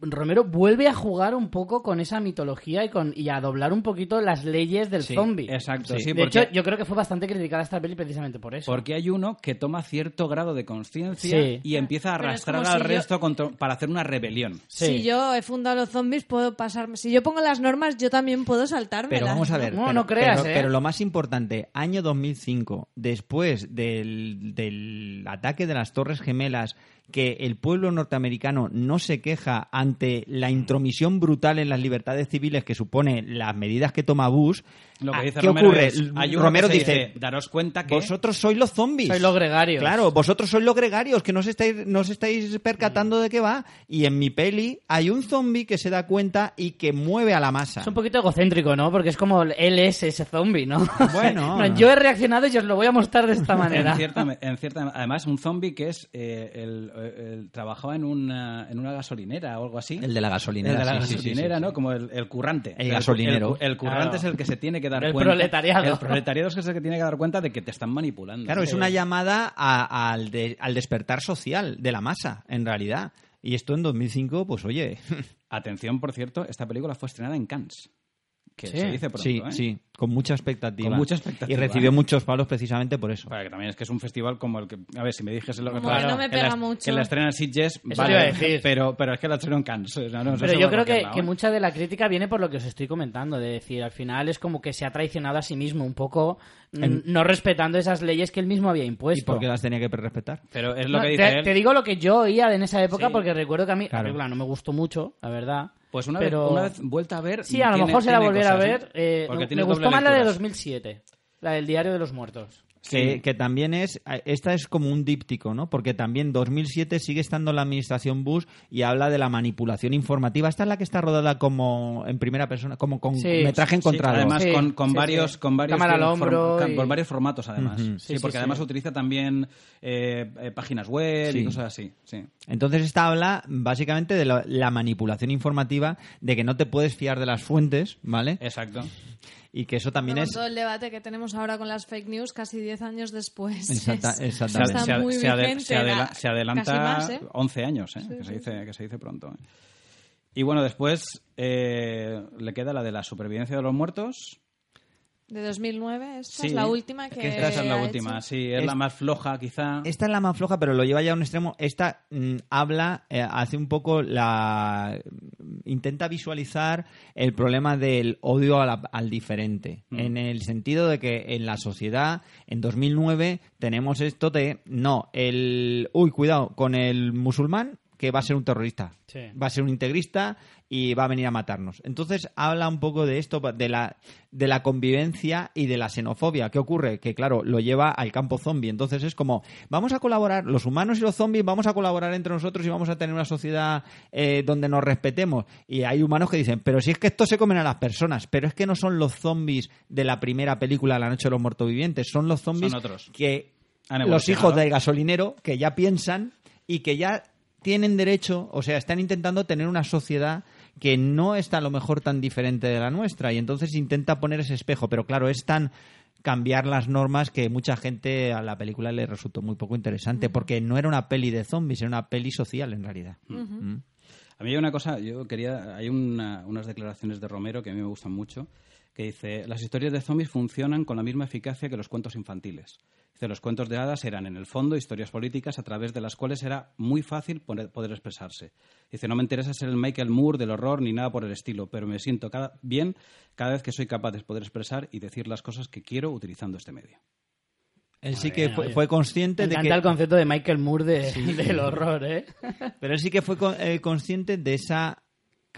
Romero vuelve a jugar un poco con esa mitología y, con, y a doblar un poquito las leyes del Sí, zombie. Exacto, sí, de porque, hecho, yo creo que fue bastante criticada esta peli precisamente por eso. porque hay uno que toma cierto grado de conciencia Sí. y empieza a arrastrar al si yo- resto contra- para hacer una rebelión. Sí. Si yo he fundado los zombies, puedo pasarme. Si yo pongo las normas, yo también puedo saltarme. Pero vamos a ver. No, pero, no creas, pero, ¿eh? pero lo más importante, año 2005, después del, del ataque de las Torres Gemelas, que el pueblo norteamericano no se queja ante la intromisión brutal en las libertades civiles que supone las medidas que toma Bush. Lo que ah, dice ¿Qué Romero ocurre? es, hay uno Romero que dice, daros cuenta que vosotros sois los zombies. Sois los gregarios. Claro, vosotros sois los gregarios, que no os estáis, no os estáis percatando de qué va. Y en mi peli hay un zombie que se da cuenta y que mueve a la masa. Es un poquito egocéntrico, ¿no? Porque es como él es ese zombie, ¿no? Bueno. Yo he reaccionado y os lo voy a mostrar de esta manera. En cierta, en cierta- además, un zombie que es eh, el, el- trabajaba en una, en una gasolinera o algo así. El de la gasolinera. El de la sí, sí, sí, gasolinera, sí, ¿no? sí. Como el, el currante. El gasolinero. El, el currante Claro. es el que se tiene que dar El cuenta. proletariado. El proletariado es el que tiene que dar cuenta de que te están manipulando. Claro, es una llamada a- al, de- al despertar social de la masa, en realidad. Y esto en 2005, pues oye, Atención, por cierto, esta película fue estrenada en Cannes. Que Sí. se dice pronto, sí, ¿eh? sí, con mucha expectativa. Con mucha expectativa, Y recibió muchos palos precisamente por eso. Para que también es que es un festival como el que... A ver, si me dijese lo que... Que no me pega la, mucho. Que la estrena en Sitges, vale, iba a decir. Pero, pero es que la estrena en Cannes. o sea, no- Pero yo creo que, mucha de la crítica viene por lo que os estoy comentando, de decir, al final es como que se ha traicionado a sí mismo un poco, n- no respetando esas leyes que él mismo había ¿Y impuesto. por qué las tenía que respetar? Pero es lo No, que te, dice él. te digo lo que yo oía en esa época Sí. porque recuerdo que a mí la Claro. película no me gustó mucho, la verdad. Pues una, pero... vez, una vez vuelta a ver. Sí, a lo tiene- mejor se la volviera a ver. ¿eh? eh, Porque me tiene gustó más la de lecturas. 2007, la del Diario de los Muertos. Que, Sí. que también es, esta es como un díptico, ¿no? Porque también 2007 sigue estando la administración Bush y habla de la manipulación informativa. Esta es la que está rodada como en primera persona, como con Sí, metraje Sí, encontrado. además Sí, con, con sí, varios sí. con varios Cámara al hombro con- y- con varios formatos además sí, Sí, porque sí, además utiliza también eh, eh, páginas web Sí. y cosas así sí Entonces esta habla básicamente de la, la manipulación informativa, de que no te puedes fiar de las fuentes, ¿vale? exacto Y que eso también Con es... todo el debate que tenemos ahora con las fake news, casi 10 años después. Exacta- es- exactamente. Está se, ad- muy se ade- vigente, se adela- la- se adelanta más, ¿eh? 11 años ¿eh? que, se dice, que se dice pronto ¿eh? y bueno después eh, le queda la de la supervivencia de los muertos De 2009, esta Sí, es la última que, esta es la última hecho. sí es, Es- la más floja quizá Esta es la más floja, pero lo lleva ya a un extremo. Esta mm, habla, eh, hace un poco la. intenta visualizar el problema del odio al diferente. Mm. En el sentido de que en la sociedad, en 2009, tenemos esto de. No, el. Uy, cuidado, con el musulmán que va a ser un terrorista. Sí. Va a ser un integrista y va a venir a matarnos. Entonces habla un poco de esto, de la, de la convivencia y de la xenofobia. ¿Qué ocurre? Que claro, lo lleva al campo zombie. Entonces es como, vamos a colaborar, los humanos y los zombies vamos a colaborar entre nosotros y vamos a tener una sociedad eh, donde nos respetemos. Y hay humanos que dicen, pero si es que esto se comen a las personas, pero es que no son los zombies de la primera película La Noche de los Muertos Vivientes, son los zombies Son otros. que los hijos del gasolinero que ya piensan y que ya tienen derecho, o sea, están intentando tener una sociedad que no está a lo mejor tan diferente de la nuestra y entonces intenta poner ese espejo, pero claro, es tan cambiar las normas que mucha gente a la película le resultó muy poco interesante, porque no era una peli de zombies, era una peli social en realidad. Mm. A mí hay una cosa, yo quería, hay una- unas declaraciones de Romero que a mí me gustan mucho, que dice, las historias de zombies funcionan con la misma eficacia que los cuentos infantiles. Dice, los cuentos de hadas eran, en el fondo, historias políticas a través de las cuales era muy fácil poner- poder expresarse. Dice, no me interesa ser el Michael Moore del horror ni nada por el estilo, pero me siento cada, bien cada vez que soy capaz de poder expresar y decir las cosas que quiero utilizando este medio. Él sí que bien, fue, fue consciente Me de encanta que... el concepto de Michael Moore de- del horror, ¿eh? Pero él sí que fue con- eh, consciente de esa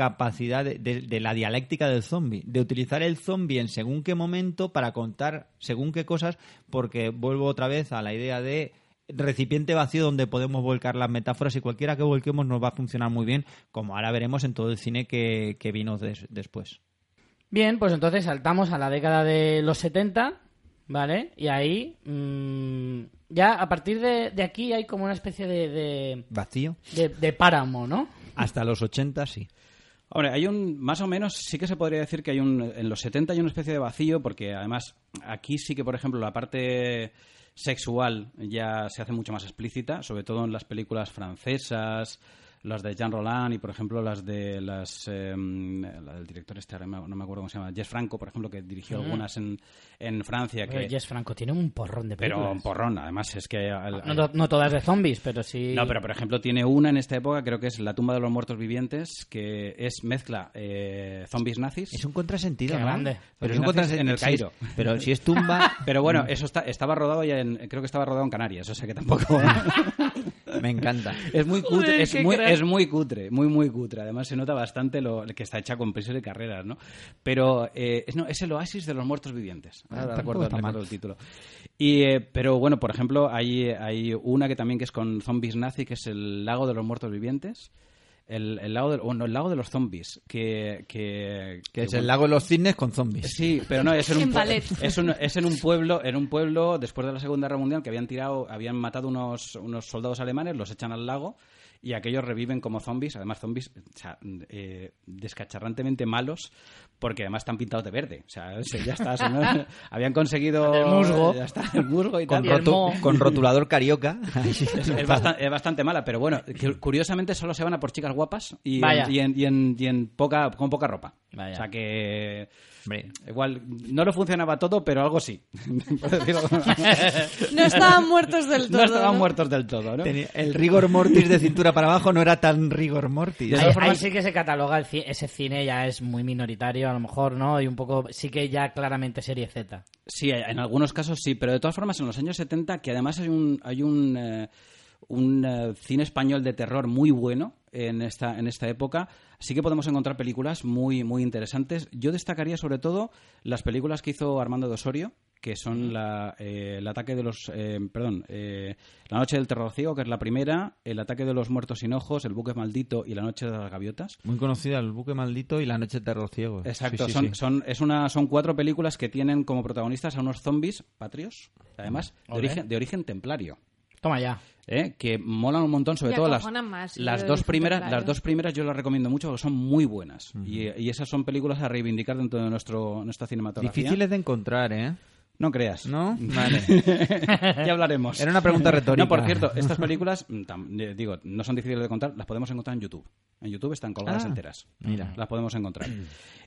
capacidad de, de- de la dialéctica del zombie, de utilizar el zombie en según qué momento para contar según qué cosas, porque vuelvo otra vez a la idea de recipiente vacío donde podemos volcar las metáforas y cualquiera que volquemos nos va a funcionar muy bien, como ahora veremos en todo el cine que, que vino des- después. Bien, pues entonces saltamos a la década de los 70, ¿vale? Y ahí, mm, ya a partir de, de aquí hay como una especie de, de, Vacío. de- de páramo, ¿no? Hasta los 80 sí. Hombre, hay un, más o menos, sí que se podría decir que hay un, en los 70 hay una especie de vacío, porque además aquí sí que, por ejemplo, la parte sexual ya se hace mucho más explícita, sobre todo en las películas francesas, las de Jean Roland y, por ejemplo, las de las, eh, la del director este, no me acuerdo cómo se llama, Jess Franco, por ejemplo, que dirigió algunas en, en Francia. Pero Que, Jess Franco tiene un porrón de pero películas. un porrón, además, es que... No, no- no todas de zombies, pero sí... no, pero por ejemplo tiene una en esta época, creo que es La tumba de los muertos vivientes, que es mezcla eh, zombies nazis. Es un contrasentido, Qué ¿no? grande. Pero es un contrasentido en el Cairo. pero si es tumba, Pero bueno, eso está, estaba rodado ya en, creo que estaba rodado en Canarias, o sea que tampoco me encanta. es muy cutre, Joder, es muy, es muy cutre, muy muy cutre. Además se nota bastante lo que está hecha con prisa de carreras, ¿no? Pero eh, es, no, es el oasis de los muertos vivientes. Ahora Tampoco recuerdo, está mal. recuerdo el título. Y, eh, pero bueno, por ejemplo, hay, hay una que también que es con zombies nazi, que es el lago de los muertos vivientes. El, el lago de, o no, el lago de los zombies, que, que, Que es el lago de los cisnes con zombies. Sí, pero no, es en un, es, un- es en un pueblo, en un pueblo después de la Segunda Guerra Mundial que habían tirado, habían matado unos, unos soldados alemanes, los echan al lago y aquellos reviven como zombies, además zombies o sea, eh, descacharrantemente malos, porque además están pintados de verde. O sea, se- ya está, habían conseguido El musgo. ya está, el musgo y Con, tal. Rotu- con rotulador carioca. Es, es bastan- es bastante mala, pero bueno, cu- curiosamente solo se van a por chicas guapas y, en- Vaya. y, en, y, en, y en poca, con poca ropa. Vaya. O sea que Hombre, igual no lo funcionaba todo, pero algo sí. No estaban muertos del todo. no estaban ¿no? muertos del todo, ¿no? tenía- el rigor mortis de cintura para abajo no era tan rigor mortis. Ahí, formas- ahí sí que se cataloga el ci- ese cine ya es muy minoritario a lo mejor, ¿no? Y un poco, sí que ya claramente serie Z. Sí, en algunos casos sí, pero de todas formas en los años 70, que además hay un, hay un, eh, un eh, cine español de terror muy bueno en esta, en esta época, sí que podemos encontrar películas muy, muy interesantes. Yo destacaría sobre todo las películas que hizo Armando de Osorio, que son la, eh, el ataque de los, eh, perdón, eh, La noche del terror ciego, que es la primera, el ataque de los muertos sin ojos, el buque maldito y la noche de las gaviotas. Muy conocida, El buque maldito y La noche de terror ciego. Exacto, Sí, son, sí. Son, es una, son cuatro películas que tienen como protagonistas a unos zombies patrios, además de origen, de origen templario. Toma ya. ¿eh? que molan un montón, sobre Y todo las, más, las dos primeras, las dos primeras yo las recomiendo mucho porque son muy buenas y, y esas son películas a reivindicar dentro de nuestro nuestra cinematografía. Difíciles de encontrar, ¿eh? No creas. ¿No? Vale. ya hablaremos. Era una pregunta retórica. No, por cierto, estas películas, mm, tam- digo, no son difíciles de contar, las podemos encontrar en YouTube. En YouTube están colgadas Ah, enteras. mira. Las podemos encontrar.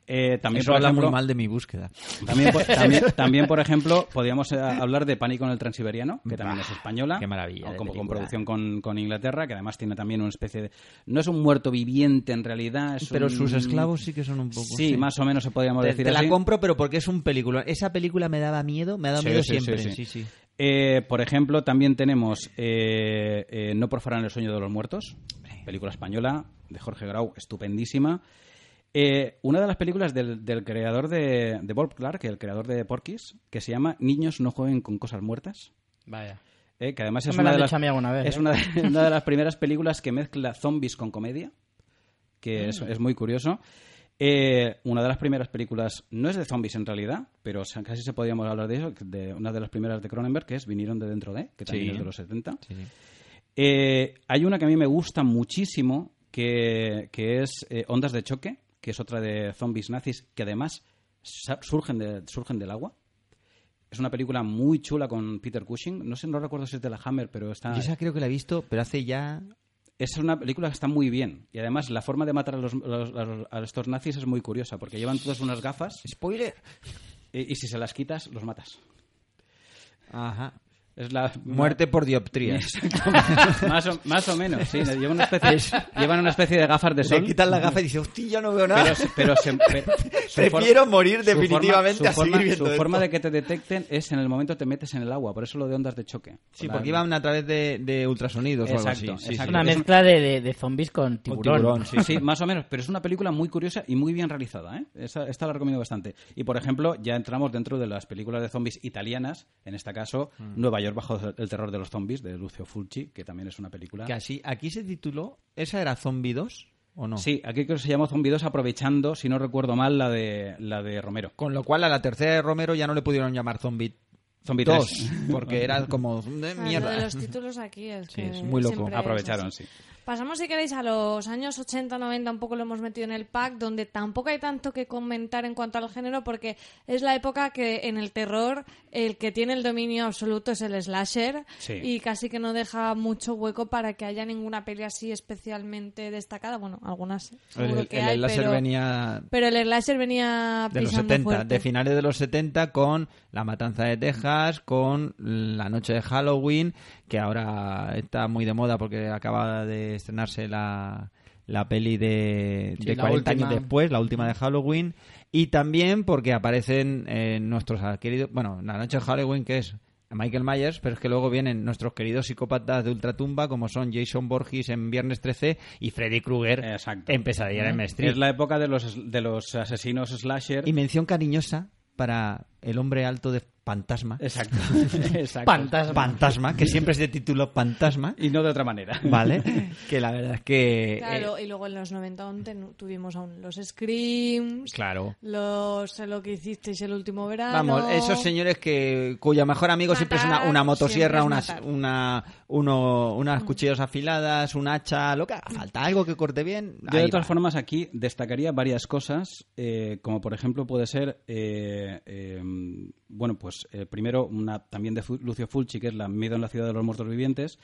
Eh, también, Eso por habla ejemplo, muy mal de mi búsqueda. También, por- también, también, por ejemplo, podríamos eh, hablar de Pánico en el Transiberiano, que también es española. qué maravilla o como con producción con, con Inglaterra, que además tiene también una especie de... No es un muerto viviente en realidad, es Pero un- sus esclavos sí que son un poco... Sí, más o menos se podríamos Te, decir te la compro, pero porque es un película. Esa película me daba miedo, me ha dado Sí, miedo sí, siempre. Eh, por ejemplo, también tenemos eh, No profanan el sueño de los muertos, película española de Jorge Grau, estupendísima. Eh, una de las películas del, del creador de, de Bob Clark, el creador de Porky's, que se llama Niños no jueguen con cosas muertas. Vaya. eh, que además es una de, las, vez, ¿eh? una, de, una de las primeras películas que mezcla zombies con comedia, que es, es muy curioso. Una de las primeras películas, no es de zombies en realidad, pero casi se podríamos hablar de eso, de una de las primeras de Cronenberg, que es Vinieron de dentro de, que también Sí. es de los 70. Sí, sí. Eh, hay una que a mí me gusta muchísimo, que, que es Ondas de Choque, que es otra de zombies nazis, que además surgen, de- surgen del agua. Es una película muy chula con Peter Cushing. No sé, no recuerdo si es de la Hammer, pero está... Yo esa creo que la he visto, pero hace ya... Es una película que está muy bien. Y además la forma de matar a, los, a los- a estos nazis es muy curiosa, porque llevan todas unas gafas Spoiler. y, y si se las quitas, los matas. Ajá. Es la Muerte por dioptrías. más, o, más o menos, sí. Llevan una especie, llevan una especie de gafas de sol. Le quitas la gafa y dices, hostia, ya no veo nada. Pero, se- pero se- pero su Prefiero morir su forma- definitivamente su a seguir forma, viendo Su forma de que te detecten es en el momento que te metes en el agua, por eso lo de ondas de choque. Sí, La- porque iban a través de, de ultrasonidos o algo así. Exacto, Sí, sí. exacto. Una mezcla de, de- de zombies con tiburón. tiburón, sí. Sí, más o menos, pero es una película muy curiosa y muy bien realizada. ¿eh? Esa- esta la recomiendo bastante. Y, por ejemplo, ya entramos dentro de las películas de zombies italianas, en este caso, Mm. Nueva York bajo el terror de los zombies, de Lucio Fulci, que también es una película... Que así, aquí se tituló, ¿esa era Zombie 2 o no? Sí, aquí creo que se llama Zombie 2 aprovechando, si no recuerdo mal, la de, la de Romero. Con lo cual a la tercera de Romero ya no le pudieron llamar Zombie Zombie 2, 3. porque era como de Ah, lo mierda. de los títulos aquí es Sí, que es muy loco. Aprovecharon, sí. Pasamos, si queréis, a los años 80-90, un poco lo hemos metido en el pack, donde tampoco hay tanto que comentar en cuanto al género, porque es la época que en el terror el que tiene el dominio absoluto es el slasher, Sí. y casi que no deja mucho hueco para que haya ninguna peli así especialmente destacada. Bueno, algunas seguro El, que el hay, láser pero, venía pero el slasher venía de los pisando 70, fuerte. de finales de los 70 con La Matanza de Texas, con La Noche de Halloween, que ahora está muy de moda porque acaba de estrenarse la, la peli de, Sí, de la 40 última. años después, la última de Halloween, y también porque aparecen eh, nuestros queridos, bueno, La Noche de Halloween que es Michael Myers, pero es que luego vienen nuestros queridos psicópatas de ultratumba como son Jason Borges en Viernes 13 y Freddy Krueger en Pesadilla en Street. Es la época de los, de los asesinos slasher. Y mención cariñosa para el hombre alto de Fantasma. Exacto. Exacto. Fantasma. Fantasma, que siempre es de título Fantasma, Y no de otra manera. ¿vale? que la verdad es que... Claro, eh, y luego en los 90 aún ten- tuvimos aún los Screams, claro. los lo que hicisteis el último verano. Vamos, esos señores que cuyo mejor amigo siempre es una, una motosierra, siempre una, es matar. una, uno, unas cuchillas afiladas, un hacha, lo que haga falta, algo que corte bien. Yo de todas va. formas aquí destacaría varias cosas, eh, como por ejemplo puede ser, eh, eh, bueno, pues eh, primero una también de Fu- Lucio Fulci, que es la Miedo en la ciudad de los muertos vivientes.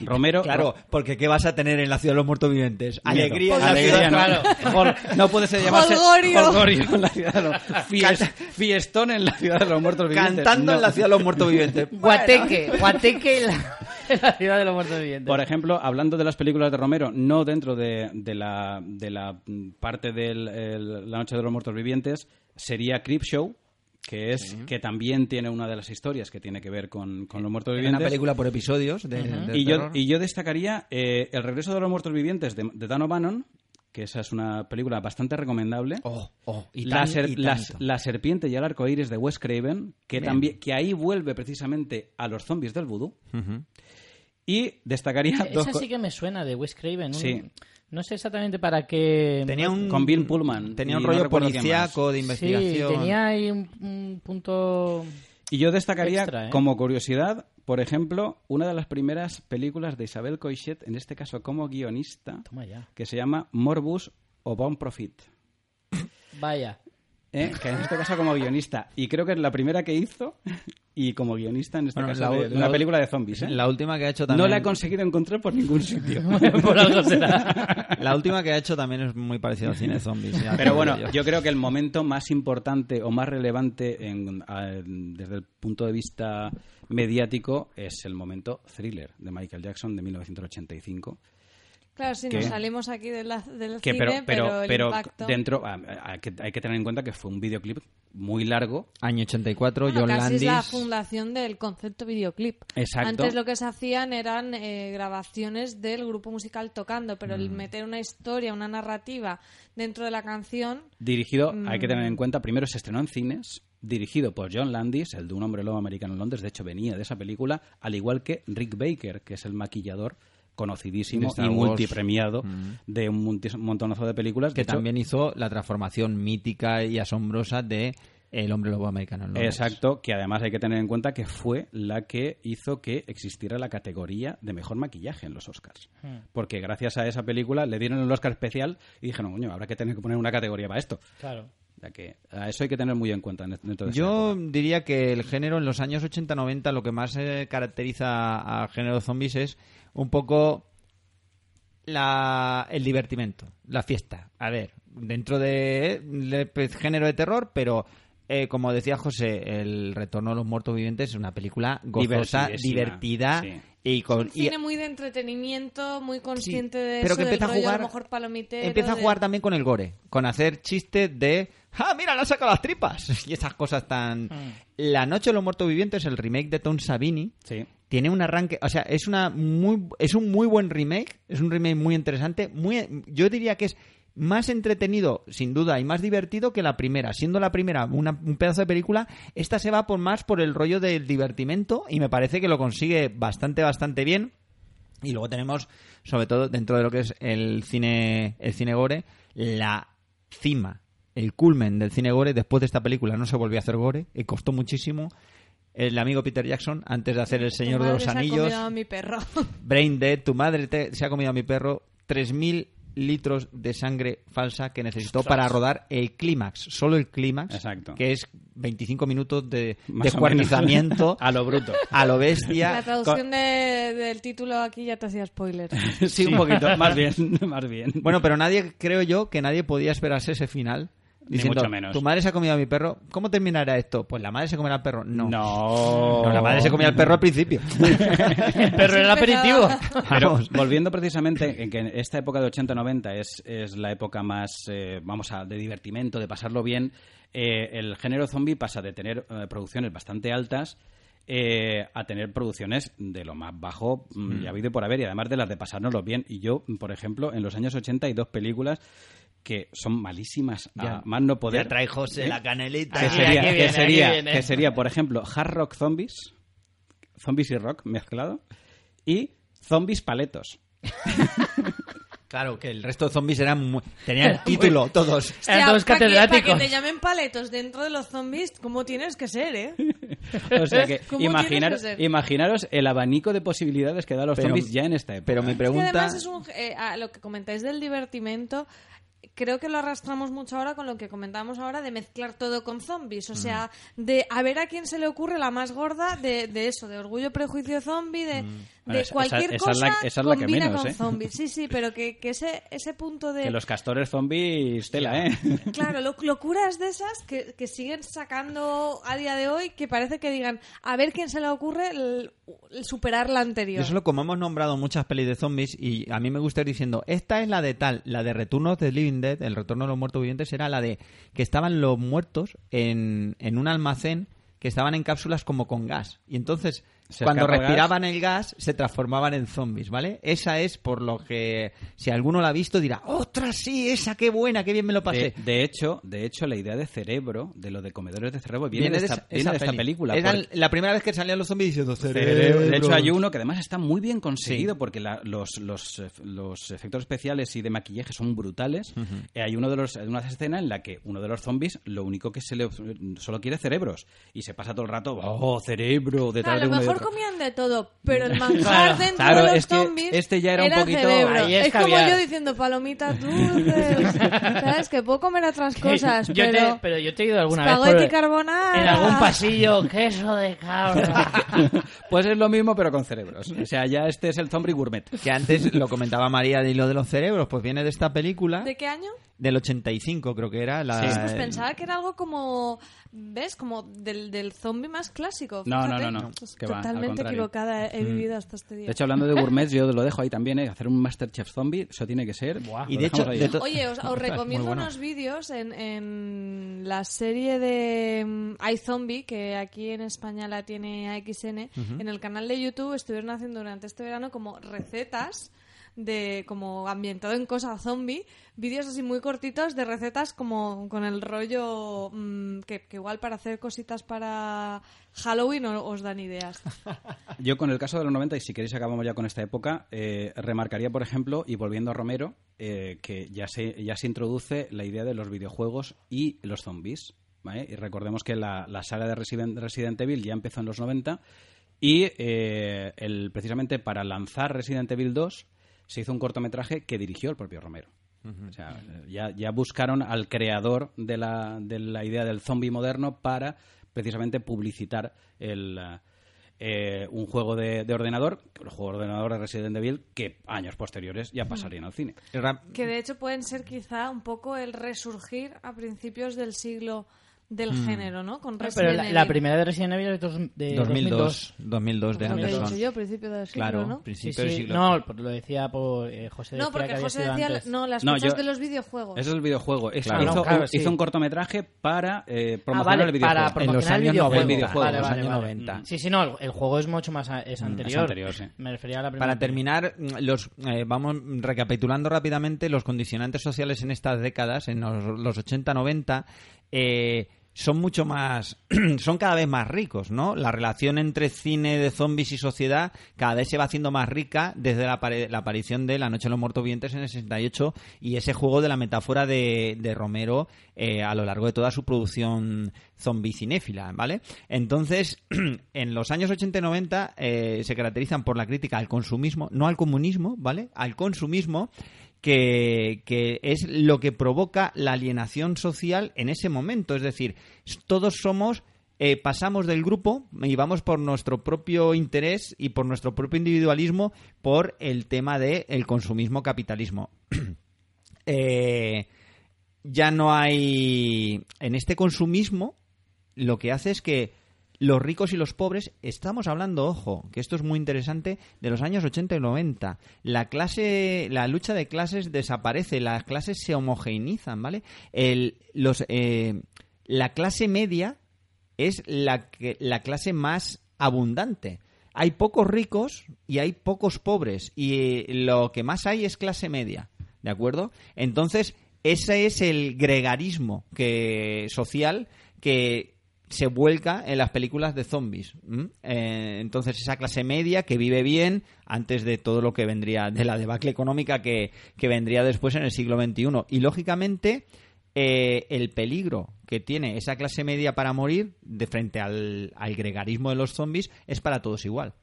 Romero, Claro, porque ¿qué vas a tener en la ciudad de los muertos vivientes? Alegría en la Alegría, ciudad. ¿no? Hol- no puede ser llamarse Holgorio. Holgorio en la ciudad de los fies- fiestón en la ciudad de los muertos vivientes. Cantando No. en la ciudad de los muertos vivientes. Guateque, Guateque en la, en la ciudad de los muertos vivientes. Por ejemplo, hablando de las películas de Romero, no dentro de, de la, de la mm, parte de La Noche de los Muertos Vivientes, sería Creepshow, que es que también tiene una de las historias que tiene que ver con, con los muertos Una vivientes. película por episodios de, de y, yo, y yo destacaría eh, El regreso de los muertos vivientes de, de Dan O'Bannon, que esa es una película bastante recomendable. Oh, oh, y la, tan- ser- y la- tanto. la serpiente y el arco iris de Wes Craven, que, Bien. también, que ahí vuelve precisamente a los zombies del vudú. Y destacaría dos Esa sí que me suena de Wes Craven. un- Sí. No sé exactamente para qué... Tenía un, Con Bill Pullman. Tenía un no rollo quién policíaco de Sí, investigación. tenía ahí un, un punto... Y yo destacaría Extra, ¿eh? como curiosidad, por ejemplo, una de las primeras películas de Isabel Coixet, en este caso como guionista, Toma ya. que se llama Morbus o Bon Profit. Vaya. ¿eh? Que en este caso como guionista. Y creo que es la primera que hizo y como guionista en este Bueno, caso la- de, una película de zombies. ¿eh? La última que ha hecho también. No la he conseguido encontrar por ningún sitio. Por algo será. La última que ha hecho también es muy parecida al cine de zombies. Pero bueno, yo creo que el momento más importante o más relevante en- a- desde el punto de vista mediático es el momento thriller de Michael Jackson de 1985. Claro, sí, que- nos salimos aquí de la- del Que, cine, pero, pero, el impacto... dentro hay que, hay que tener en cuenta que fue un videoclip muy largo. Año 84, Bueno, John casi Landis. es la fundación del concepto videoclip. Exacto. Antes lo que se hacían eran eh, grabaciones del grupo musical tocando, pero Mm. el meter una historia, una narrativa dentro de la canción, Dirigido, hay que Mm. tener en cuenta, primero se estrenó en cines, dirigido por John Landis, el de un hombre lobo americano en Londres, de hecho venía de esa película, al igual que Rick Baker, que es el maquillador conocidísimo y multipremiado Mm. de un montonazo de películas. que De hecho, también hizo la transformación mítica y asombrosa de El hombre lobo americano. en. Exacto, que además hay que tener en cuenta que fue la que hizo que existiera la categoría de mejor maquillaje en los Oscars. Hmm. Porque gracias a esa película le dieron el Oscar especial y dijeron, coño, habrá que tener que poner una categoría para esto. Claro. sea que a eso hay que tener muy en cuenta de Yo época. diría que el género en los años 80-90 lo que más eh, caracteriza al género zombies es un poco la, el divertimento, la fiesta. A ver, dentro de, de, pues, género de terror, pero eh, como decía José, El Retorno de los Muertos Vivientes es una película gozosa, divertida sí. y con... Un y- cine muy de entretenimiento, muy consciente de pero eso, que del empieza a rollo, jugar- a lo mejor palomitero. Empieza a de- jugar también con el gore, con hacer chistes de ¡Ah, mira, le ha sacado las tripas! Y esas cosas tan... La Noche de los Muertos Vivientes, el remake de Tom Savini, Sí. Tiene un arranque... O sea, es, una muy, es un muy buen remake, es un remake muy interesante, muy, yo diría que es más entretenido, sin duda, y más divertido que la primera. Siendo la primera una- un pedazo de película, esta se va por más por el rollo del divertimento y me parece que lo consigue bastante, bastante bien. Y luego tenemos, sobre todo dentro de lo que es el cine, el cine gore, la cima, el culmen del cine gore. Después de esta película no se volvió a hacer gore y costó muchísimo. El amigo Peter Jackson, antes de hacer El Tu Señor de los se ha Anillos, comido a mi perro. Brain Dead, tu madre te- se ha comido a mi perro, 3.000 litros de sangre falsa que necesitó para rodar el clímax, solo el clímax, Exacto. que es 25 minutos de descuartizamiento a lo bruto. a lo bestia. La traducción de- del título aquí ya te hacía spoiler. sí, un poquito, más bien, más bien. Bueno, pero nadie, creo yo, que nadie podía esperarse ese final. Ni mucho menos. tu madre se ha comido a mi perro. ¿Cómo terminará esto? Pues la madre se comerá al perro. No. no. No, la madre se comía al perro al principio. El perro era el aperitivo. Pero volviendo precisamente en que en esta época de 80-90 es, es la época más, eh, vamos a, de divertimento, de pasarlo bien, eh, el género zombie pasa de tener eh, producciones bastante altas eh, a tener producciones de lo más bajo mm, y habido y por haber, y además de las de pasárnoslo bien. Y yo, por ejemplo, en los años 80 hay dos películas que son malísimas a más no poder. Ya trae José la canelita. que sería, aquí que aquí sería, viene. que sería, por ejemplo, Hard Rock Zombies, Zombies y Rock mezclado, y Zombies Paletos. Claro, que el resto de zombies eran muy... tenían título, todos. Eran todos para que, catedráticos. para que te llamen paletos dentro de los zombies, ¿cómo tienes que ser, eh? O sea que ¿Cómo imaginar- tienes que ser? imaginaros el abanico de posibilidades que da los Pero- zombies ya en esta época. Pero mi Es que pregunta... además es un, eh, a lo que comentáis del divertimento, creo que lo arrastramos mucho ahora con lo que comentábamos ahora de mezclar todo con zombies. O sea, de a ver a quién se le ocurre la más gorda de, de eso, de orgullo, prejuicio zombie, de, Bueno, de esa- cualquier esa cosa esa es la que combina menos, con ¿eh? zombies. Sí, sí, pero que, que ese, ese punto de... Que los castores zombies, tela, ¿eh? Claro, lo- locuras de esas que, que siguen sacando a día de hoy que parece que digan, a ver quién se le ocurre el, el superar la anterior. Yo solo como hemos nombrado muchas pelis de zombies y a mí me gusta ir diciendo, esta es la de tal, la de Return of the Living El retorno de los muertos vivientes, era la de que estaban los muertos en, en un almacén que estaban en cápsulas como con gas. Y entonces, Se cuando respiraban el gas, se transformaban en zombies, ¿vale? Esa es por lo que, si alguno la ha visto, dirá, ¡ostras, sí, esa, qué buena, qué bien me lo pasé! De, de hecho, de hecho, la idea de cerebro, de lo de comedores de cerebro, viene, de, esta, esa- viene esa de esta peli. película. Era porque- la primera vez que salían los zombies diciendo Cerebro. De hecho, hay uno que además está muy bien conseguido porque la- los, los, los efectos especiales y de maquillaje son brutales. Eh, hay uno de los, una escena en la que uno de los zombies lo único que se le solo quiere cerebros y se pasa todo el rato, oh, cerebro, detrás de uno comían de todo, pero el manjar Claro, dentro claro, de los es que zombies este ya era un poquito- cerebro. Ahí es es como yo diciendo palomitas dulces, ¿sabes? Que puedo comer otras cosas, yo pero... te, pero yo te he ido alguna vez por- carbonara. en algún pasillo, queso de cabra. pues es lo mismo pero con cerebros. O sea, ya este es el zombie gourmet. Que antes lo comentaba María de lo de los cerebros, pues viene de esta película ¿De qué año? del 85, creo que era. La, Pues pensaba que era algo como, ¿ves? Como del, del zombie más clásico. No, no, fíjate. no, Pues va, totalmente. Mm. equivocada he vivido hasta este día. De hecho, hablando de gourmets, yo lo dejo ahí también, ¿eh? hacer un Masterchef zombie, eso tiene que ser. Y de hecho, de Oye, os, recomiendo bueno. unos vídeos en, en la serie de mm, iZombie, que aquí en España la tiene AXN. En el canal de YouTube estuvieron haciendo durante este verano como recetas de como ambientado en cosa zombie, vídeos así muy cortitos de recetas como con el rollo mm, que, igual para hacer cositas para Halloween os dan ideas. Yo con el caso de los 90, y si queréis acabamos ya con esta época, eh, remarcaría, por ejemplo, y volviendo a Romero, eh, que ya se, ya se introduce la idea de los videojuegos y los zombies. ¿vale? Y recordemos que la, la saga de Resident, Resident Evil ya empezó en los 90 y eh, el, precisamente para lanzar Resident Evil 2 se hizo un cortometraje que dirigió el propio Romero. O sea, ya, ya buscaron al creador de la, de la idea del zombie moderno para precisamente publicitar el, eh, un juego de, de ordenador, el juego de ordenador de Resident Evil, que años posteriores ya pasarían al cine. Que de hecho pueden ser quizá un poco el resurgir a principios del siglo del Mm. género, ¿no? Con Pero Resident la, Evil. la primera de Resident Evil es de 2002, 2002 de Lo que he Anderson. dicho yo, principio del siglo, Claro, ¿no? Principio sí. del siglo. No, lo decía por eh, José. No, porque que José decía, antes. no, las No, fechas yo- de los videojuegos. Ese es el videojuego. Eso Claro. hizo, No, claro, un, sí. hizo un cortometraje para eh, Ah, promocionar vale, el videojuego. para En los promocionar años el videojuego. 90, El videojuego, Vale, los vale, años vale. 90. Sí, sí, no, el, el juego es mucho más a- es anterior. anterior, sí. Me refería a la primera. Para terminar, los, eh, vamos recapitulando rápidamente los condicionantes sociales en estas décadas, en los, los 80-90, eh, son mucho más, son cada vez más ricos, ¿no? La relación entre cine de zombies y sociedad cada vez se va haciendo más rica desde la, la aparición de La Noche de los Muertos Vivientes en el 68 y ese juego de la metáfora de, de Romero eh, a lo largo de toda su producción zombie cinéfila, ¿vale? Entonces, en los años 80 y 90 eh, se caracterizan por la crítica al consumismo, no al comunismo, ¿vale? Al consumismo que, es lo que provoca la alienación social en ese momento. Es decir, todos somos, eh, pasamos del grupo y vamos por nuestro propio interés y por nuestro propio individualismo por el tema del consumismo capitalismo. Eh, ya no hay. En este consumismo, lo que hace es que los ricos y los pobres, estamos hablando, ojo, que esto es muy interesante, de los años 80 y 90. La clase, la lucha de clases desaparece, las clases se homogeneizan, ¿vale? El, los, eh, la clase media es la, que, la clase más abundante. Hay pocos ricos y hay pocos pobres y eh, lo que más hay es clase media, ¿de acuerdo? Entonces, ese es el gregarismo que, social que se vuelca en las películas de zombies. Eh, entonces, esa clase media que vive bien antes de todo lo que vendría, de la debacle económica que, que vendría después en el siglo XXI. Y, lógicamente, eh, el peligro que tiene esa clase media para morir de frente al, al gregarismo de los zombies es para todos igual.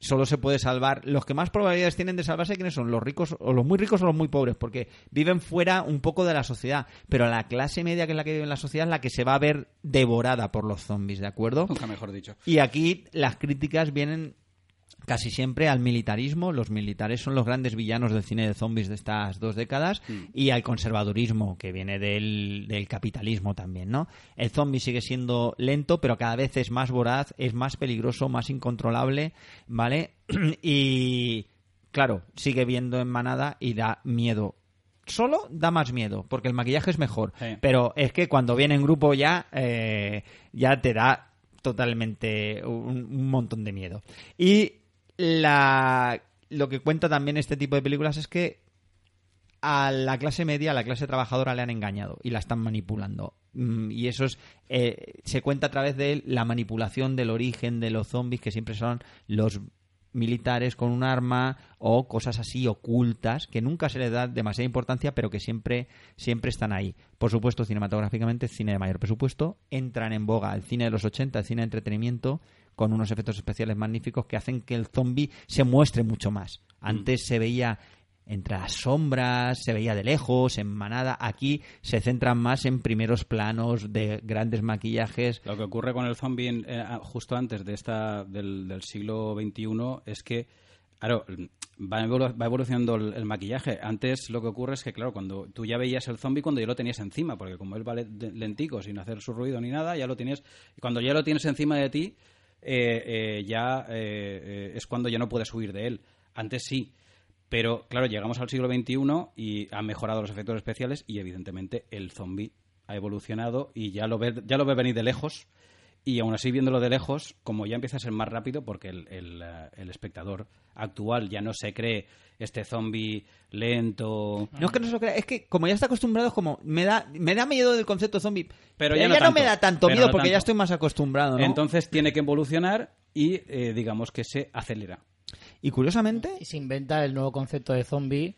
Solo se puede salvar. Los que más probabilidades tienen de salvarse, ¿quiénes son? Los ricos, o los muy ricos o los muy pobres, porque viven fuera un poco de la sociedad. Pero la clase media, que es la que vive en la sociedad, es la que se va a ver devorada por los zombies, ¿de acuerdo? Nunca mejor dicho. Y aquí las críticas vienen casi siempre al militarismo. Los militares son los grandes villanos del cine de zombies de estas dos décadas y al conservadurismo que viene del, del capitalismo también, ¿no? El zombie sigue siendo lento, pero cada vez es más voraz, es más peligroso, más incontrolable, ¿vale? y claro, sigue viendo en manada y da miedo. Solo da más miedo, porque el maquillaje es mejor. Sí. Pero es que cuando viene en grupo ya, eh, ya te da totalmente un, un montón de miedo. Y la, lo que cuenta también este tipo de películas es que a la clase media, a la clase trabajadora le han engañado y la están manipulando. Mm, Y eso es, eh, se cuenta a través de la manipulación del origen de los zombies, que siempre son los militares con un arma o cosas así ocultas que nunca se les da demasiada importancia pero que siempre siempre están ahí por supuesto cinematográficamente cine de mayor presupuesto entran en boga el cine de los 80 el cine de entretenimiento con unos efectos especiales magníficos que hacen que el zombie se muestre mucho más antes se veía entre las sombras, se veía de lejos, en manada. Aquí se centran más en primeros planos de grandes maquillajes. Lo que ocurre con el zombie en- eh, justo antes de esta del, del siglo XXI es que, claro, va, evolu- va evolucionando el, el maquillaje. Antes lo que ocurre es que, claro, cuando tú ya veías el zombie cuando ya lo tenías encima, porque como él va lentico, sin hacer su ruido ni nada, ya lo tienes. Cuando ya lo tienes encima de ti, eh, eh, ya eh, eh, es cuando ya no puedes huir de él. Antes sí. Pero, claro, llegamos al siglo XXI y han mejorado los efectos especiales y, evidentemente, el zombie ha evolucionado y ya lo ve, ya lo ve venir de lejos. Y aún así, viéndolo de lejos, como ya empieza a ser más rápido, porque el, el, eh, el espectador actual ya no se cree este zombie lento. No es que no se lo crea, es que como ya está acostumbrado, es como me da, me da miedo del concepto zombie. Pero ya no me tanto. da tanto miedo no porque ya estoy más acostumbrado, ¿no? Entonces tiene que evolucionar y, eh, digamos, que se acelera. y curiosamente, Y se inventa el nuevo concepto de zombie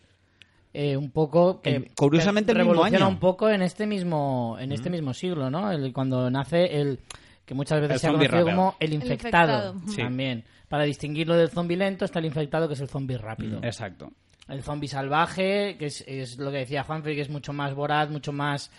eh, un poco que El- curiosamente el mismo revoluciona año. un poco en este mismo en este mismo siglo no el, cuando nace el que muchas veces El se ha conocido rápido. como el El infectado. Sí. también para distinguirlo del zombie lento está el infectado que es el zombie rápido Exacto. el zombie salvaje, que es, es lo que decía Juanfrey, que es mucho más voraz, mucho más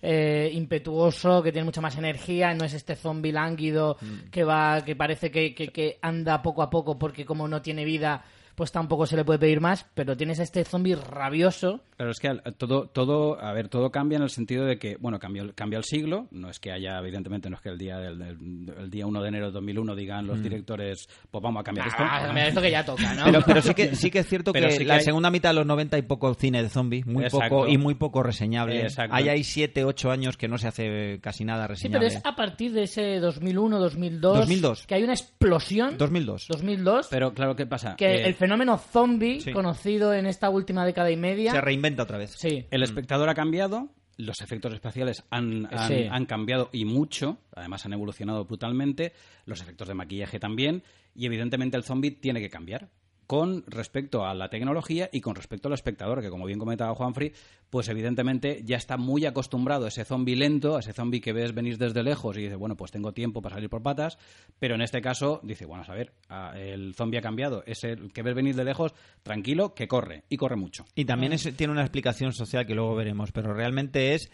eh, impetuoso, que tiene mucha más energía, no es este zombie lánguido que va, que parece que, que, que anda poco a poco porque como no tiene vida, pues tampoco se le puede pedir más, pero tienes a este zombie rabioso. Pero es que al- todo, todo, a ver, todo cambia en el sentido de que, bueno, cambió, el- cambia el siglo, no es que haya, evidentemente, no es que el día del, del- el día 1 de enero de 2001 digan los directores, pues vamos a cambiar esto. Ah, mira, esto que ya toca, ¿no? Pero, pero sí que sí que es cierto Pero que sí que la hay- segunda mitad de los 90 hay poco cine de zombies, muy Exacto. poco y muy poco reseñable. Exacto. Hay ahí 7, 8 años que no se hace casi nada Sí, pero reseñable. es a partir de ese 2001, 2002, 2002. que hay una explosión. 2002. 2002, Pero claro, ¿qué pasa? que Eh, el fenómeno zombie, Sí. conocido en esta última década y media, Se reinventa otra vez. sí, El espectador ha cambiado, los efectos especiales han, han- Sí. han cambiado y mucho, además han evolucionado brutalmente, los efectos de maquillaje también, y evidentemente el zombie tiene que cambiar con respecto a la tecnología y con respecto al espectador, que como bien comentaba Juanfrey, pues evidentemente ya está muy acostumbrado a ese zombie lento, a ese zombie que ves venir desde lejos y dice, bueno, pues tengo tiempo para salir por patas, pero en este caso dice, bueno, a ver, el zombie ha cambiado, es el que ves venir de lejos, tranquilo, que corre, y corre mucho. Y también tiene una explicación social que luego veremos, pero realmente es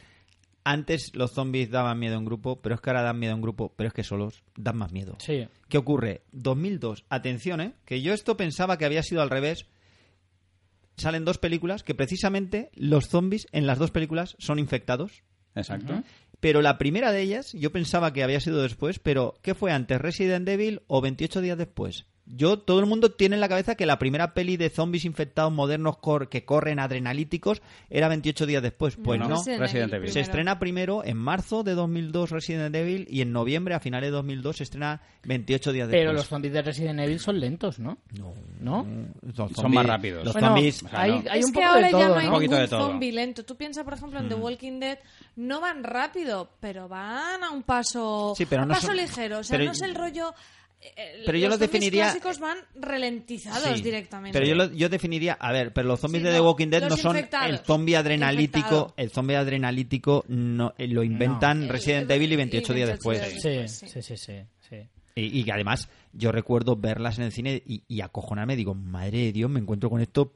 antes los zombies daban miedo en grupo, pero es que ahora dan miedo en grupo, pero es que solos dan más miedo. sí. ¿Qué ocurre? 2002, atención, ¿eh? que yo esto pensaba que había sido al revés. Salen dos películas que precisamente los zombies en las dos películas son infectados. Exacto. Pero la primera de ellas, yo pensaba que había sido después, pero ¿qué fue antes, Resident Evil o 28 días después? Yo, todo el mundo tiene en la cabeza que la primera peli de zombies infectados modernos cor- que corren adrenalíticos era 28 días después. Pues no. Resident Resident Evil. Se primero. estrena primero en marzo de 2002 Resident Evil y en noviembre, a finales de 2002, se estrena 28 días después. Pero los zombies de Resident Evil son lentos, ¿no? No. Son más rápidos. Los Bueno, zombies... o sea, hay, no. hay es un que poco ahora de ya todo, no hay ¿no? Un poquito ningún de todo. zombie lento. Tú piensas, por ejemplo, en The Walking Dead, no van rápido, pero van a un paso, Sí, pero a un no paso son- ligero. O sea, pero- no es el rollo... eh, Pero yo los los zombies definiría- clásicos van ralentizados Sí, directamente. Pero yo, lo- yo definiría, a ver, pero los zombies Sí, de The Walking Dead los no son infectados. el zombie adrenalítico, Infectado. el zombie adrenalítico no, eh, lo inventan No. Resident Evil y y 28 días 28 después. días Sí, Después, sí, sí. sí, sí, sí. Y, y que además yo recuerdo verlas en el cine y, y acojonarme, digo, madre de Dios, me encuentro con esto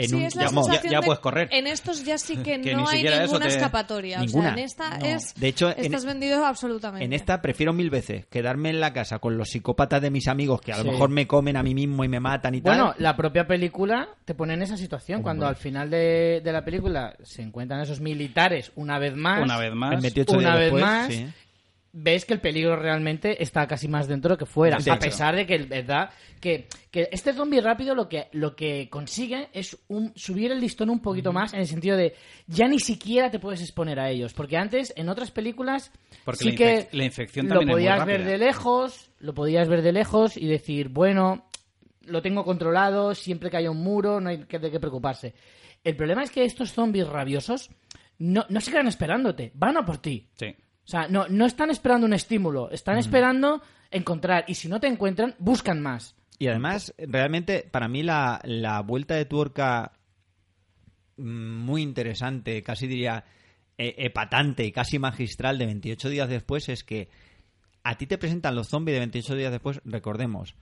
en Sí, un es la vamos, sensación ya- ya de- puedes correr. En estos ya sí que, Que no ni hay ninguna te- escapatoria. Ninguna. O sea, en esta No. es... De hecho, en- estás vendido absolutamente. En esta prefiero mil veces quedarme en la casa con los psicópatas de mis amigos que a Sí. lo mejor me comen a mí mismo y me matan y Bueno, tal. la propia película te pone en esa situación. Cuando al final de, de la película se encuentran esos militares una vez más. Una vez más. En 28 una vez después, más, sí. Ves que el peligro realmente está casi más dentro que fuera. De a hecho. pesar de que, verdad, que, que este zombie rápido lo que, lo que consigue es un, subir el listón un poquito más en el sentido de ya ni siquiera te puedes exponer a ellos. Porque antes, en otras películas, Porque sí la que la infección lo podías ver de lejos, lo podías ver de lejos y decir, bueno, lo tengo controlado, siempre que haya un muro, no hay que, de qué preocuparse. El problema es que estos zombies rabiosos no, no se quedan esperándote, van a por ti. Sí. O sea, no, no están esperando un estímulo, están esperando encontrar. Y si no te encuentran, buscan más. Y además, realmente, para mí la, la vuelta de tuerca mm, muy interesante, casi diría eh, epatante y casi magistral de 28 días después es que a ti te presentan los zombies de 28 días después, recordemos,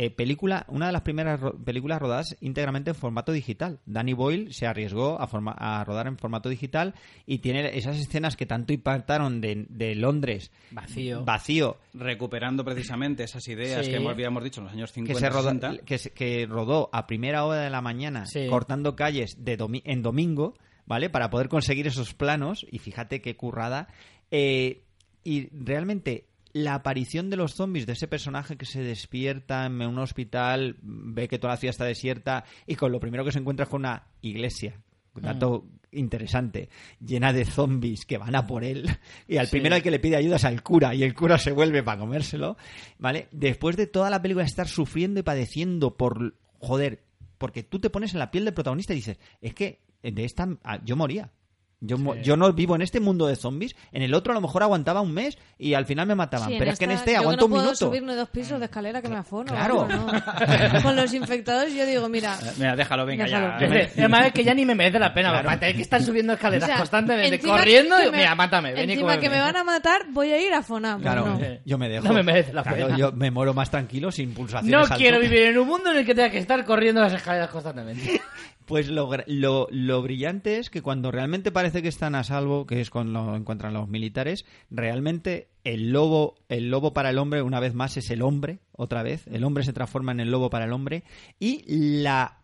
eh, película, una de las primeras ro- películas rodadas íntegramente en formato digital. Danny Boyle se arriesgó a, forma- a rodar en formato digital y tiene esas escenas que tanto impactaron de, de Londres Vacío. vacío Recuperando precisamente esas ideas Sí. que hemos- habíamos dicho en los años 50, que se rodó, 60. que, se- que rodó a primera hora de la mañana Sí. cortando calles de domi- en domingo, ¿vale? Para poder conseguir esos planos y fíjate qué currada. Eh, y realmente la aparición de los zombies, de ese personaje que se despierta en un hospital, ve que toda la ciudad está desierta y con lo primero que se encuentra es con una iglesia. Un dato interesante, llena de zombies que van a por él. Y al primero al que le pide ayuda es al cura, y el cura se vuelve para comérselo. ¿Vale? Después de toda la película estar sufriendo y padeciendo por. Joder, porque tú te pones en la piel del protagonista y dices, es que de esta. ah, yo moría. Yo, mo- yo no vivo en este mundo de zombies. En el otro a lo mejor aguantaba un mes y al final me mataban. Sí, pero es que en esta- este yo aguanto no un puedo minuto. subir ni dos pisos de escalera que me afono. Claro. no. Con los infectados yo digo, mira, Mira, déjalo, venga, Déjalo. ya. Es decir, Además es que ya ni me merece la pena, para tener que estar subiendo escaleras o sea, constantemente, corriendo, que y, mira, mátame, ven y Encima que cómeme. me van a matar, voy a ir a Fona. Pues Claro, no. yo me dejo. No me merece la Claro, pena. yo me muero más tranquilo sin pulsaciones. No quiero vivir en un mundo en el que tenga que estar corriendo las escaleras constantemente. Pues lo, lo, lo brillante es que cuando realmente parece que están a salvo, que es cuando lo encuentran los militares, realmente el lobo, el lobo para el hombre, una vez más, es el hombre, otra vez. El hombre se transforma en el lobo para el hombre. Y la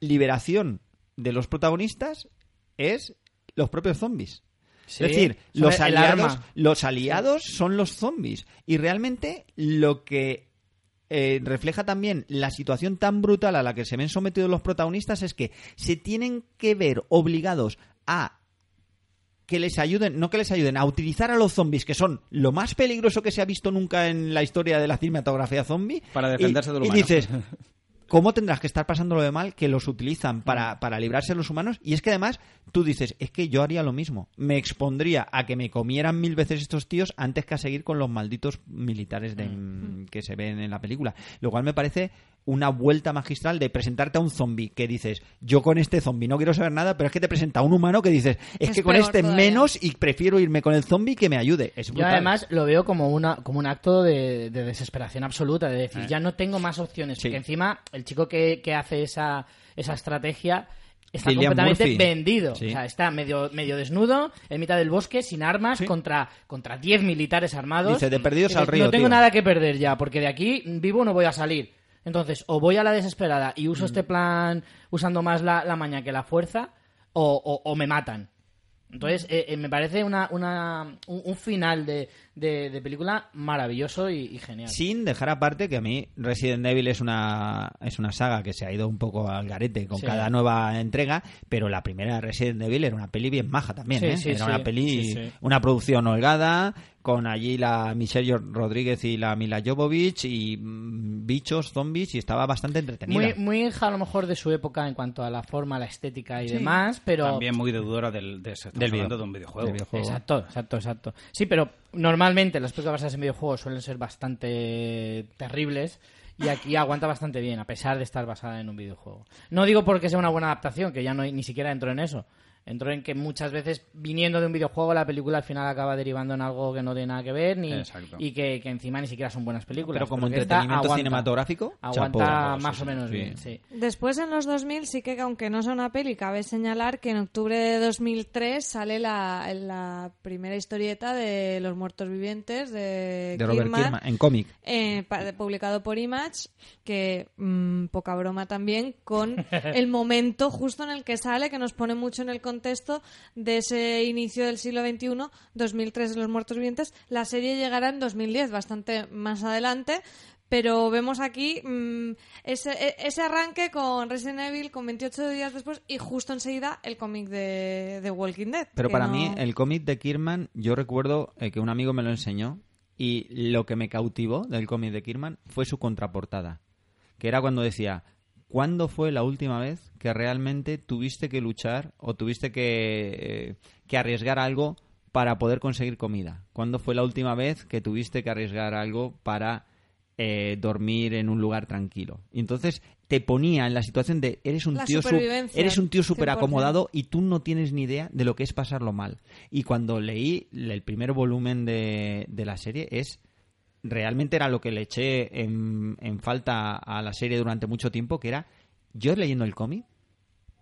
liberación de los protagonistas es los propios zombies. Sí, es decir, los aliados, los aliados son los zombies. Y realmente lo que eh, refleja también la situación tan brutal a la que se ven sometidos los protagonistas es que se tienen que ver obligados a que les ayuden, no que les ayuden, a utilizar a los zombies, que son lo más peligroso que se ha visto nunca en la historia de la cinematografía zombie. Para defenderse y, de lo Y dices, ¿cómo tendrás que estar pasándolo de mal que los utilizan Mm. para, para librarse de los humanos? Y es que además tú dices, es que yo haría lo mismo. Me expondría a que me comieran mil veces estos tíos antes que a seguir con los malditos militares de- Mm. que se ven en la película. Lo cual me parece una vuelta magistral de presentarte a un zombie que dices, yo con este zombie no quiero saber nada, pero es que te presenta a un humano que dices, es, Es que con este todavía. menos y prefiero irme con el zombie que me ayude. Es Yo además lo veo como una como un acto de, de desesperación absoluta, de decir, ya no tengo más opciones, Sí. porque encima el chico que, que hace esa, esa estrategia está Cillian completamente Murphy. vendido. Sí. O sea, está medio, medio desnudo, en mitad del bosque, sin armas, Sí. contra, contra 10 militares armados. Dice, de perdidos Dice, al río, No tengo tío". nada que perder ya, porque de aquí vivo no voy a salir. Entonces, o voy a la desesperada y Mm. uso este plan usando más la, la maña que la fuerza, o, o- o me matan. Entonces, eh, eh, me parece una, una, un, un final de, de- de película maravilloso y, y genial. Sin dejar aparte que a mí Resident Evil es una, es una saga que se ha ido un poco al garete con Sí. cada nueva entrega, pero la primera Resident Evil era una peli bien maja también, Sí, ¿eh? sí, era sí. una peli, Sí, sí. una producción holgada, con allí la Michelle Rodríguez y la Mila Jovovich y mm, bichos, zombies, y estaba bastante entretenida. Muy, muy hija a lo mejor de su época en cuanto a la forma, la estética y demás, pero... También muy deudora del, de, estamos Del video- de un videojuego. del videojuego. Exacto, exacto, exacto. Sí, pero normalmente las películas basadas en videojuegos suelen ser bastante terribles y aquí aguanta bastante bien, a pesar de estar basada en un videojuego. No digo porque sea una buena adaptación, que ya no ni siquiera entro en eso. Entro en que muchas veces, viniendo de un videojuego, la película al final acaba derivando en algo que no tiene nada que ver ni, Exacto. y que, que encima ni siquiera son buenas películas. Pero como entretenimiento aguanta. cinematográfico, Aguanta más Sí, o menos sí. bien, sí. Después, en los 2000, sí que, aunque no sea una peli, cabe señalar que en octubre de 2003 sale la, la primera historieta de Los Muertos Vivientes de, De Robert Kirkman, Kirkman, en cómic. eh, publicado por Image, que mm, poca broma también, con el momento justo en el que sale, que nos pone mucho en el contexto de ese inicio del siglo XXI, 2003 de Los Muertos Vivientes. La serie llegará en 2010, bastante más adelante. Pero vemos aquí mm, ese, e- ese arranque con Resident Evil con 28 días después y justo enseguida el cómic de, de Walking Dead. Pero para no- mí, el cómic de Kirman, yo recuerdo eh, que un amigo me lo enseñó y lo que me cautivó del cómic de Kirman fue su contraportada. Que era cuando decía, ¿cuándo fue la última vez que realmente tuviste que luchar o tuviste que, eh, que arriesgar algo para poder conseguir comida? ¿Cuándo fue la última vez que tuviste que arriesgar algo para eh, dormir en un lugar tranquilo? Y entonces te ponía en la situación de eres un La tío eres un tío súper 100%. acomodado y tú no tienes ni idea de lo que es pasarlo mal. Y cuando leí el primer volumen de, de la serie es realmente era lo que le eché en, en falta a la serie durante mucho tiempo, que era yo leyendo el cómic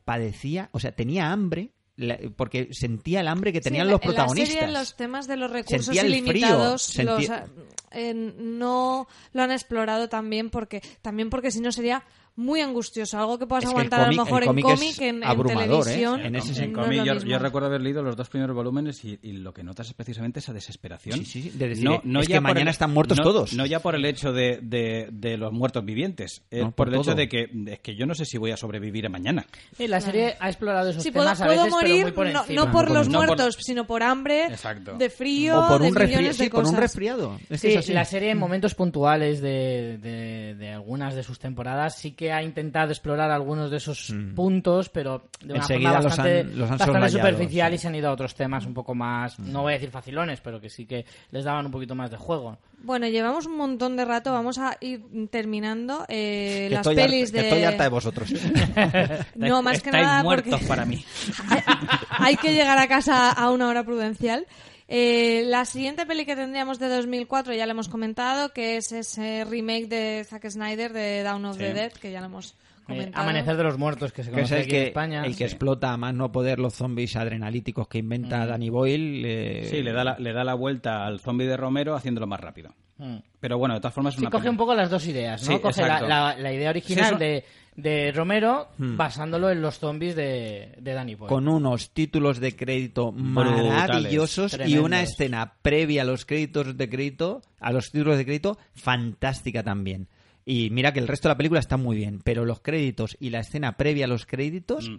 padecía, o sea, tenía hambre la- porque sentía el hambre que tenían los protagonistas. En la serie los temas de los recursos Sentía frío, ilimitados sentía- los, eh, no lo han explorado también porque también porque si no sería muy angustioso, algo que puedas Es que el aguantar a cómic- lo mejor el en cómic es en, en abrumador, ¿eh? televisión. En ese no sentido. es cómic, lo yo, yo recuerdo haber leído los dos primeros volúmenes y, y lo que notas es precisamente esa desesperación. Sí, sí, sí, de decir, es que por mañana están muertos no- todos. No ya por el hecho de, de- de los muertos vivientes, eh, No, por, por el hecho todo. de que, de que yo no sé si voy a sobrevivir mañana. Sí, la serie ha explorado esos Sí, puedo, temas a puedo pero morir muy por no, no por los No por- muertos, sino por hambre, Exacto. de frío, o por de un, millones de sí, por un cosas. resfriado. Es que es la serie en momentos puntuales de algunas de sus temporadas sí que que ha intentado explorar algunos de esos puntos, pero de una Mm. Enseguida forma los bastante, han- los han bastante superficial sí. Mm. y se han ido a otros temas un poco más, no voy a decir facilones, pero que sí que les daban un poquito más de juego. Bueno, llevamos un montón de rato, vamos a ir terminando eh, las estoy, pelis harta, de... estoy harta de vosotros. No, más que Estáis nada muertos porque para mí. hay, hay que llegar a casa a una hora prudencial. Eh, la siguiente peli que tendríamos de 2004 ya la hemos comentado, que es ese remake de Zack Snyder de Dawn of the Sí. Dead, que ya lo hemos Eh, comentado. Amanecer de los Muertos, que se que es conoce el aquí que, en España. el que explota a más no poder los zombies adrenalíticos que inventa Danny Boyle. eh, Sí, le da, la, le da la vuelta al zombie de Romero haciéndolo más rápido. Mm. Pero bueno, de todas formas es Sí, una coge peli- un poco las dos ideas, ¿no? Sí, coge la, la- la idea original Sí, eso- de, de Romero basándolo en los zombies de, de Danny Boyle. con unos títulos de crédito Brutales, maravillosos y una escena previa a los créditos de crédito, a los títulos de crédito, fantástica también. Y mira que el resto de la película está muy bien, pero los créditos y la escena previa a los créditos Mm.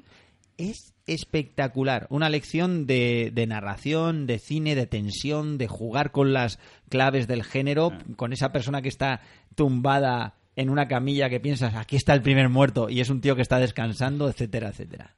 es espectacular. Una lección de, de narración, de cine, de tensión, de jugar con las claves del género, Ah. con esa persona que está tumbada en una camilla que piensas, aquí está el primer muerto, y es un tío que está descansando, etcétera, etcétera.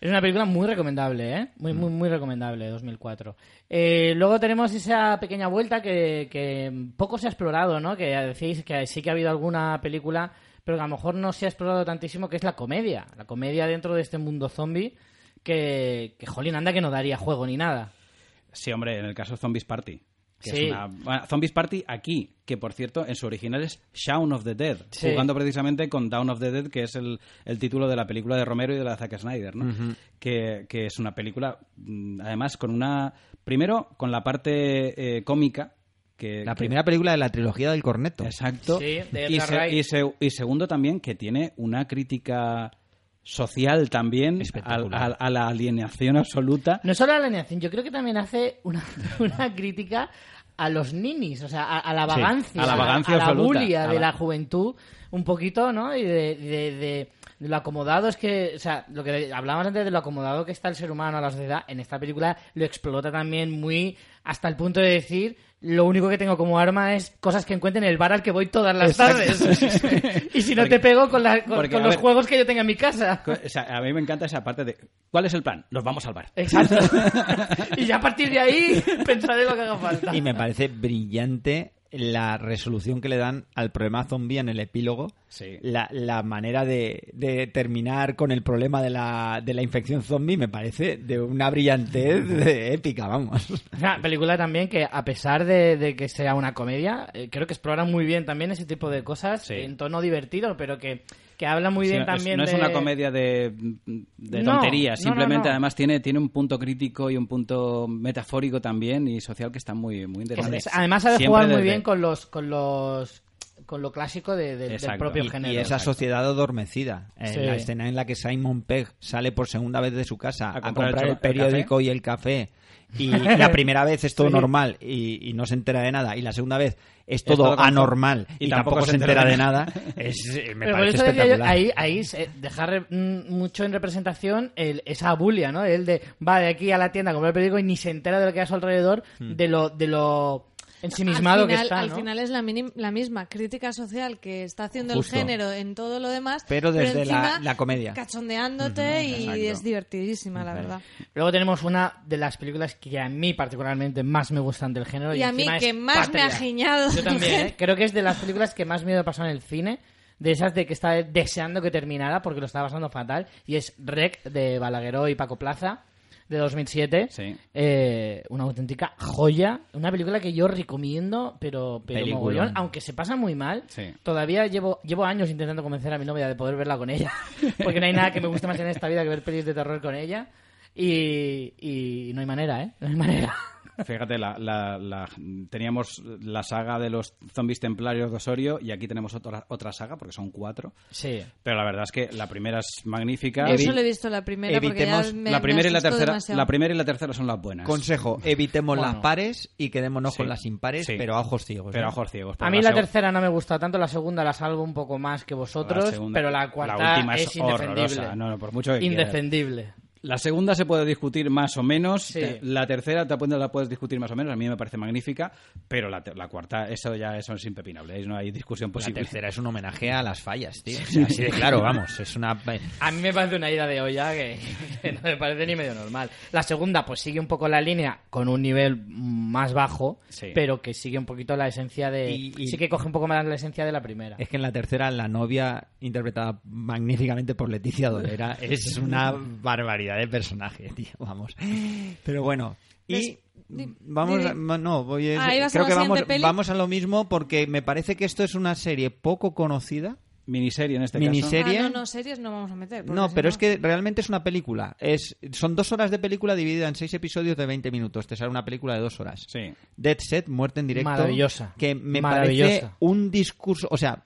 Es una película muy recomendable, ¿eh? Muy, muy, muy recomendable, 2004. Eh, luego tenemos esa pequeña vuelta que, que poco se ha explorado, ¿no? Que decís que sí que ha habido alguna película, pero que a lo mejor no se ha explorado tantísimo, que es la comedia. La comedia dentro de este mundo zombie que, que jolín, anda que no daría juego ni nada. Sí, hombre, en el caso de Zombies Party. Que Sí. es una... bueno, Zombies Party aquí, que por cierto, en su original es Shaun of the Dead, Sí. jugando precisamente con Dawn of the Dead, que es el, el título de la película de Romero y de la Zack Snyder, ¿no? que, que es una película, mm, además, con una... Primero, con la parte eh, cómica, que... La que- primera película de la trilogía del corneto. Exacto. Sí, de y, Edgar se- Wright. y se- y segundo también que tiene una crítica social también a- a la alienación absoluta. No solo a la alienación, yo creo que también hace una, una crítica a los ninis, o sea, a, a la Sí, vagancia, a la vagancia a la absoluta, bulia de la- la juventud, un poquito, ¿no? Y de, de- de- de lo acomodado es que, o sea, lo que hablábamos antes de lo acomodado que está el ser humano a la sociedad, en esta película lo explota también muy hasta el punto de decir lo único que tengo como arma es cosas que encuentro en el bar al que voy todas las tardes. y si no Porque- te pego con, la- con- porque, con a los ver- juegos que yo tenga en mi casa. O sea, a mí me encanta esa parte de ¿cuál es el plan? Nos vamos al bar. Exacto. y ya a partir de ahí pensaré lo que haga falta. Y me parece brillante la resolución que le dan al problema zombie en el epílogo. Sí. La, la manera de, de terminar con el problema de la, de la infección zombie me parece de una brillantez de épica, vamos. Una película también que, a pesar de, de que sea una comedia, eh, creo que explora muy bien también ese tipo de cosas Sí. en tono divertido, pero que, que habla muy Sí, bien es- también no es una comedia de, de No, tonterías, no, simplemente no. además tiene, tiene un punto crítico y un punto metafórico también y social que está muy, muy Es- interesante. es- además sabe Siempre jugar muy desde- bien con los con los con lo clásico de- de- del propio Y, género. y esa sociedad adormecida. En Sí. la escena en la que Simon Pegg sale por segunda vez de su casa a, comprar comprar, el el, cho- el periódico y el café. Y la primera vez es todo Sí. normal y, y no se entera de nada. Y la segunda vez es todo anormal y, Y tampoco, se entera de nada. Es, eh, me Pero por parece eso decía yo, espectacular. ahí, ahí se- dejar mm, mucho en representación el, esa bulia, ¿no? El de va de aquí a la tienda a comprar el periódico y ni se entera de lo que hay a su alrededor, Hmm. de lo de lo ensimismado al final, que está, al ¿no? final es la, minim- la misma crítica social que está haciendo Justo. el género en todo lo demás. Pero desde encima la- la comedia. Cachondeándote y exacto. es divertidísima, la verdad. Luego tenemos una de las películas que a mí particularmente más me gustan del género. Y a mí que es más me ha giñado Yo también. ¿eh? Creo que es de las películas que más miedo he pasado en el cine. De esas de que estaba deseando que terminara porque lo estaba pasando fatal. Y es Rec de Balagueró y Paco Plaza de 2007. Sí. Eh, una auténtica joya. Una película que yo recomiendo, pero, pero mogollón. Aunque se pasa muy mal, Sí. todavía llevo, llevo años intentando convencer a mi novia de poder verla con ella. Porque no hay nada que me guste más en esta vida que ver pelis de terror con ella. Y, y no hay manera, ¿eh? No hay manera. Fíjate, la, la- la- teníamos la saga de los zombies templarios de Osorio y aquí tenemos otra, otra saga porque son cuatro. Sí. Pero la verdad es que la primera es magnífica. Yo solo he visto la primera porque ya evitemos me, la primera me y la tercera, demasiado. la primera y la tercera son las buenas. Consejo, evitemos Bueno. las pares y quedémonos Sí. con las impares, Sí. pero a ojos ciegos. Pero ¿eh? a ojos ciegos. A mí la tercera no me gusta tanto, la segunda la salvo un poco más que vosotros, la segunda- pero la cuarta última es, horrorosa. indefendible. No, no, por mucho que quieras. La segunda se puede discutir más o menos. Sí. La tercera te la puedes discutir más o menos. A mí me parece magnífica. Pero la, la cuarta, eso ya eso es impepinable. Ahí no hay discusión La posible. tercera es un homenaje a las fallas, tío. O sea, así de claro, vamos. Es una. A mí me parece una ida de olla que, que no me parece ni medio normal. La segunda, pues sigue un poco la línea con un nivel más bajo, Sí. pero que sigue un poquito la esencia de. Y- y- Sí que coge un poco más la esencia de la primera. Es que en la tercera, la novia, interpretada magníficamente por Leticia Dolera, es una barbaridad de personaje, tío. Vamos. Pero bueno. Y. Vamos, a- no, voy a- Ah, ¿ibas a creo que vamos, vamos a lo mismo porque me parece que esto es una serie poco conocida. Miniserie en este Miniserie. Ah, no, no, series no vamos a meter. No, si pero es que realmente es una película. Es, son dos horas de película dividida en seis episodios de 20 minutos. Te sale una película de dos horas. caso. Sí. Dead Set, Muerte en Directo. Maravillosa. Que me Maravillosa. parece un discurso, o sea,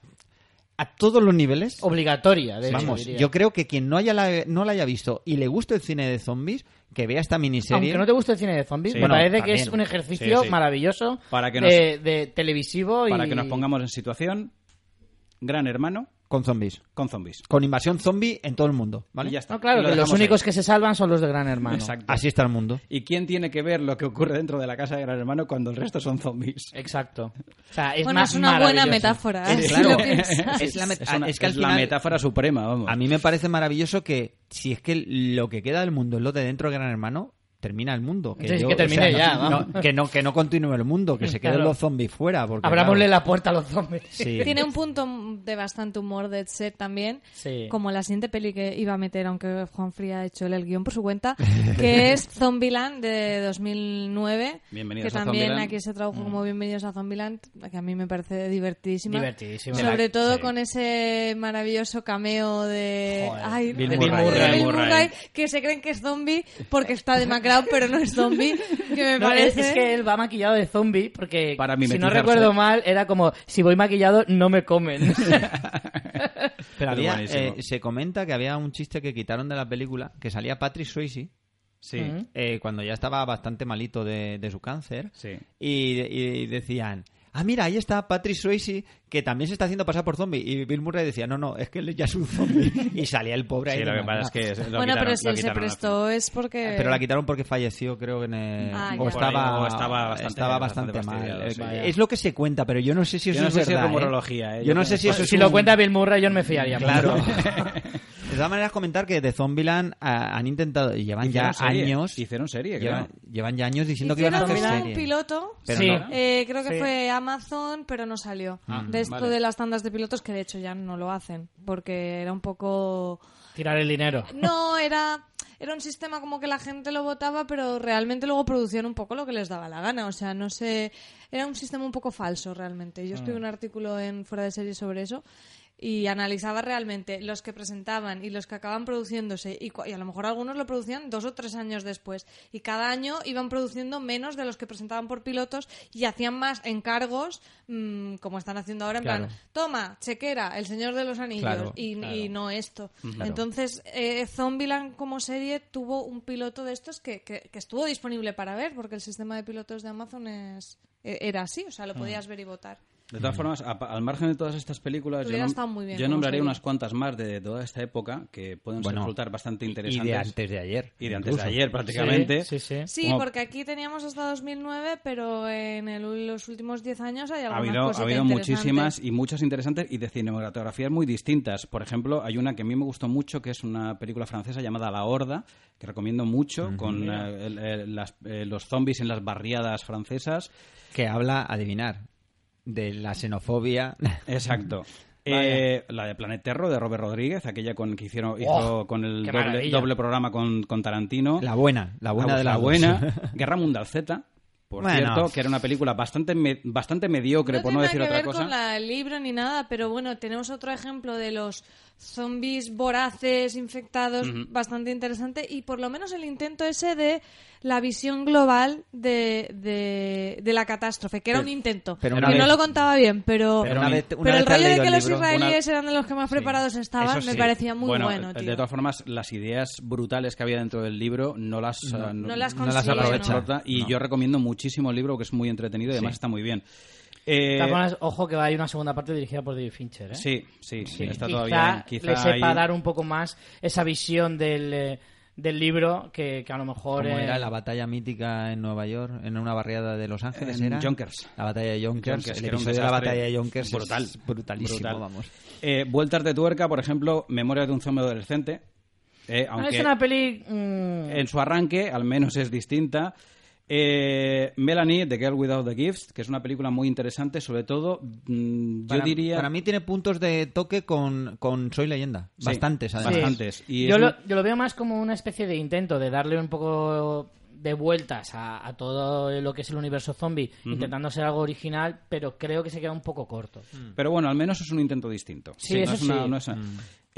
a todos los niveles. Obligatoria, de hecho, Vamos, diría. yo creo que quien no, haya la, no la haya visto y le guste el cine de zombies, que vea esta miniserie. Aunque no te guste el cine de zombies, Sí. me Bueno, parece que también. es un ejercicio Sí, sí. maravilloso Para que de, de televisivo y... Para que nos pongamos en situación, Gran Hermano Con zombies. con zombies. Con invasión zombie en todo el mundo, ¿vale? Y ya está. No, claro, Y lo que los únicos ahí. que se salvan son los de Gran Hermano. Exacto. Así está el mundo. ¿Y quién tiene que ver lo que ocurre dentro de la casa de Gran Hermano cuando el resto son zombies? Exacto. O sea, es Bueno, más es una buena metáfora. Es- claro. piensas. Es la met- Es, una- es que al es la metáfora suprema, vamos. A mí me parece maravilloso que si es que lo que queda del mundo es lo de dentro de Gran Hermano, termina el mundo. Sí, que termine no- ya, no- vamos. que, no, que no continúe el mundo, que se queden Claro. los zombies fuera. Porque, Abrámosle claro, la puerta a los zombies. sí. Tiene un punto de bastante humor Dead Set también, Sí. como la siguiente peli que iba a meter, aunque Juan Fría ha hecho el guion por su cuenta, que es Zombieland de 2009, Bienvenidos que a también Zombieland. aquí se tradujo como Bienvenidos a Zombieland, que a mí me parece divertidísima. Divertidísima. Sobre la- todo sí. con ese maravilloso cameo de, Joder, ay, Bill de Murray. de Bill Murray. Murray, que se creen que es zombie porque está pero no es zombie, que me No, parece... es que él va maquillado de zombie porque, Para si no recuerdo mal, era como, si voy maquillado, no me comen. Pero había, eh, se comenta que había un chiste que quitaron de la película, que salía Patrick Swayze, Sí, eh, cuando ya estaba bastante malito de, de su cáncer, sí. y, y decían... Ah, mira, ahí está Patrick Swayze, que también se está haciendo pasar por zombie. Y Bill Murray decía, no, no, es que él ya es un zombie. y salía el pobre ahí. Sí, lo que pasa es que lo bueno, quitaron- pero si él se prestó es porque... Pero la quitaron porque falleció, creo que en el- Ah, o, estaba, O estaba bastante- estaba bastante bastante mal. Eh. Vaya. Es lo que se cuenta, pero yo no sé si eso Yo no es sé si es verdad. ¿eh? rumorología, ¿eh? Yo Yo no sé si eso es si un- lo cuenta Bill Murray, yo no me fiaría. Claro. de todas maneras, comentar que de Zombieland ah, han intentado, y llevan ya serie, años, Hicieron serie, creo. llevan, llevan ya años diciendo que iban a hacer un serie. piloto Pero Sí. no. Eh, creo que Sí. fue Amazon, pero no salió. Ah, de esto vale. de las tandas de pilotos, que de hecho ya no lo hacen, porque era un poco... Tirar el dinero. No, era, era un sistema como que la gente lo votaba, pero realmente luego producían un poco lo que les daba la gana. O sea, no sé... Era un sistema un poco falso realmente. Yo escribí un artículo en Fuera de Serie sobre eso y analizaba realmente los que presentaban y los que acaban produciéndose y, y a lo mejor algunos lo producían dos o tres años después y cada año iban produciendo menos de los que presentaban por pilotos y hacían más encargos mm, como están haciendo ahora en Claro. plan toma chequera el señor de los anillos Claro, y, claro. y no esto Claro. entonces eh, Zombieland como serie tuvo un piloto de estos que, que- que estuvo disponible para ver porque el sistema de pilotos de Amazon es e- era así o sea lo podías ver y votar De todas formas, a- al margen de todas estas películas, yo, nom- muy bien yo nombraría unas cuantas más de toda esta época que pueden Bueno, resultar bastante Y interesantes. de antes de ayer. Y de antes incluso. de ayer, prácticamente. Sí, sí, sí. Sí, Como- porque aquí teníamos hasta 2009, pero en el- los últimos 10 años hay Ha algunas habido, ha habido muchísimas y muchas interesantes y de cinematografías muy distintas. Por ejemplo, hay una que a mí me gustó mucho, que es una película francesa llamada La Horda, que recomiendo mucho, con eh, el- el- las- eh, los zombies en las barriadas francesas. Que habla, adivinar, de la xenofobia. Exacto. Eh, la de Planet Terror de Robert Rodríguez, aquella con que hicieron hizo Oh, con el doble, programa con, con Tarantino. La buena, la buena de la dos. buena. Guerra Mundial Z, por Bueno. cierto, que era una película bastante me- bastante mediocre, no por tiene no decir que otra ver cosa. con la- el libro ni nada, pero bueno, tenemos otro ejemplo de los zombies voraces, infectados, bastante interesante. Y por lo menos el intento ese de la visión global de, de, de la catástrofe, que era un intento. pero que no lo contaba bien, pero, Pero una vez- una pero vez el rollo de que los libro, israelíes eran de los que más preparados estaban, me parecía muy bueno, bueno, tío. De todas formas, las ideas brutales que había dentro del libro no las, eh, no, no las no las consiguen, aprovecha. Y yo recomiendo muchísimo el libro, que es muy entretenido y además está muy bien. Eh, formas, ojo que hay una segunda parte dirigida por David Fincher, ¿eh? sí, sí, sí, está quizá todavía. le Quizá sepa ahí- dar un poco más esa visión del, eh, del libro que, que a lo mejor... Como eh, era la batalla mítica en Nueva York, en una barriada de Los Ángeles, En ¿era? Yonkers. La batalla de Yonkers. Yonkers, el episodio de la batalla de Yonkers es brutal, brutalísimo, brutal. vamos. Eh, vueltas de tuerca, por ejemplo, Memorias de un zombie adolescente. eh, no aunque es una peli... mm, en su arranque, al menos es distinta. Eh, Melanie, The Girl Without the Gifts, que es una película muy interesante, sobre todo, mm, yo diría... para mí tiene puntos de toque con, con Soy Leyenda. Sí, Bastantes, además. Sí. Bastantes. Y yo, es lo, un- yo lo veo más como una especie de intento de darle un poco de vueltas a, a todo lo que es el universo zombie, intentando ser algo original, pero creo que se queda un poco corto. Pero bueno, al menos es un intento distinto. Sí, no eso es una- sí. no es-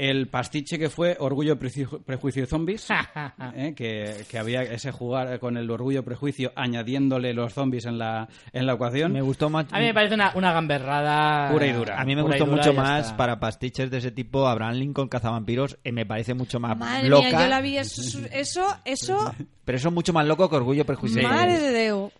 El pastiche que fue Orgullo, Prejuicio, Prejuicio y Zombies, ¿eh? que, que había ese jugar con el Orgullo, Prejuicio, añadiéndole los zombies en la, en la ecuación. Me gustó más. A mí me parece una, una gamberrada Pura y dura. A mí me pura gustó mucho más está. para pastiches de ese tipo Abraham Lincoln Cazavampiros. eh, me parece mucho más Madre loca. mía, yo la vi. Eso, eso, eso Pero eso es mucho más loco que Orgullo, Prejuicio. madre de Dios.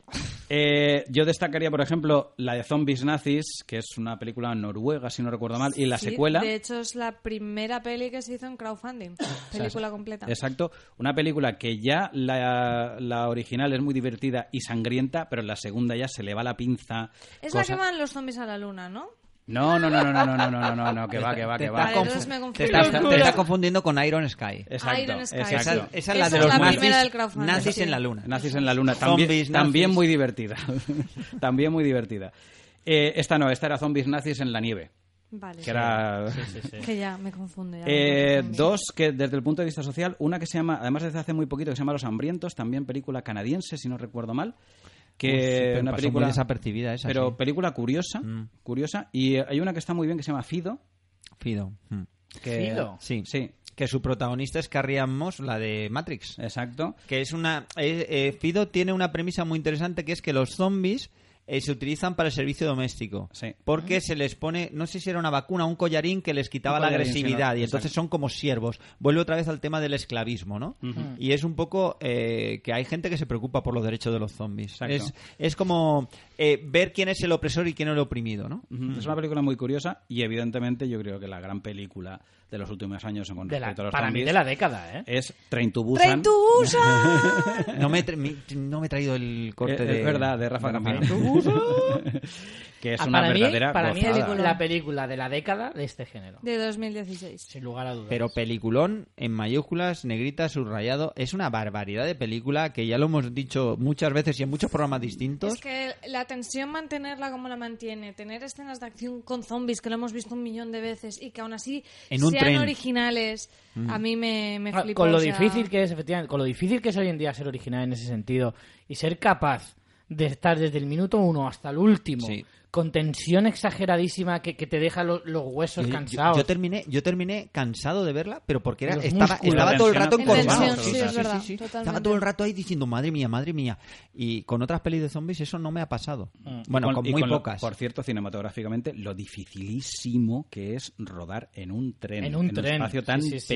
Eh, yo destacaría, por ejemplo, la de Zombies Nazis, que es una película noruega, si no recuerdo mal, y la Sí, secuela. De hecho, es la primera peli que se hizo en crowdfunding. Película completa. Exacto, una película que ya la, la original es muy divertida y sangrienta, pero en la segunda ya se le va la pinza. Es la que van los zombies a la luna, ¿no? No, no, no, no, no, no, no, no, no, no, que va, que va, Te que está va. Te estás, te estás confundiendo con Iron Sky. Exacto, Iron Sky. exacto. Esa, esa es la Esa de es los la nazis, primera del crowdfunding, nazis en la luna. Nazis en la luna, también, Zombies también muy divertida. también muy divertida. Eh, esta no, esta era Zombies Nazis en la nieve, Vale. que era... Que ya me confundo. Ya Eh, me confundo. dos que desde el punto de vista social, una que se llama, además desde hace muy poquito, que se llama Los Hambrientos, también película canadiense, si no recuerdo mal, que pero una pasó película muy desapercibida esa, pero sí. película curiosa, Mm. curiosa, y hay una que está muy bien que se llama Fido, Fido. mm. que ¿Fido? Sí. sí, Que su protagonista es Carrie Ann Moss, la de Matrix. exacto, Que es una. eh, eh, Fido tiene una premisa muy interesante que es que los zombies eh, se utilizan para el servicio doméstico. Sí. Porque se les pone, no sé si era una vacuna, un collarín que les quitaba la agresividad y entonces son como siervos. Vuelve otra vez al tema del esclavismo, ¿no? Y es un poco eh, que hay gente que se preocupa por los derechos de los zombies. Es, es como eh, ver quién es el opresor y quién es el oprimido, ¿no? Es una película muy curiosa y evidentemente yo creo que la gran película de los últimos años con De la- respecto a los para mí zombies de la década, ¿eh? es Train to Busan. ¡Train to Busan! No me, no me he traído el corte Eh, de... es verdad, de Rafa Campana. que es Ah, una para mí, verdadera para mí es gozada. Película. la película de la década de este género. De 2016. Sin lugar a dudas. Pero peliculón en mayúsculas, negrita, subrayado. Es una barbaridad de película que ya lo hemos dicho muchas veces y en muchos programas distintos. Es que la tensión mantenerla como la mantiene, tener escenas de acción con zombies que lo hemos visto un millón de veces y que aún así En un sean tren. originales, a mí me, me Ah, flipa. con lo o sea, difícil que es, efectivamente, con lo difícil que es hoy en día ser original en ese sentido y ser capaz de estar desde el minuto uno hasta el último Sí. con tensión exageradísima que, que te deja lo- los huesos Yo- cansados. Yo, terminé, yo terminé cansado de verla, pero porque era, Los estaba, todo el rato En encorvado. sí, es verdad, Estaba todo el rato ahí diciendo, madre mía, madre mía. Y con otras pelis de zombies eso no me ha pasado. Bueno, Y con, y muy pocas. por cierto, cinematográficamente, lo dificilísimo que es rodar en un tren. En un tren, espacio tan sí, sí, sí.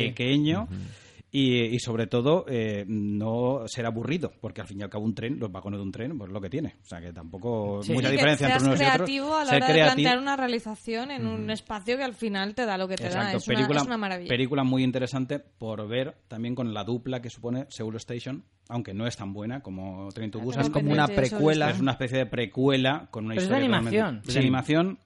Y, y sobre todo, eh, no ser aburrido, porque al fin y al cabo un tren, los vagones de un tren, pues lo que tiene. O sea que tampoco Sí. mucha y que diferencia seas entre unos y otros. creativo a la Ser hora de creativo- plantear una realización en un espacio que al final te da lo que te da. Es una, película, es una maravilla. película muy interesante por ver también con la dupla que supone Seoul Station, aunque no es tan buena como Train to Busan. es como una precuela. Es una especie de precuela con una Pero es de historia animación. totalmente- Sí. de animación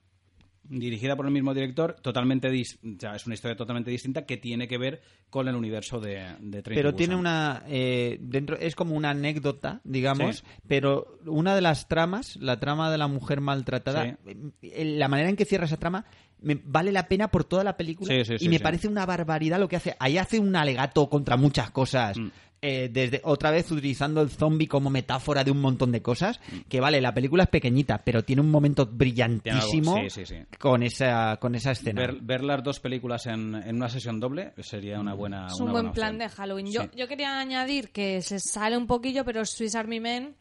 dirigida por el mismo director, totalmente dis- es una historia totalmente distinta que tiene que ver con el universo de, de Train pero tiene una eh, dentro es como una anécdota digamos Sí. pero una de las tramas la trama de la mujer maltratada eh, la manera en que cierra esa trama me vale la pena por toda la película Sí, y me parece una barbaridad lo que hace. Ahí hace un alegato contra muchas cosas. Mm. Eh, desde otra vez utilizando el zombie como metáfora de un montón de cosas que vale la película es pequeñita pero tiene un momento brillantísimo Tiene algo, sí, sí, sí. con esa con esa escena Ver, ver las dos películas en, en una sesión doble sería una buena Es una un buen buena plan opción. de Halloween. Yo, Sí. yo quería añadir que se sale un poquillo, pero Swiss Army Men,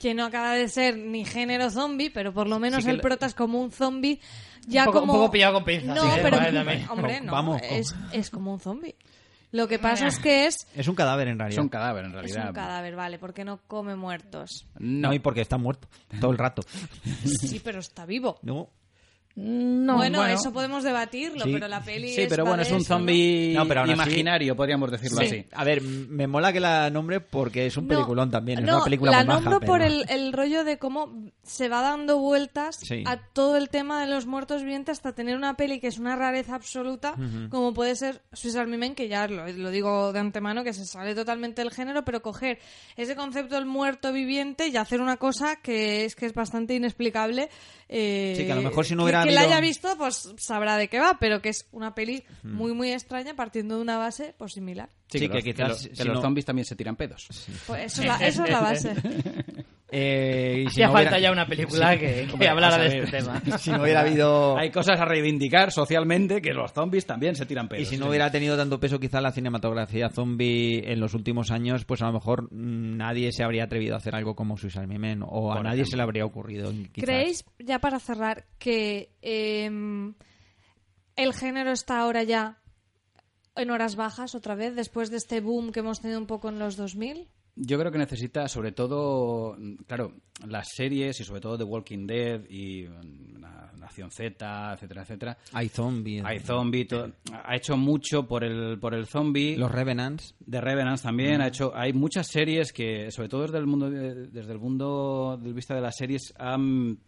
que no acaba de ser ni género zombie, pero por lo menos el prota es como un zombie. Ya Un poco- como... un poco pillado con pinzas, No, sí, pero... Vale, también. Hombre, no. Vamos. Es, es como un zombie. Lo que pasa es que es... es un cadáver en realidad Es un cadáver en Es realidad. un cadáver, vale, porque no come muertos. no y porque está muerto todo el rato Sí, pero está vivo. no No, bueno, bueno. eso podemos debatirlo, Sí. pero la peli Sí, es pero bueno, de es un ¿no? zombie No, así- imaginario, podríamos decirlo Sí. así. A ver, me mola que la nombre porque es un No, peliculón también. Es no, una película la muy maja, nombro por pero- el, el rollo de cómo se va dando vueltas Sí. a todo el tema de los muertos vivientes hasta tener una peli que es una rareza absoluta, como puede ser Swiss Army Man, que ya lo, lo digo de antemano, que se sale totalmente del género, pero coger ese concepto del muerto viviente y hacer una cosa que es que es bastante inexplicable. Eh, Sí, que a lo mejor si no que- hubiera que la habido- haya visto, pues sabrá de qué va, pero que es una peli muy, muy extraña partiendo de una base pues similar. Sí, que, que los, quizás los- que si los no- zombies también se tiran pedos. Pues eso, es la, eso es la base. Eh, y si Hacía no falta hubiera- ya una película que, que hablara de este tema. Si no hubiera habido... Hay cosas a reivindicar socialmente que los zombies también se tiran pedos. Y si no hubiera tenido tanto peso quizá la cinematografía zombie en los últimos años, pues a lo mejor mm, nadie se habría atrevido a hacer algo como Army Man o a Por nadie ejemplo. se le habría ocurrido. quizás. ¿Creéis, ya para cerrar, que em, el género está ahora ya en horas bajas otra vez, después de este boom que hemos tenido un poco en los 2000? Yo creo que necesita, sobre todo, claro, las series y sobre todo The Walking Dead y mm, Na- Nación Z, etcétera, etcétera. Hay zombies. Hay zombie, to- ha hecho mucho por el por el zombie. Los Revenants. de Revenants también ha hecho hay muchas series que sobre todo desde el mundo de- desde el mundo del vista de las series han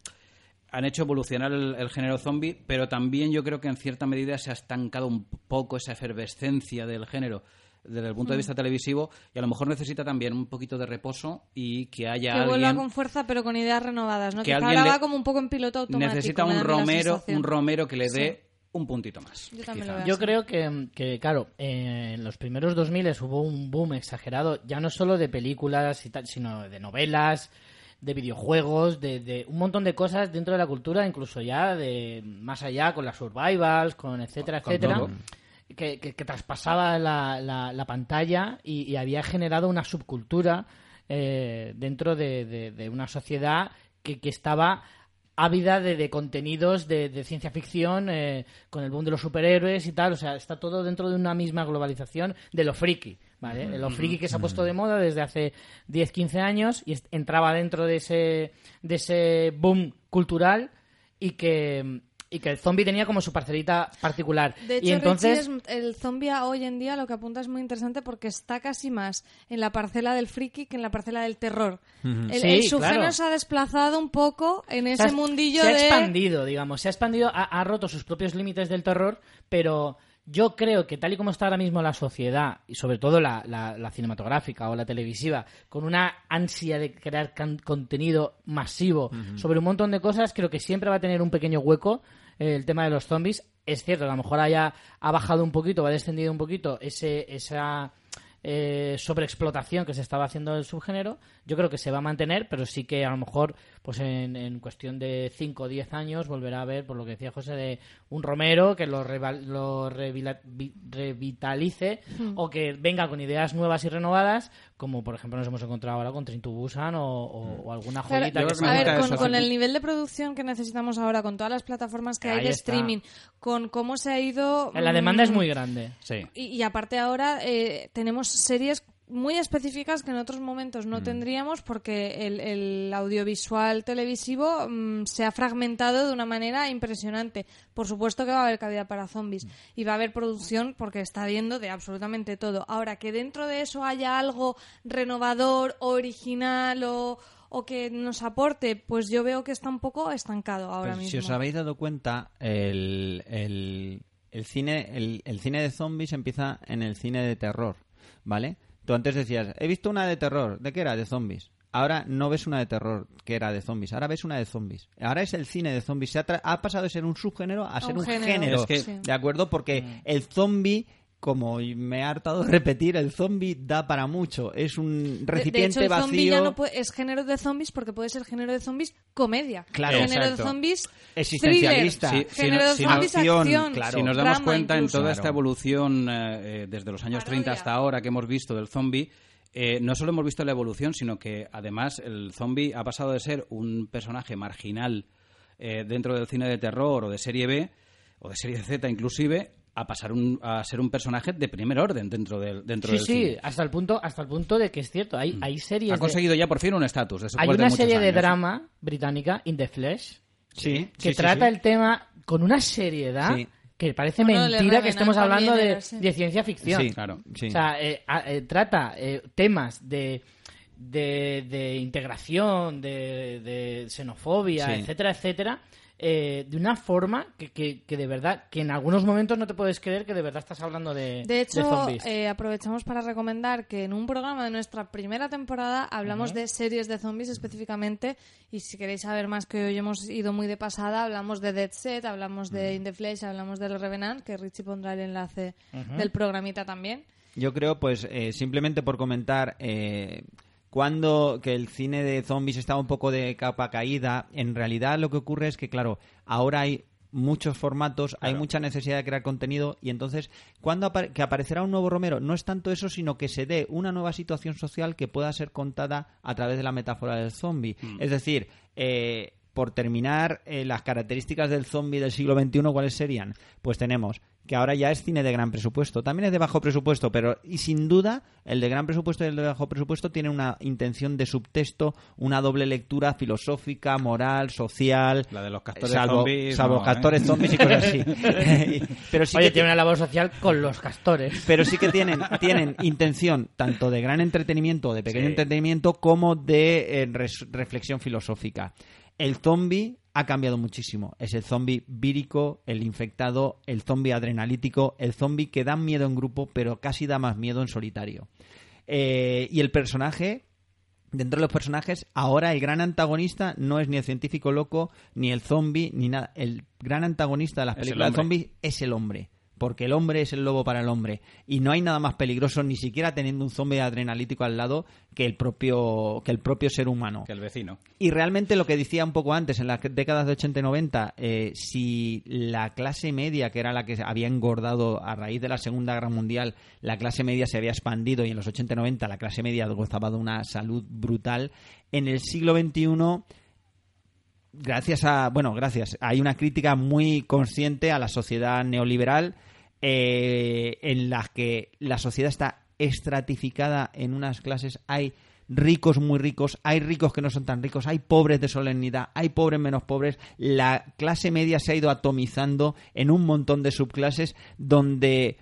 han hecho evolucionar el, el género zombie pero también yo creo que en cierta medida se ha estancado un poco esa efervescencia del género desde el Mm. punto de vista televisivo y a lo mejor necesita también un poquito de reposo y que haya Que vuelva alguien con fuerza, pero con ideas renovadas, ¿no? que Quizá alguien ahora le- va como un poco en piloto automático. necesita un romero un romero que le Sí. dé un puntito más Yo también lo veo Yo creo que, que, claro, eh, en los primeros 2000 hubo un boom exagerado, ya no solo de películas y tal, sino de novelas, de videojuegos, de, de un montón de cosas dentro de la cultura, incluso ya de más allá con las survivals, con etcétera, Con etcétera. todo. Que, que- que traspasaba la, la- la pantalla y, y había generado una subcultura eh, dentro de, de- de una sociedad que, que estaba ávida de, de contenidos de, de ciencia ficción eh, con el boom de los superhéroes y tal. O sea, está todo dentro de una misma globalización de lo friki. ¿vale? De Lo friki que se ha puesto de moda desde hace 10, 15 años y entraba dentro de ese, de ese boom cultural y que, y que el zombie tenía como su parcelita particular. De hecho, y entonces... Richie, es- el zombie hoy en día lo que apunta es muy interesante porque está casi más en la parcela del friki que en la parcela del terror. El, Sí, el claro. subgénero se ha desplazado un poco en se ese ha- mundillo se ha de... expandido, digamos, se ha expandido, ha, ha roto sus propios límites del terror, pero yo creo que tal y como está ahora mismo la sociedad, y sobre todo la, la- la cinematográfica o la televisiva, con una ansia de crear contenido masivo sobre un montón de cosas, creo que siempre va a tener un pequeño hueco eh, el tema de los zombies. Es cierto, a lo mejor haya ha bajado un poquito, ha descendido un poquito ese, esa eh, sobreexplotación que se estaba haciendo del subgénero, yo creo que se va a mantener, pero sí que a lo mejor pues en, en cuestión de 5 o 10 años volverá a ver, por lo que decía José, de un Romero que lo, reval- lo revila- vi- revitalice o que venga con ideas nuevas y renovadas, como por ejemplo nos hemos encontrado ahora con Train to Busan o, o- o alguna Claro, joyita Yo que a ver, con, el nivel de producción que necesitamos ahora, con todas las plataformas que hay de está. streaming, con cómo se ha ido... La demanda es mm, muy grande. sí Y, y aparte ahora eh, tenemos series muy específicas que en otros momentos Mm. no tendríamos porque el, el audiovisual televisivo mm, se ha fragmentado de una manera impresionante. Por supuesto que va a haber cabida para zombies Mm. y va a haber producción porque está viendo de absolutamente todo. Ahora, que dentro de eso haya algo renovador, original o, o que nos aporte, pues yo veo que está un poco estancado ahora Pues, mismo. si os habéis dado cuenta, el, el, el cine, el, el cine de zombies empieza en el cine de terror, ¿vale? Tú antes decías, he visto una de terror, ¿de qué era? De zombies. Ahora no ves una de terror que era de zombies, ahora ves una de zombies. Ahora es el cine de zombies. Se ha, pasado de ser un subgénero a ser un un género. género. Es que- Sí. ¿De acuerdo? Porque el zombie, como me he hartado de repetir, el zombie da para mucho. Es un De- recipiente de, hecho, el zombie ya vacío. no puede- es género de zombies porque puede ser género de zombies comedia. Claro, género exacto. de zombies Existencialista. thriller. Sí, si género de si no- zombies acción, acción. claro. Si nos damos drama cuenta en toda esta evolución eh, eh, desde los años 30 Parodia. hasta ahora que hemos visto del zombie, eh, no solo hemos visto la evolución, sino que además el zombie ha pasado de ser un personaje marginal eh, dentro del cine de terror o de serie B o de serie Z inclusive a pasar un- a ser un personaje de primer orden dentro del dentro Sí, del sí, cine. hasta el punto hasta el punto de que es cierto, hay, hay series Ha de- conseguido ya por fin un estatus. Hay una serie de drama británica, In the Flesh, Sí, que sí, trata sí. el tema con una seriedad Sí. que parece Bueno, mentira que estemos hablando de, ciencia ficción. Sí, Claro. sí. O sea, eh, a- eh, trata eh, temas de, de, de integración, de, de xenofobia, Sí. etcétera, etcétera, eh, de una forma que, que, que de verdad, que en algunos momentos no te puedes creer que de verdad estás hablando de, De hecho, zombies. eh, aprovechamos para recomendar que en un programa de nuestra primera temporada hablamos de series de zombies específicamente y si queréis saber más que hoy hemos ido muy de pasada, hablamos de Dead Set, hablamos de In the Flesh, hablamos de The Revenant, que Richie pondrá el enlace del programita también. Yo creo, pues, eh, simplemente por comentar, eh, cuando que el cine de zombies estaba un poco de capa caída, en realidad lo que ocurre es que, claro, ahora hay muchos formatos, hay mucha necesidad de crear contenido y entonces, cuando apa- que aparecerá un nuevo Romero? No es tanto eso, sino que se dé una nueva situación social que pueda ser contada a través de la metáfora del zombie. Es decir, eh, por terminar, eh, las características del zombie del siglo XXI, ¿cuáles serían? Pues tenemos que ahora ya es cine de gran presupuesto. También es de bajo presupuesto, pero y sin duda el de gran presupuesto y el de bajo presupuesto tiene una intención de subtexto, una doble lectura filosófica, moral, social. La de los castores salvo, zombies, salvo no, ¿eh? castores zombies y cosas así. pero sí Oye, que tiene una labor social con los castores. pero sí que tienen, tienen intención tanto de gran entretenimiento, de pequeño Sí. entretenimiento, como de eh, res- reflexión filosófica. El zombie ha cambiado muchísimo. Es el zombie vírico, el infectado, el zombie adrenalítico, el zombie que da miedo en grupo, pero casi da más miedo en solitario. Eh, y el personaje, dentro de los personajes, ahora el gran antagonista no es ni el científico loco, ni el zombie, ni nada. El gran antagonista de las películas de zombies es el hombre. Porque el hombre es el lobo para el hombre. Y no hay nada más peligroso, ni siquiera teniendo un zombie adrenalítico al lado, que el propio, que el propio ser humano. Que el vecino. Y realmente lo que decía un poco antes, en las décadas de 80 y 90, eh, si la clase media, que era la que había engordado a raíz de la Segunda Guerra Mundial, la clase media se había expandido y en los 80 y 90 la clase media gozaba de una salud brutal, en el siglo XXI gracias a, bueno, gracias, hay una crítica muy consciente a la sociedad neoliberal eh, en la que la sociedad está estratificada en unas clases, hay ricos muy ricos, hay ricos que no son tan ricos, hay pobres de solemnidad, hay pobres menos pobres, la clase media se ha ido atomizando en un montón de subclases donde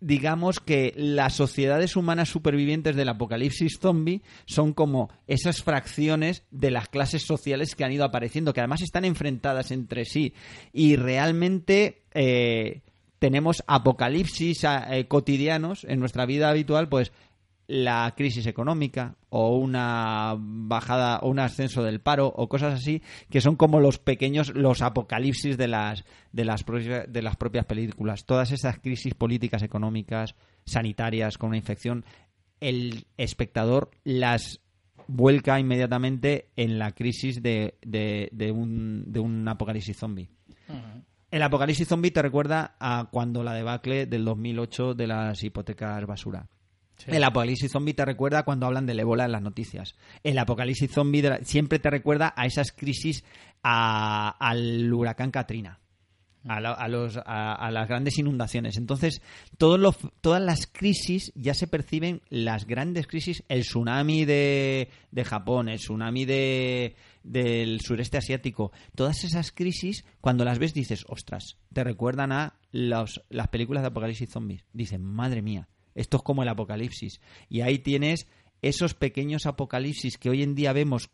digamos que las sociedades humanas supervivientes del apocalipsis zombie son como esas fracciones de las clases sociales que han ido apareciendo, que además están enfrentadas entre sí. Y realmente eh, tenemos apocalipsis eh, cotidianos en nuestra vida habitual, pues la crisis económica o una bajada o un ascenso del paro o cosas así que son como los pequeños los apocalipsis de las de las de las propias películas. Todas esas crisis políticas económicas sanitarias con una infección el espectador las vuelca inmediatamente en la crisis de, de un, de un apocalipsis zombie el apocalipsis zombie te recuerda a cuando la debacle del 2008 de las hipotecas basura el apocalipsis zombie te recuerda cuando hablan del ébola en las noticias. El apocalipsis zombie la- siempre te recuerda a esas crisis, a- al huracán Katrina. A, la- a los, a, a las grandes inundaciones. Entonces, todos los, todas las crisis ya se perciben, las grandes crisis, el tsunami de, de Japón, el tsunami de, del sureste asiático, todas esas crisis, cuando las ves dices, ostras, te recuerdan a los- las películas de apocalipsis zombies. Dicen, madre mía, esto es como el apocalipsis. Y ahí tienes esos pequeños apocalipsis que hoy en día vemos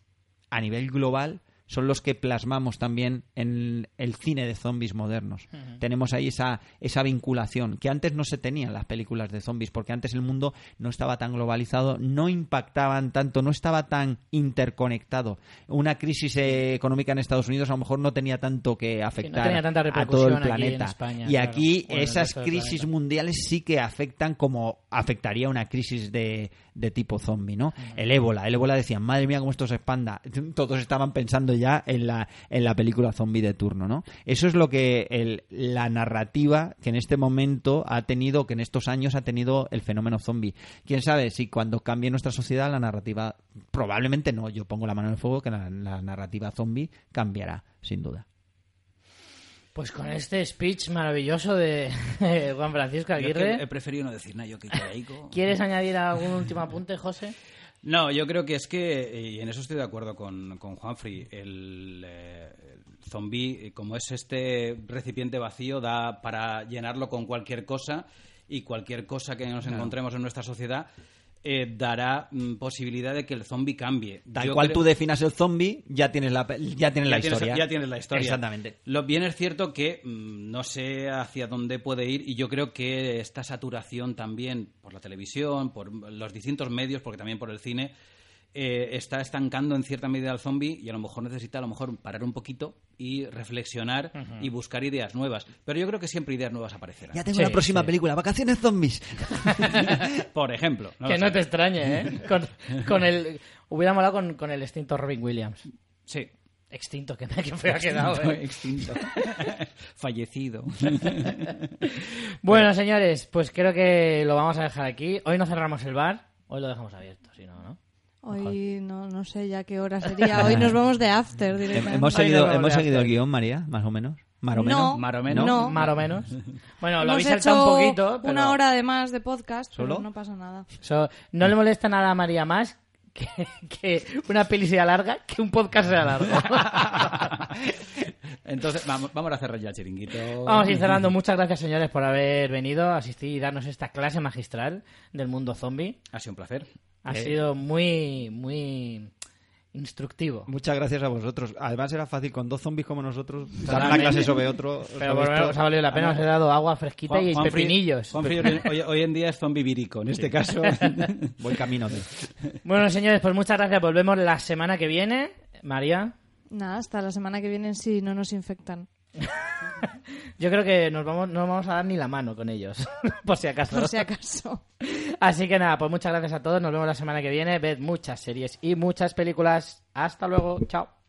a nivel global, son los que plasmamos también en el cine de zombies modernos. Tenemos ahí esa, esa vinculación que antes no se tenía en las películas de zombies, porque antes el mundo no estaba tan globalizado, no impactaban tanto, no estaba tan interconectado. Una crisis eh, económica en Estados Unidos a lo mejor no tenía tanto que afectar tenía tanta a todo el aquí planeta. España, y claro, aquí esas crisis mundiales sí que afectan como afectaría una crisis de, de tipo zombie, ¿no? El ébola, el ébola decían, madre mía, cómo esto se expanda. Todos estaban pensando ya en la, en la película zombie de turno, ¿no? Eso es lo que el- la narrativa que en este momento ha tenido, que en estos años ha tenido el fenómeno zombie. Quién sabe si cuando cambie nuestra sociedad la narrativa, probablemente no, yo pongo la mano en el fuego que la, la narrativa zombie cambiará, sin duda. Pues con este speech maravilloso de Juan Francisco Aguirre, he preferido no decir nada, yo que caigo. ¿quieres añadir algún último apunte, José? No, yo creo que es que, y en eso estoy de acuerdo con, con Juanfrey, el, eh, el zombie, eh, como es este recipiente vacío, da para llenarlo con cualquier cosa y cualquier cosa que nos encontremos en nuestra sociedad eh, dará mm, posibilidad de que el zombie cambie. Tal Yo cual creo- tú definas el zombie, ya tienes la, ya tienes la ya tienes- historia. ya tienes la historia. Exactamente. Lo bien es cierto que mm, no sé hacia dónde puede ir y yo creo que esta saturación también por la televisión, por los distintos medios, porque también por el cine, eh, está estancando en cierta medida al zombie y a lo mejor necesita a lo mejor parar un poquito y reflexionar y buscar ideas nuevas. Pero yo creo que siempre ideas nuevas aparecerán. Ya tengo Sí, la próxima sí. película, Vacaciones Zombies. Por ejemplo. no que no te extrañe, ¿eh? Con, con el... Hubiera molado con, con el extinto Robin Williams. Sí. Extinto, que, que feo ha quedado, ¿eh? Extinto. Fallecido. Bueno, señores, pues creo que lo vamos a dejar aquí. Hoy no cerramos el bar, hoy lo dejamos abierto, si no, ¿no? Hoy no, no sé ya qué hora sería. Hoy nos vamos de after directamente. hemos seguido, hemos seguido el guion, María, más o menos. Más o menos. No, Más o menos. no. Más o menos. Bueno, lo habéis saltado un poquito, pero una hora de más de podcast, pero ¿Solo? no pasa nada. eso no le molesta nada a María más que, que una peli sea larga que un podcast sea largo. Entonces, vamos, vamos a cerrar ya el chiringuito. Vamos a ir cerrando. Muchas gracias, señores, por haber venido a asistir y darnos esta clase magistral del mundo zombie. Ha sido un placer. Ha Eh. sido muy, muy instructivo. Muchas gracias a vosotros. Además era fácil con dos zombies como nosotros dar una clase sobre otro. Pero por lo menos esto. os ha valido la pena, os he dado agua fresquita y Juanfrey- pepinillos. Hoy, hoy- hoy en día es zombie virico. En este caso, Buen camino. tío. Bueno, señores, pues muchas gracias. Volvemos la semana que viene. María, Nada, hasta la semana que viene si no nos infectan. yo creo que nos vamos, no vamos a dar ni la mano con ellos, por si acaso. Por si acaso. Así que nada, pues muchas gracias a todos. Nos vemos la semana que viene. Ved muchas series y muchas películas. Hasta luego. Chao.